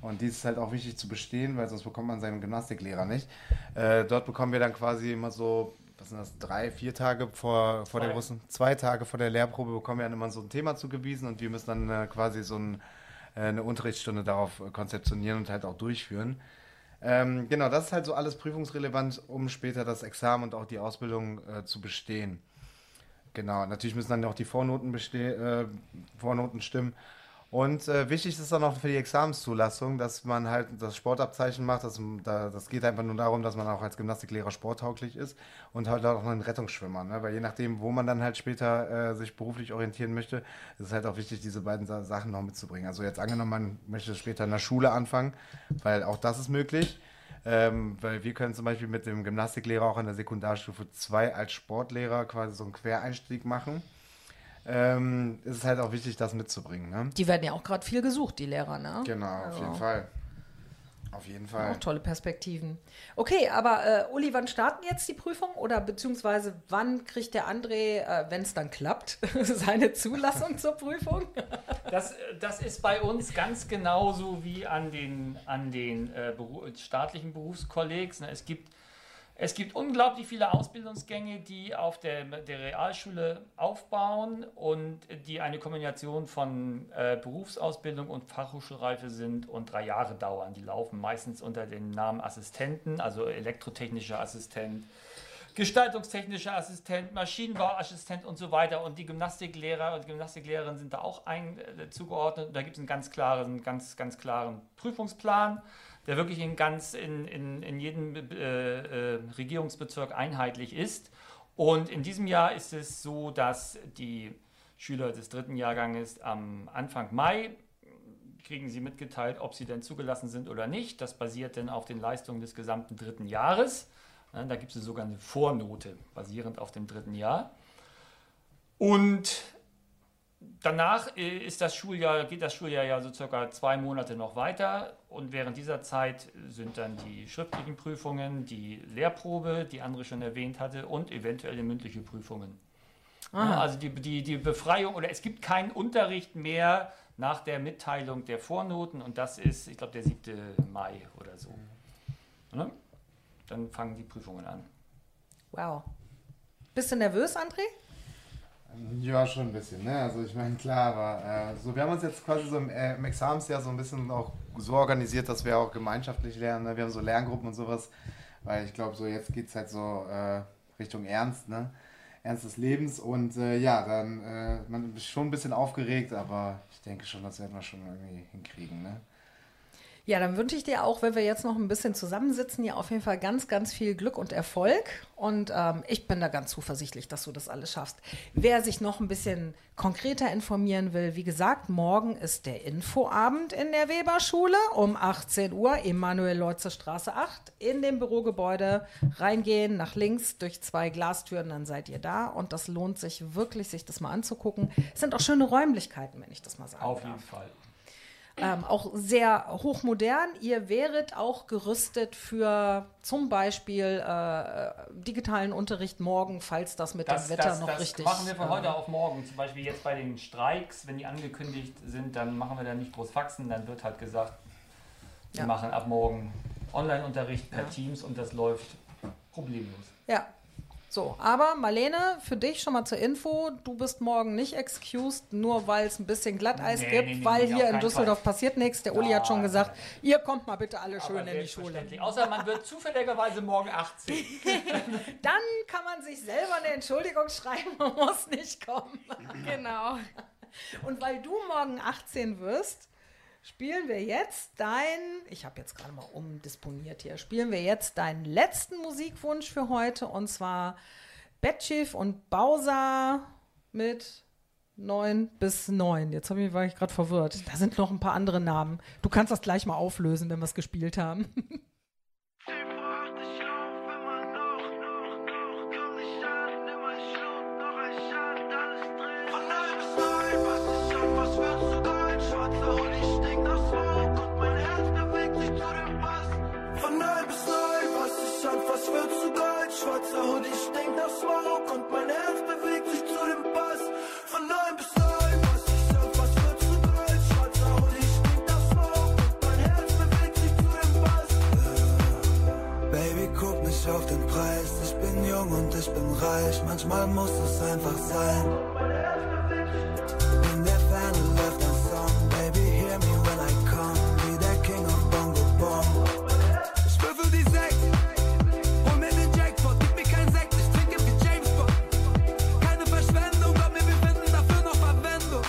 Und die ist halt auch wichtig zu bestehen, weil sonst bekommt man seinen Gymnastiklehrer nicht. Äh, dort bekommen wir dann quasi immer so, was sind das, drei, vier Tage vor, vor der großen, zwei Tage vor der Lehrprobe bekommen wir dann immer so ein Thema zugewiesen und wir müssen dann äh, quasi so ein, äh, eine Unterrichtsstunde darauf konzeptionieren und halt auch durchführen. Ähm, genau, das ist halt so alles prüfungsrelevant, um später das Examen und auch die Ausbildung äh, zu bestehen. Genau, natürlich müssen dann auch die Vornoten, beste äh, Vornoten stimmen. Und äh, wichtig ist dann auch für die Examenszulassung, dass man halt das Sportabzeichen macht. Das, da, das geht einfach nur darum, dass man auch als Gymnastiklehrer sporttauglich ist und halt auch noch ein Rettungsschwimmer. Ne? Weil je nachdem, wo man dann halt später äh, sich beruflich orientieren möchte, ist es halt auch wichtig, diese beiden Sa Sachen noch mitzubringen. Also jetzt angenommen, man möchte später in der Schule anfangen, weil auch das ist möglich. Ähm, weil wir können zum Beispiel mit dem Gymnastiklehrer auch in der Sekundarstufe 2 als Sportlehrer quasi so einen Quereinstieg machen. Ähm, ist es halt auch wichtig, das mitzubringen. Ne? Die werden ja auch gerade viel gesucht, die Lehrer, ne? Genau, auf Also, jeden Fall. Auf jeden Fall. Auch tolle Perspektiven. Okay, aber äh, Uli, wann starten jetzt die Prüfung? Oder beziehungsweise wann kriegt der André, äh, wenn es dann klappt, seine Zulassung zur Prüfung? Das, das ist bei uns ganz genauso wie an den, an den äh, Beru staatlichen Berufskollegs. ne. Es gibt Es gibt unglaublich viele Ausbildungsgänge, die auf der, der Realschule aufbauen und die eine Kombination von äh, Berufsausbildung und Fachhochschulreife sind und drei Jahre dauern. Die laufen meistens unter dem Namen Assistenten, also elektrotechnischer Assistent, gestaltungstechnischer Assistent, Maschinenbauassistent und so weiter. Und die Gymnastiklehrer und Gymnastiklehrerinnen sind da auch ein, äh, zugeordnet. Da gibt es einen ganz klaren, ganz, ganz klaren Prüfungsplan der wirklich in ganz in, in, in jedem äh, äh, Regierungsbezirk einheitlich ist. Und in diesem Jahr ist es so, dass die Schüler des dritten Jahrganges am Anfang Mai kriegen sie mitgeteilt, ob sie denn zugelassen sind oder nicht. Das basiert dann auf den Leistungen des gesamten dritten Jahres. Ja, da gibt es sogar eine Vornote basierend auf dem dritten Jahr. Und danach äh, ist das Schuljahr, geht das Schuljahr ja so circa zwei Monate noch weiter und während dieser Zeit sind dann die schriftlichen Prüfungen, die Lehrprobe, die andere schon erwähnt hatte, und eventuelle mündliche Prüfungen. Ja, also die, die, die Befreiung oder es gibt keinen Unterricht mehr nach der Mitteilung der Vornoten und das ist, ich glaube, der 7. Mai oder so. Ne? Dann fangen die Prüfungen an. Wow. Bist du nervös, André? Ja, schon ein bisschen, ne? Also ich meine, klar, aber äh, so, wir haben uns jetzt quasi so im, äh, im Examensjahr so ein bisschen auch so organisiert, dass wir auch gemeinschaftlich lernen. Ne? Wir haben so Lerngruppen und sowas, weil ich glaube, so jetzt geht es halt so äh, Richtung Ernst, ne? Ernst des Lebens und äh, ja, dann äh, man ist schon ein bisschen aufgeregt, aber ich denke schon, das werden wir schon irgendwie hinkriegen, ne? Ja, dann wünsche ich dir auch, wenn wir jetzt noch ein bisschen zusammensitzen, hier auf jeden Fall ganz, ganz viel Glück und Erfolg. Und ähm, ich bin da ganz zuversichtlich, dass du das alles schaffst. Wer sich noch ein bisschen konkreter informieren will, wie gesagt, morgen ist der Infoabend in der Weberschule um 18 Uhr, Emanuel-Leutze Straße 8, in dem Bürogebäude reingehen, nach links durch zwei Glastüren, dann seid ihr da. Und das lohnt sich wirklich, sich das mal anzugucken. Es sind auch schöne Räumlichkeiten, wenn ich das mal sage. Auf jeden Fall. Ähm, auch sehr hochmodern. Ihr wäret auch gerüstet für zum Beispiel äh, digitalen Unterricht morgen, falls das mit Das, dem Wetter das, noch das richtig machen wir von äh, heute auf morgen. Zum Beispiel jetzt bei den Streiks, wenn die angekündigt sind, dann machen wir da nicht groß Faxen. Dann wird halt gesagt, wir Ja. machen ab morgen Online-Unterricht per Ja. Teams und das läuft problemlos. Ja. So, aber Marlene, für dich schon mal zur Info, du bist morgen nicht excused, nur weil es ein bisschen Glatteis Nee, gibt, nee, nee, weil hier in Düsseldorf Fall. passiert nichts. Der Uli hat schon gesagt, ihr kommt mal bitte alle schön Aber in die Schule. Außer man wird zufälligerweise morgen 18. Dann kann man sich selber eine Entschuldigung schreiben und muss nicht kommen. Genau. Und weil du morgen 18 wirst, spielen wir jetzt dein, ich habe jetzt gerade mal umdisponiert hier, spielen wir jetzt deinen letzten Musikwunsch für heute und zwar Bettschiff und Bowser mit 9 bis 9. Jetzt ich, war ich gerade verwirrt. Da sind noch ein paar andere Namen. Du kannst das gleich mal auflösen, wenn wir es gespielt haben. Manchmal muss es einfach sein. In der Ferne läuft ein Song. Baby, hear me when I come. Wie der King of Bongo Bong. Ich würfel die Sechs. Hol mir den Jackpot. Gib mir keinen Sekt. Ich trinke wie James Bond. Keine Verschwendung, mir, wir finden dafür noch Verwendung.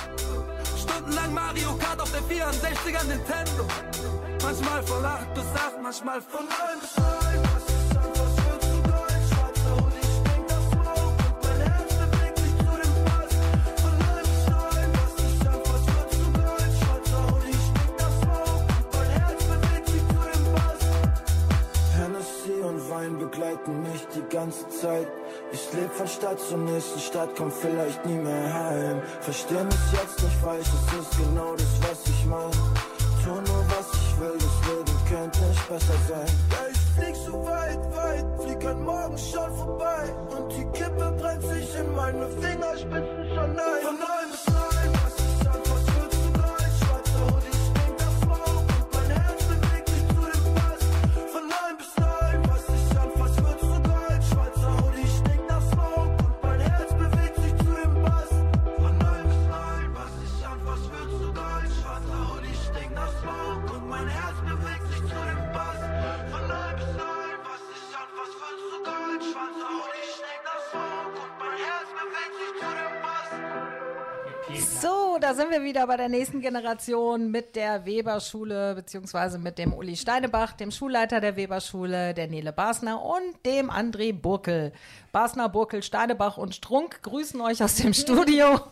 Stundenlang Mario Kart auf der 64er Nintendo. Manchmal von 8 bis 8, manchmal von 9 bis 9. die ganze Zeit. Ich leb von Stadt zur nächsten Stadt, komm vielleicht nie mehr heim. Versteh mich jetzt nicht falsch, es ist genau das, was ich mein. Tu nur was ich will, das Leben könnte nicht besser sein. Ja, ich flieg so weit, weit, flieg an morgen schon vorbei. Und die Kippe brennt sich in meine Fingerspitzen schon ein. Von 9 bis 9, da sind wir wieder bei der nächsten Generation mit der Weberschule, beziehungsweise mit dem Uli Steinebach, dem Schulleiter der Weberschule, der Nele Basner und dem André Burkel. Basner, Burkel, Steinebach und Strunk grüßen euch aus dem Studio.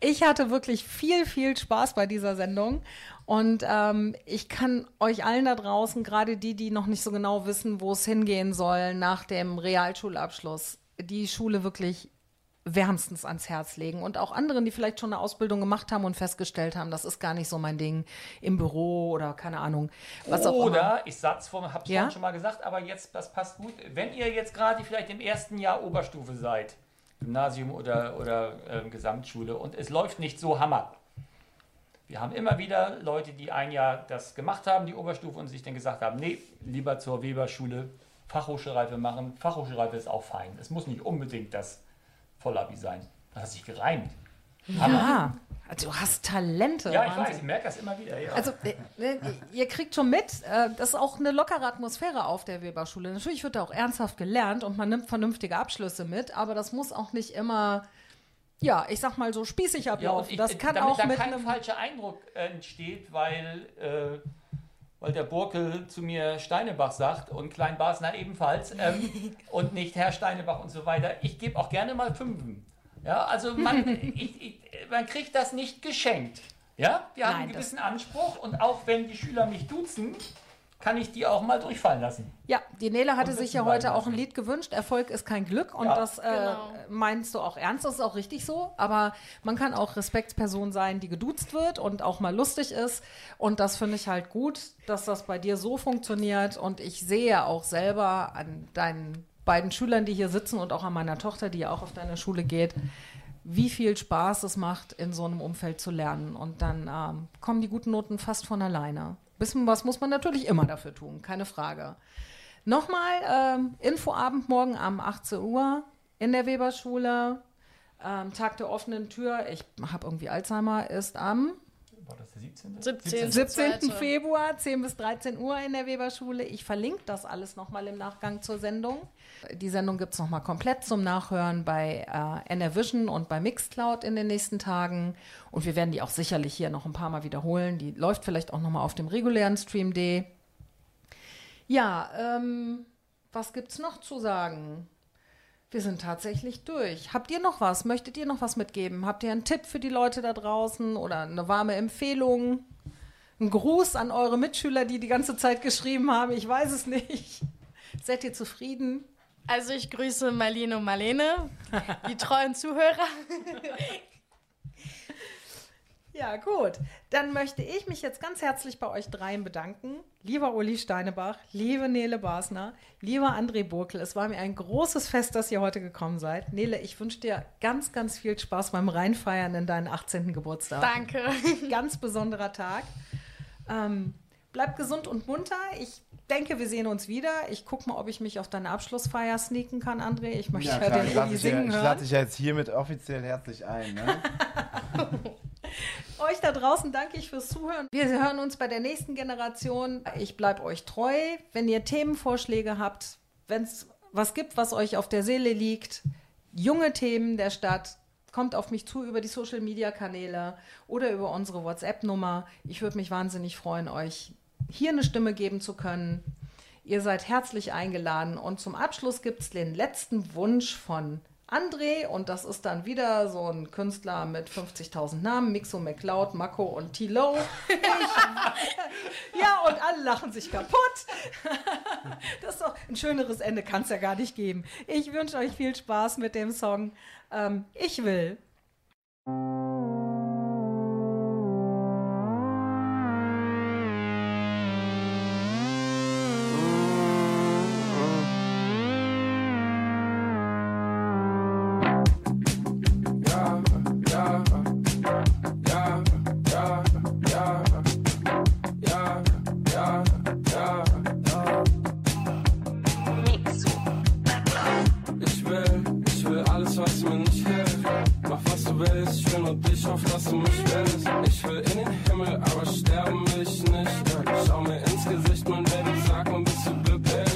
Ich hatte wirklich viel, viel Spaß bei dieser Sendung. Und ähm, ich kann euch allen da draußen, gerade die, die noch nicht so genau wissen, wo es hingehen soll nach dem Realschulabschluss, die Schule wirklich wärmstens ans Herz legen. Und auch anderen, die vielleicht schon eine Ausbildung gemacht haben und festgestellt haben, das ist gar nicht so mein Ding im Büro oder keine Ahnung. Was auch immer. Oder, ich sag's vor, hab's Ja? vorhin schon mal gesagt, aber jetzt, das passt gut. Wenn ihr jetzt gerade vielleicht im ersten Jahr Oberstufe seid, Gymnasium oder, oder ähm, Gesamtschule, und es läuft nicht so Hammer. Wir haben immer wieder Leute, die ein Jahr das gemacht haben, die Oberstufe, und sich dann gesagt haben, nee, lieber zur Weberschule Fachhochschulreife machen. Fachhochschulreife ist auch fein. Es muss nicht unbedingt das Vollabi sein. Das hat sich gereimt. Ja, also du hast Talente. Ja, ich Wahnsinn. weiß, ich merke das immer wieder. Ja. Also, äh, ne, ihr kriegt schon mit, äh, das ist auch eine lockere Atmosphäre auf der Weberschule. Natürlich wird da auch ernsthaft gelernt und man nimmt vernünftige Abschlüsse mit, aber das muss auch nicht immer, ja, ich sag mal so spießig Ja, ablaufen. ich, das kann damit auch da mit kein einem. falscher Eindruck entsteht, weil, äh, weil der Burkel zu mir Steinebach sagt und Klein Basner ebenfalls ähm, und nicht Herr Steinebach und so weiter. Ich gebe auch gerne mal Fünfen. Ja, also man, ich, ich, man kriegt das nicht geschenkt. Ja, wir haben Nein, einen gewissen Anspruch und auch wenn die Schüler mich duzen, kann ich die auch mal durchfallen lassen. Ja, die Nele hatte sich ja heute auch ein Lied gewünscht. Erfolg ist kein Glück. Und Ja. das äh, Genau. meinst du auch ernst. Das ist auch richtig so. Aber man kann auch Respektsperson sein, die geduzt wird und auch mal lustig ist. Und das finde ich halt gut, dass das bei dir so funktioniert. Und ich sehe auch selber an deinen beiden Schülern, die hier sitzen und auch an meiner Tochter, die ja auch auf deine Schule geht, wie viel Spaß es macht, in so einem Umfeld zu lernen. Und dann ähm, kommen die guten Noten fast von alleine. Bisschen was muss man natürlich immer dafür tun, keine Frage. Nochmal ähm, Infoabend morgen um 18 Uhr in der Weberschule. Ähm, Tag der offenen Tür. Ich habe irgendwie Alzheimer, ist am War das der 17.? 17. 17. Zweite. Februar, 10 bis 13 Uhr in der Weberschule. Ich verlinke das alles nochmal im Nachgang zur Sendung. Die Sendung gibt es nochmal komplett zum Nachhören bei äh, NRVision und bei Mixcloud in den nächsten Tagen. Und wir werden die auch sicherlich hier noch ein paar Mal wiederholen. Die läuft vielleicht auch nochmal auf dem regulären Stream D. Ja, ähm, was gibt's noch zu sagen? Wir sind tatsächlich durch. Habt ihr noch was? Möchtet ihr noch was mitgeben? Habt ihr einen Tipp für die Leute da draußen oder eine warme Empfehlung? Ein Gruß an eure Mitschüler, die die ganze Zeit geschrieben haben. Ich weiß es nicht. Seid ihr zufrieden? Also ich grüße Marlene und Marlene, die treuen Zuhörer. Ja, gut. Dann möchte ich mich jetzt ganz herzlich bei euch dreien bedanken. Lieber Uli Steinebach, liebe Nele Basner, lieber André Burkel, es war mir ein großes Fest, dass ihr heute gekommen seid. Nele, ich wünsche dir ganz, ganz viel Spaß beim Reinfeiern in deinen 18. Geburtstag. Danke. Ganz besonderer Tag. Ähm, bleib gesund und munter. Ich denke, wir sehen uns wieder. Ich gucke mal, ob ich mich auf deine Abschlussfeier sneaken kann, André. Ich möchte ja, klar, den ich Uli ja, singen ich lade dich ja jetzt hiermit offiziell herzlich ein. Ne? Euch da draußen danke ich fürs Zuhören. Wir hören uns bei der nächsten Generation. Ich bleibe euch treu. Wenn ihr Themenvorschläge habt, wenn es was gibt, was euch auf der Seele liegt, junge Themen der Stadt, kommt auf mich zu über die Social Media Kanäle oder über unsere WhatsApp-Nummer. Ich würde mich wahnsinnig freuen, euch hier eine Stimme geben zu können. Ihr seid herzlich eingeladen. Und zum Abschluss gibt es den letzten Wunsch von André. Und das ist dann wieder so ein Künstler mit 50.000 Namen. Mixo, McLeod, Mako und Tilo. Ja, und alle lachen sich kaputt. Das ist doch ein schöneres Ende kann es ja gar nicht geben. Ich wünsche euch viel Spaß mit dem Song. Ähm, ich will. was mir nicht hilft. Mach was du willst, ich will nur dich, auf dass du mich willst. Ich will in den Himmel, aber sterbe mich nicht. Schau mir ins Gesicht, mein Baby, sag mir, bist du glücklich?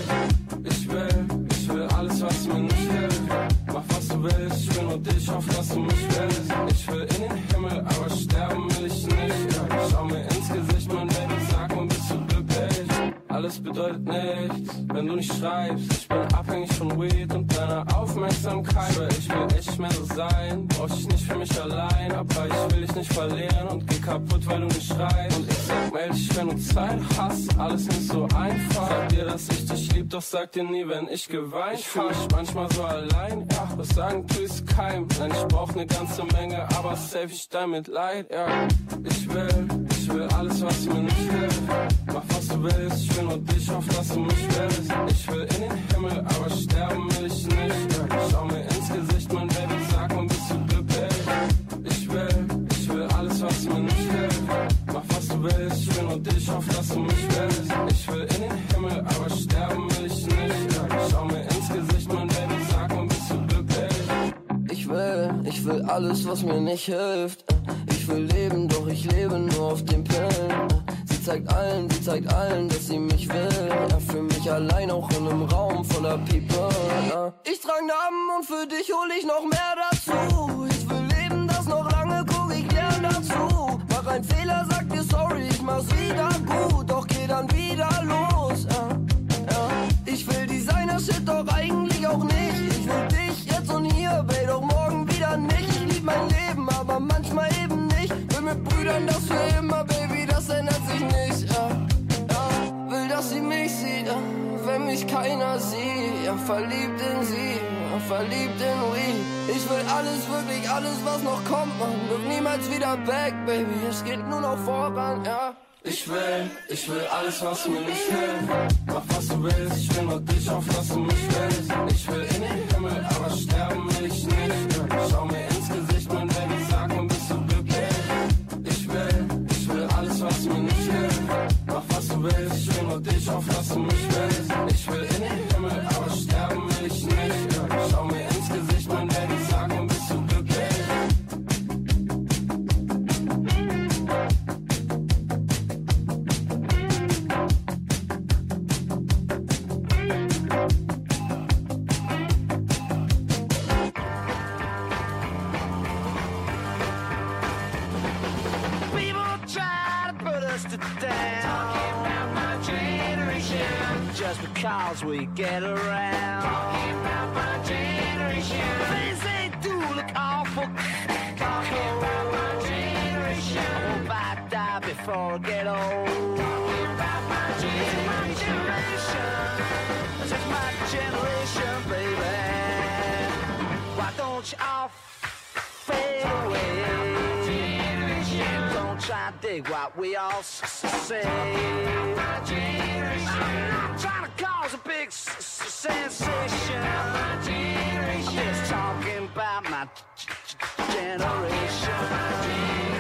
Ich will, ich will alles, was mir nicht hilft. Mach was du willst, ich will nur dich, auf dass du mich willst. Ich will in den Himmel, aber sterbe mich nicht. Schau mir ins Gesicht, mein Baby, sag mir, bist du glücklich? Alles bedeutet nichts, wenn du nicht schreibst. Ich bin abhängig von Weed und deiner Aufmerksamkeit. Weil ich will echt mehr so sein, brauch ich nicht für mich allein. Aber ich will dich nicht verlieren und geh kaputt, weil du nicht schreibst. Dich, wenn du Zeit hast, alles nicht so einfach. Sag dir, dass ich dich lieb, doch sag dir nie, wenn ich geweint fühl mich manchmal so allein, ja. Was sagen tu ich's keim? Nein, ich brauch ne ganze Menge, aber safe ich damit leid, ja. Ich will, ich will alles, was mir nicht hilft. Mach was du willst, ich will nur dich, auf dass du mich willst. Ich will in den Himmel, aber sterben will ich nicht. Ja. Schau mir auf dass mich willst. Ich will in den Himmel, aber sterben will ich nicht. Schau mir ins Gesicht, mein Baby, sag mal, bist du glücklich? Ich will, ich will alles, was mir nicht hilft. Ich will leben, doch ich lebe nur auf den Pillen. Sie zeigt allen, sie zeigt allen, dass sie mich will. Ja, für mich allein auch in einem Raum voller People. Ja. Ich trag Namen und für dich hol ich noch mehr dazu. Ich will leben, das noch lange guck ich gern dazu. Ein Fehler, sag dir sorry, ich mach's wieder gut, doch geh dann wieder los. Ja. Ja. Ich will Designer-Shit, doch eigentlich auch nicht. Ich will dich jetzt und hier, babe, doch morgen wieder nicht. Ich lieb mein Leben, aber manchmal eben nicht. Will mit Brüdern das für immer, Baby, das ändert sich nicht. Ja. Will, dass sie mich sieht, wenn mich keiner sieht. Ja, verliebt in sie, ja, verliebt in Weed. Ich will alles, wirklich alles, was noch kommt, man. Look niemals wieder back, Baby, es geht nur noch voran, ja. Ich will, ich will alles, was mir nicht hilft. Mach was du willst, ich will nur dich, auf dass du mich willst. Ich will in den Himmel, aber sterben will ich nicht. Will nur dich, auf dass du mich willst. Ich will Because we get around. Talking about my generation. Things they do look awful. Talking about my generation. I hope I die before I get old. Talking about my generation. This is my generation, baby. Why don't you I dig what we all say. I'm trying to cause a big sensation. I'm just talking about my generation.